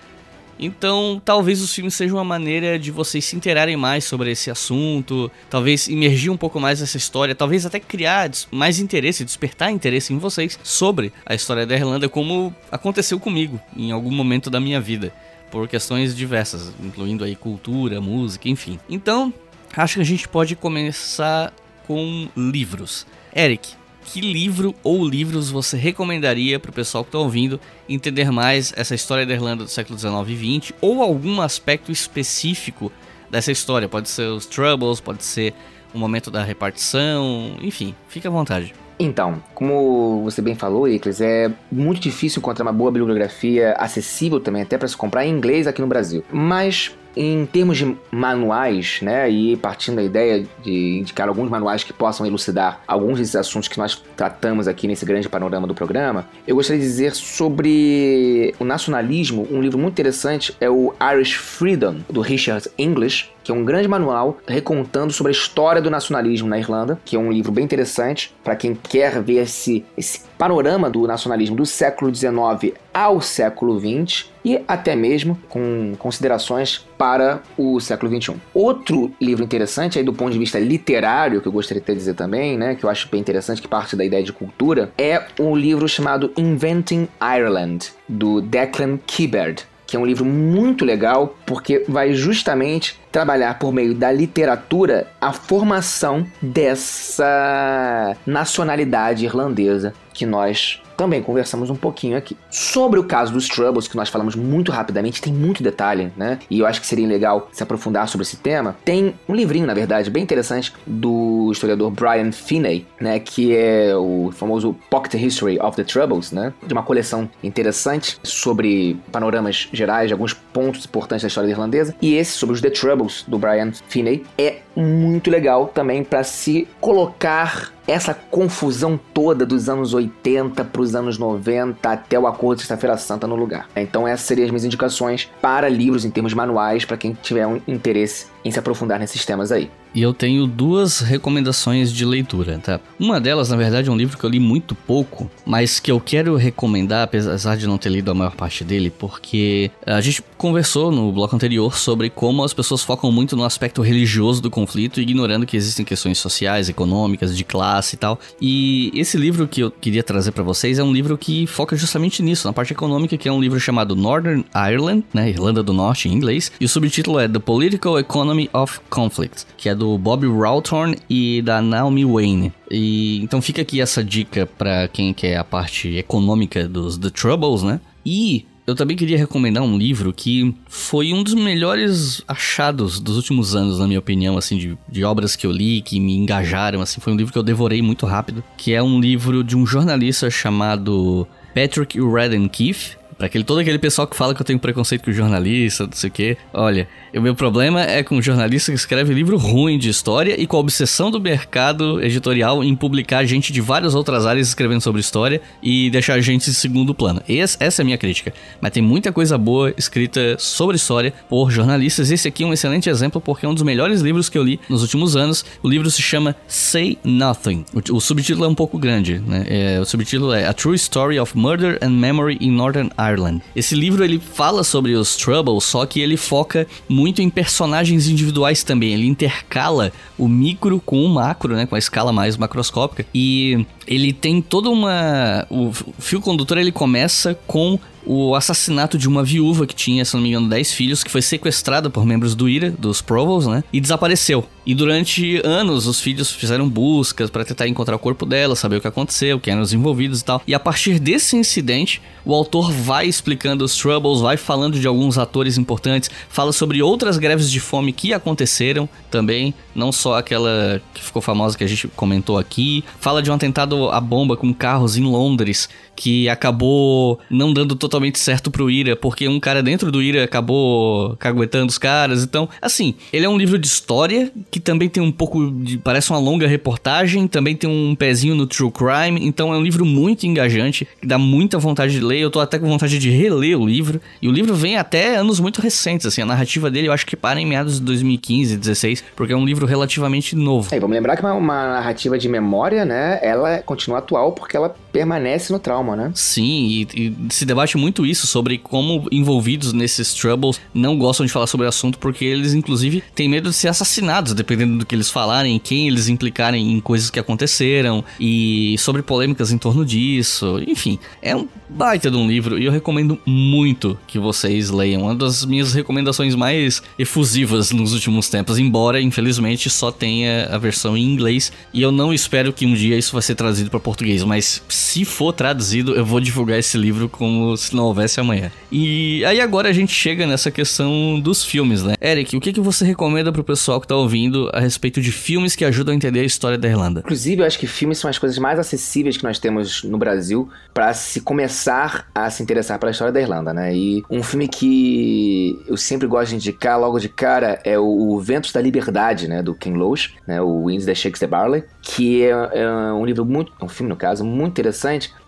então, talvez os filmes sejam uma maneira de vocês se interarem mais sobre esse assunto, talvez imergir um pouco mais nessa história, talvez até criar mais interesse, despertar interesse em vocês sobre a história da Irlanda, como aconteceu comigo em algum momento da minha vida, por questões diversas, incluindo aí cultura, música, enfim. Então, acho que a gente pode começar com livros. Eric, que livro ou livros você recomendaria para o pessoal que está ouvindo entender mais essa história da Irlanda do século XIX e XX ou algum aspecto específico dessa história? Pode ser os Troubles, pode ser o momento da repartição, enfim, fique à vontade. Então, como você bem falou, Icles, é muito difícil encontrar uma boa bibliografia acessível também, até para se comprar em inglês aqui no Brasil. Mas em termos de manuais, né, e partindo da ideia de indicar alguns manuais que possam elucidar alguns desses assuntos que nós tratamos aqui nesse grande panorama do programa, eu gostaria de dizer sobre o nacionalismo, um livro muito interessante é o Irish Freedom, do Richard English, que é um grande manual recontando sobre a história do nacionalismo na Irlanda, que é um livro bem interessante para quem quer ver esse, esse panorama do nacionalismo do século XIX ao século XX e até mesmo com considerações para o século XXI. Outro livro interessante aí do ponto de vista literário que eu gostaria de dizer também, né, que eu acho bem interessante que parte da ideia de cultura, é um livro chamado Inventing Ireland do Declan Kibbard que é um livro muito legal porque vai justamente trabalhar por meio da literatura a formação dessa nacionalidade irlandesa que nós também conversamos um pouquinho aqui. Sobre o caso dos Troubles, que nós falamos muito rapidamente, tem muito detalhe, né? E eu acho que seria legal se aprofundar sobre esse tema. Tem um livrinho, na verdade, bem interessante do historiador Brian Finney, né? Que é o famoso Pocket History of the Troubles, né? De uma coleção interessante sobre panoramas gerais de alguns pontos importantes da história irlandesa. E esse sobre os The Troubles do Brian Finney é muito legal também para se colocar essa confusão toda dos anos 80 para os anos 90 até o Acordo de Sexta-feira Santa no lugar. Então essas seriam as minhas indicações para livros em termos manuais para quem tiver um interesse em se aprofundar nesses temas aí. E eu tenho duas recomendações de leitura, tá? Uma delas, na verdade, é um livro que eu li muito pouco, mas que eu quero recomendar, apesar de não ter lido a maior parte dele, porque a gente conversou no bloco anterior sobre como as pessoas focam muito no aspecto religioso do conflito, ignorando que existem questões sociais, econômicas, de classe e tal. E esse livro que eu queria trazer para vocês é um livro que foca justamente nisso, na parte econômica, que é um livro chamado Northern Ireland, né, Irlanda do Norte em inglês, e o subtítulo é The Political Economy of Conflict, que é do Bob Rawthorne e da Naomi Wayne. E então fica aqui essa dica para quem quer a parte econômica dos The Troubles, né? E eu também queria recomendar um livro que foi um dos melhores achados dos últimos anos, na minha opinião, assim, de, de obras que eu li, que me engajaram, assim, foi um livro que eu devorei muito rápido, que é um livro de um jornalista chamado Patrick Redden Keefe, Pra aquele, todo aquele pessoal que fala que eu tenho preconceito com jornalista, não sei o quê. Olha, o meu problema é com jornalista que escreve livro ruim de história e com a obsessão do mercado editorial em publicar gente de várias outras áreas escrevendo sobre história e deixar gente em segundo plano. Esse, essa é a minha crítica. Mas tem muita coisa boa escrita sobre história por jornalistas. Esse aqui é um excelente exemplo porque é um dos melhores livros que eu li nos últimos anos. O livro se chama Say Nothing. O, o subtítulo é um pouco grande, né? É, o subtítulo é A True Story of Murder and Memory in Northern Ireland. Ireland. Esse livro ele fala sobre os Troubles, só que ele foca muito em personagens individuais também. Ele intercala o micro com o macro, né, com a escala mais macroscópica. E ele tem toda uma o fio condutor ele começa com o assassinato de uma viúva que tinha, se não me engano, 10 filhos, que foi sequestrada por membros do IRA, dos Provols, né? E desapareceu. E durante anos os filhos fizeram buscas para tentar encontrar o corpo dela, saber o que aconteceu, quem eram os envolvidos e tal. E a partir desse incidente, o autor vai explicando os Troubles, vai falando de alguns atores importantes, fala sobre outras greves de fome que aconteceram também, não só aquela que ficou famosa que a gente comentou aqui. Fala de um atentado à bomba com carros em Londres que acabou não dando totalmente certo pro Ira, porque um cara dentro do Ira acabou caguetando os caras. Então, assim, ele é um livro de história que também tem um pouco de. parece uma longa reportagem, também tem um pezinho no true crime. Então, é um livro muito engajante, que dá muita vontade de ler. Eu tô até com vontade de reler o livro. E o livro vem até anos muito recentes, assim. A narrativa dele eu acho que para em meados de 2015, 16, porque é um livro relativamente novo. É, vamos lembrar que uma, uma narrativa de memória, né? Ela continua atual porque ela permanece no trauma né? Sim, e, e, se debate muito isso sobre como envolvidos nesses troubles não gostam de falar sobre o assunto porque eles, inclusive, têm medo de ser assassinados, dependendo do que eles falarem, quem eles implicarem em coisas que aconteceram e sobre polêmicas em torno disso. Enfim, é um baita de um livro e eu recomendo muito que vocês leiam. Uma das minhas recomendações mais efusivas nos últimos tempos, embora infelizmente só tenha a versão em inglês e eu não espero que um dia isso vai ser trazido para português, mas se for traduzido, eu vou divulgar esse livro como se não houvesse amanhã. E aí agora a gente chega nessa questão dos filmes, né? Eric, o que, que você recomenda pro pessoal que tá ouvindo a respeito de filmes que ajudam a entender a história da Irlanda? Inclusive, eu acho que filmes são as coisas mais acessíveis que nós temos no Brasil para se começar a se interessar pela história da Irlanda, né? E um filme que eu sempre gosto de indicar logo de cara é o Ventos da Liberdade, né? Do Ken Loach, né? O Winds da Shakespeare Barley, que é, é um livro muito, um filme no caso, muito interessante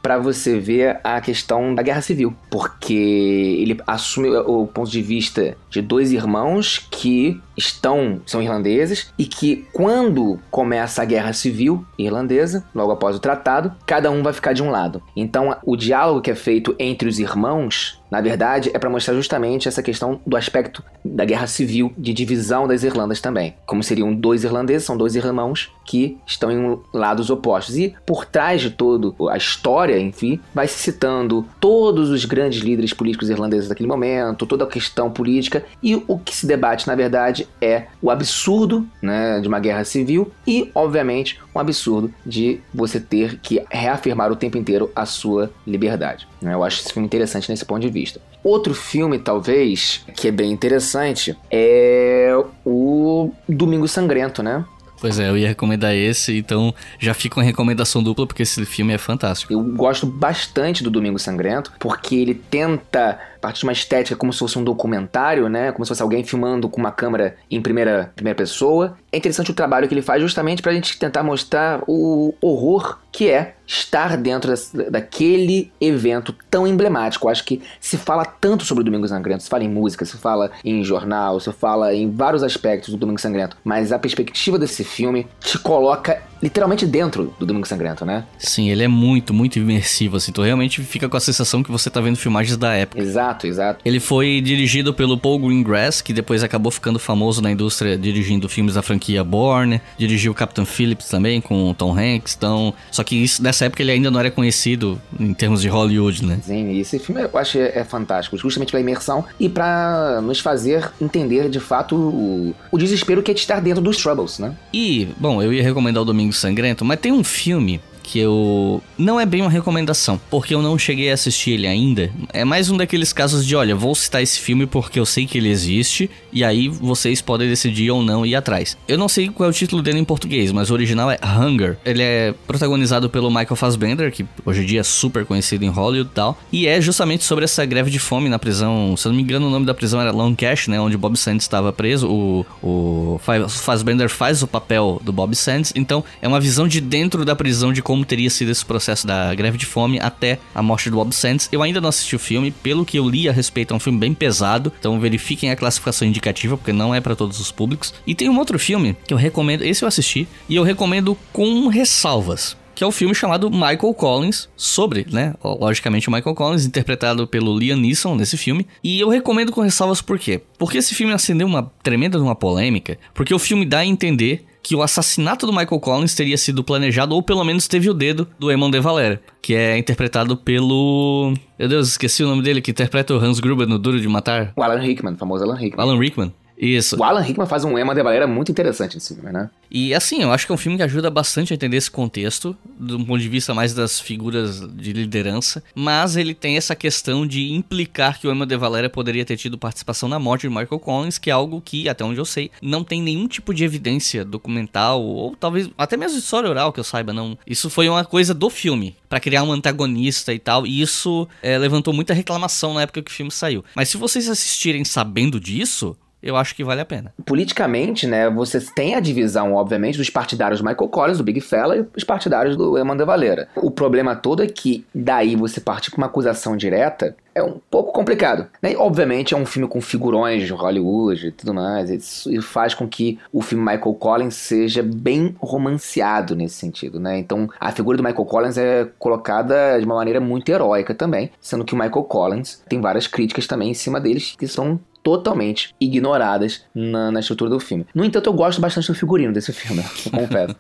para você ver a questão da guerra civil, porque ele assume o ponto de vista de dois irmãos que estão são irlandeses e que quando começa a guerra civil irlandesa, logo após o tratado, cada um vai ficar de um lado. Então, o diálogo que é feito entre os irmãos na verdade, é para mostrar justamente essa questão do aspecto da guerra civil, de divisão das Irlandas também. Como seriam dois irlandeses, são dois irmãos que estão em lados opostos. E por trás de todo a história, enfim, vai se citando todos os grandes líderes políticos irlandeses daquele momento, toda a questão política e o que se debate, na verdade, é o absurdo né, de uma guerra civil e, obviamente, um absurdo de você ter que reafirmar o tempo inteiro a sua liberdade. Né? Eu acho esse filme interessante nesse ponto de vista. Outro filme, talvez, que é bem interessante, é o Domingo Sangrento, né? Pois é, eu ia recomendar esse, então já fica uma recomendação dupla, porque esse filme é fantástico. Eu gosto bastante do Domingo Sangrento, porque ele tenta partir de uma estética como se fosse um documentário, né? Como se fosse alguém filmando com uma câmera em primeira, primeira pessoa. É interessante o trabalho que ele faz justamente pra gente tentar mostrar o horror que é estar dentro daquele evento tão emblemático. Acho que se fala tanto sobre o Domingo Sangrento, se fala em música, se fala em jornal, se fala em vários aspectos do Domingo Sangrento, mas a perspectiva desse filme te coloca literalmente dentro do Domingo Sangrento, né? Sim, ele é muito, muito imersivo, assim. Tu realmente fica com a sensação que você tá vendo filmagens da época. Exato, exato. Ele foi dirigido pelo Paul Greengrass, que depois acabou ficando famoso na indústria dirigindo filmes da franquia Bourne, dirigiu Captain Phillips também com Tom Hanks, então... Só que isso, nessa época ele ainda não era conhecido em termos de Hollywood, né? Sim, e esse filme eu acho é, é fantástico, justamente pela imersão e para nos fazer entender de fato o, o desespero que é de estar dentro dos Troubles, né? E, bom, eu ia recomendar o Domingo Sangrento, mas tem um filme que eu. Não é bem uma recomendação, porque eu não cheguei a assistir ele ainda. É mais um daqueles casos de: olha, vou citar esse filme porque eu sei que ele existe, e aí vocês podem decidir ou não ir atrás. Eu não sei qual é o título dele em português, mas o original é Hunger. Ele é protagonizado pelo Michael Fassbender, que hoje em dia é super conhecido em Hollywood e tal, e é justamente sobre essa greve de fome na prisão. Se eu não me engano, o nome da prisão era Long Cash, né? Onde Bob Sands estava preso. O, o Fassbender faz o papel do Bob Sands, então é uma visão de dentro da prisão de como como teria sido esse processo da greve de fome até a morte do Bob Sands. Eu ainda não assisti o filme, pelo que eu li a respeito, é um filme bem pesado, então verifiquem a classificação indicativa, porque não é para todos os públicos. E tem um outro filme que eu recomendo, esse eu assisti, e eu recomendo com ressalvas que é o um filme chamado Michael Collins, sobre, né, logicamente o Michael Collins, interpretado pelo Liam Neeson nesse filme. E eu recomendo com ressalvas por quê? Porque esse filme acendeu uma tremenda uma polêmica, porque o filme dá a entender que o assassinato do Michael Collins teria sido planejado, ou pelo menos teve o dedo do Eamon de Valera, que é interpretado pelo. Meu Deus, esqueci o nome dele, que interpreta o Hans Gruber no Duro de Matar. O Alan Rickman, famoso Alan Rickman. Alan Rickman. Isso. O Alan Rickman faz um Emma de Valera muito interessante nesse filme, né? E assim, eu acho que é um filme que ajuda bastante a entender esse contexto, do ponto de vista mais das figuras de liderança, mas ele tem essa questão de implicar que o Emma de Valera poderia ter tido participação na morte de Michael Collins, que é algo que, até onde eu sei, não tem nenhum tipo de evidência documental, ou talvez até mesmo história oral que eu saiba, não. Isso foi uma coisa do filme, para criar um antagonista e tal, e isso é, levantou muita reclamação na época que o filme saiu. Mas se vocês assistirem sabendo disso, eu acho que vale a pena. Politicamente, né, você tem a divisão, obviamente, dos partidários do Michael Collins, do Big Fella, e os partidários do Eman de Valera. O problema todo é que daí você partir com uma acusação direta é um pouco complicado. Né? Obviamente é um filme com figurões de Hollywood e tudo mais, isso faz com que o filme Michael Collins seja bem romanceado nesse sentido, né? Então a figura do Michael Collins é colocada de uma maneira muito heróica também, sendo que o Michael Collins tem várias críticas também em cima deles que são totalmente ignoradas na, na, estrutura do filme. No entanto, eu gosto bastante do figurino desse filme, eu confesso.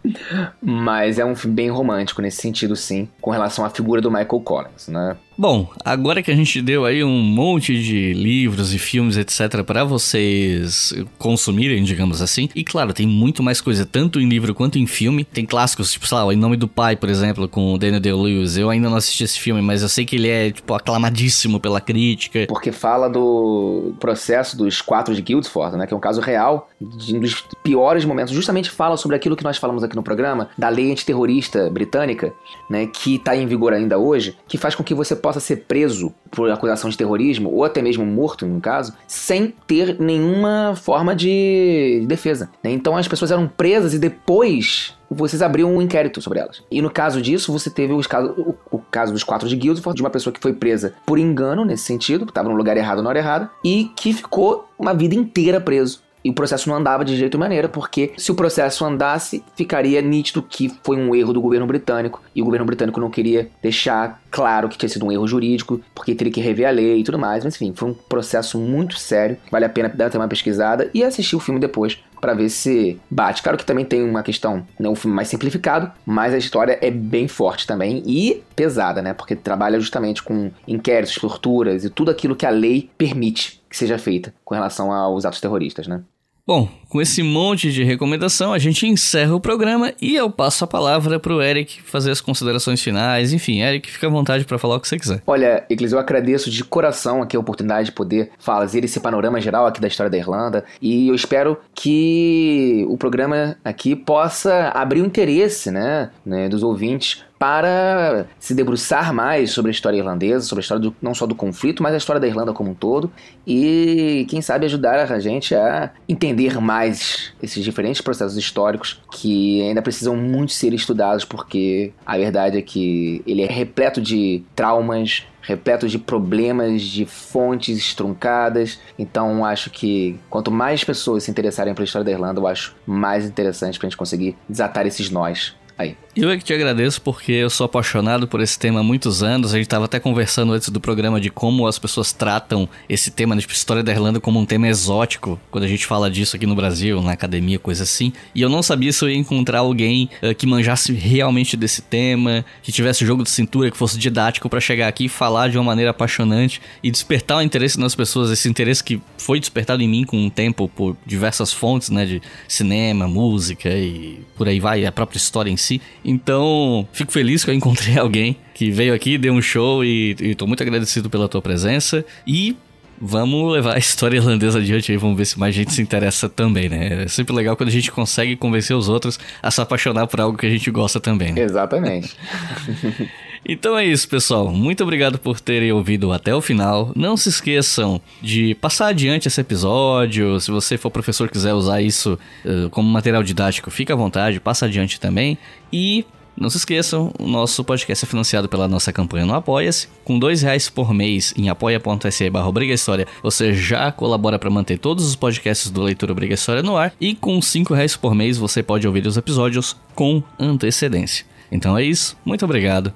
Mas é um filme bem romântico nesse sentido, sim, com relação à figura do Michael Collins, né? Bom, agora que a gente deu aí um monte de livros e filmes, etc, para vocês consumirem, digamos assim. E claro, tem muito mais coisa, tanto em livro quanto em filme. Tem clássicos, tipo, sei lá, Em Nome do Pai, por exemplo, com o Daniel Day-Lewis. Eu ainda não assisti esse filme, mas eu sei que ele é, tipo, aclamadíssimo pela crítica. Porque fala do processo dos quatro de Guildford, né, que é um caso real de um dos piores momentos, justamente fala sobre aquilo que nós falamos aqui no programa, da lei antiterrorista britânica, né, que está em vigor ainda hoje, que faz com que você possa ser preso por acusação de terrorismo, ou até mesmo morto, no caso, sem ter nenhuma forma de defesa. Né? Então as pessoas eram presas e depois vocês abriam um inquérito sobre elas. E no caso disso, você teve os casos, o, o caso dos quatro de Guildford, de uma pessoa que foi presa por engano, nesse sentido, estava no lugar errado na hora errada, e que ficou uma vida inteira preso e o processo não andava de jeito maneira, porque se o processo andasse, ficaria nítido que foi um erro do governo britânico, e o governo britânico não queria deixar claro que tinha sido um erro jurídico, porque teria que rever a lei e tudo mais, mas enfim, foi um processo muito sério, vale a pena dar uma pesquisada e assistir o filme depois para ver se bate. Claro que também tem uma questão, né, um filme mais simplificado, mas a história é bem forte também e pesada, né? Porque trabalha justamente com inquéritos, torturas e tudo aquilo que a lei permite que seja feita com relação aos atos terroristas, né? Bom, com esse monte de recomendação, a gente encerra o programa e eu passo a palavra para o Eric fazer as considerações finais. Enfim, Eric, fica à vontade para falar o que você quiser. Olha, Eclis, eu agradeço de coração aqui a oportunidade de poder fazer esse panorama geral aqui da história da Irlanda e eu espero que o programa aqui possa abrir o interesse, né, né dos ouvintes para se debruçar mais sobre a história irlandesa, sobre a história do, não só do conflito, mas a história da Irlanda como um todo, e quem sabe ajudar a gente a entender mais esses diferentes processos históricos que ainda precisam muito ser estudados, porque a verdade é que ele é repleto de traumas, repleto de problemas, de fontes truncadas. Então acho que quanto mais pessoas se interessarem pela história da Irlanda, eu acho mais interessante para a gente conseguir desatar esses nós aí. Eu é que te agradeço porque eu sou apaixonado por esse tema há muitos anos. A gente estava até conversando antes do programa de como as pessoas tratam esse tema de história da Irlanda como um tema exótico, quando a gente fala disso aqui no Brasil, na academia, coisa assim. E eu não sabia se eu ia encontrar alguém uh, que manjasse realmente desse tema, que tivesse jogo de cintura, que fosse didático para chegar aqui e falar de uma maneira apaixonante e despertar o interesse nas pessoas, esse interesse que foi despertado em mim com o tempo por diversas fontes, né, de cinema, música e por aí vai, a própria história em si. Então, fico feliz que eu encontrei alguém que veio aqui, deu um show e, estou muito agradecido pela tua presença. E vamos levar a história irlandesa adiante aí, vamos ver se mais gente se interessa também, né? É sempre legal quando a gente consegue convencer os outros a se apaixonar por algo que a gente gosta também. Né? Exatamente. Então é isso, pessoal. Muito obrigado por terem ouvido até o final. Não se esqueçam de passar adiante esse episódio. Se você for professor quiser usar isso uh, como material didático, fica à vontade, passa adiante também. E não se esqueçam, o nosso podcast é financiado pela nossa campanha no Apoia-se. Com dois reais por mês em apoia.se barra História, você já colabora para manter todos os podcasts do Leitura Obriga História no ar. E com cinco reais por mês você pode ouvir os episódios com antecedência. Então é isso, muito obrigado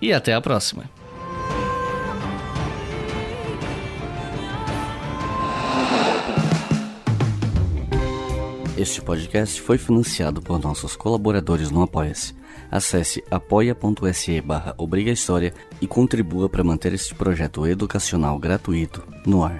e até a próxima. Este podcast foi financiado por nossos colaboradores no Apoia-se. Acesse apoia.se barra e contribua para manter este projeto educacional gratuito no ar.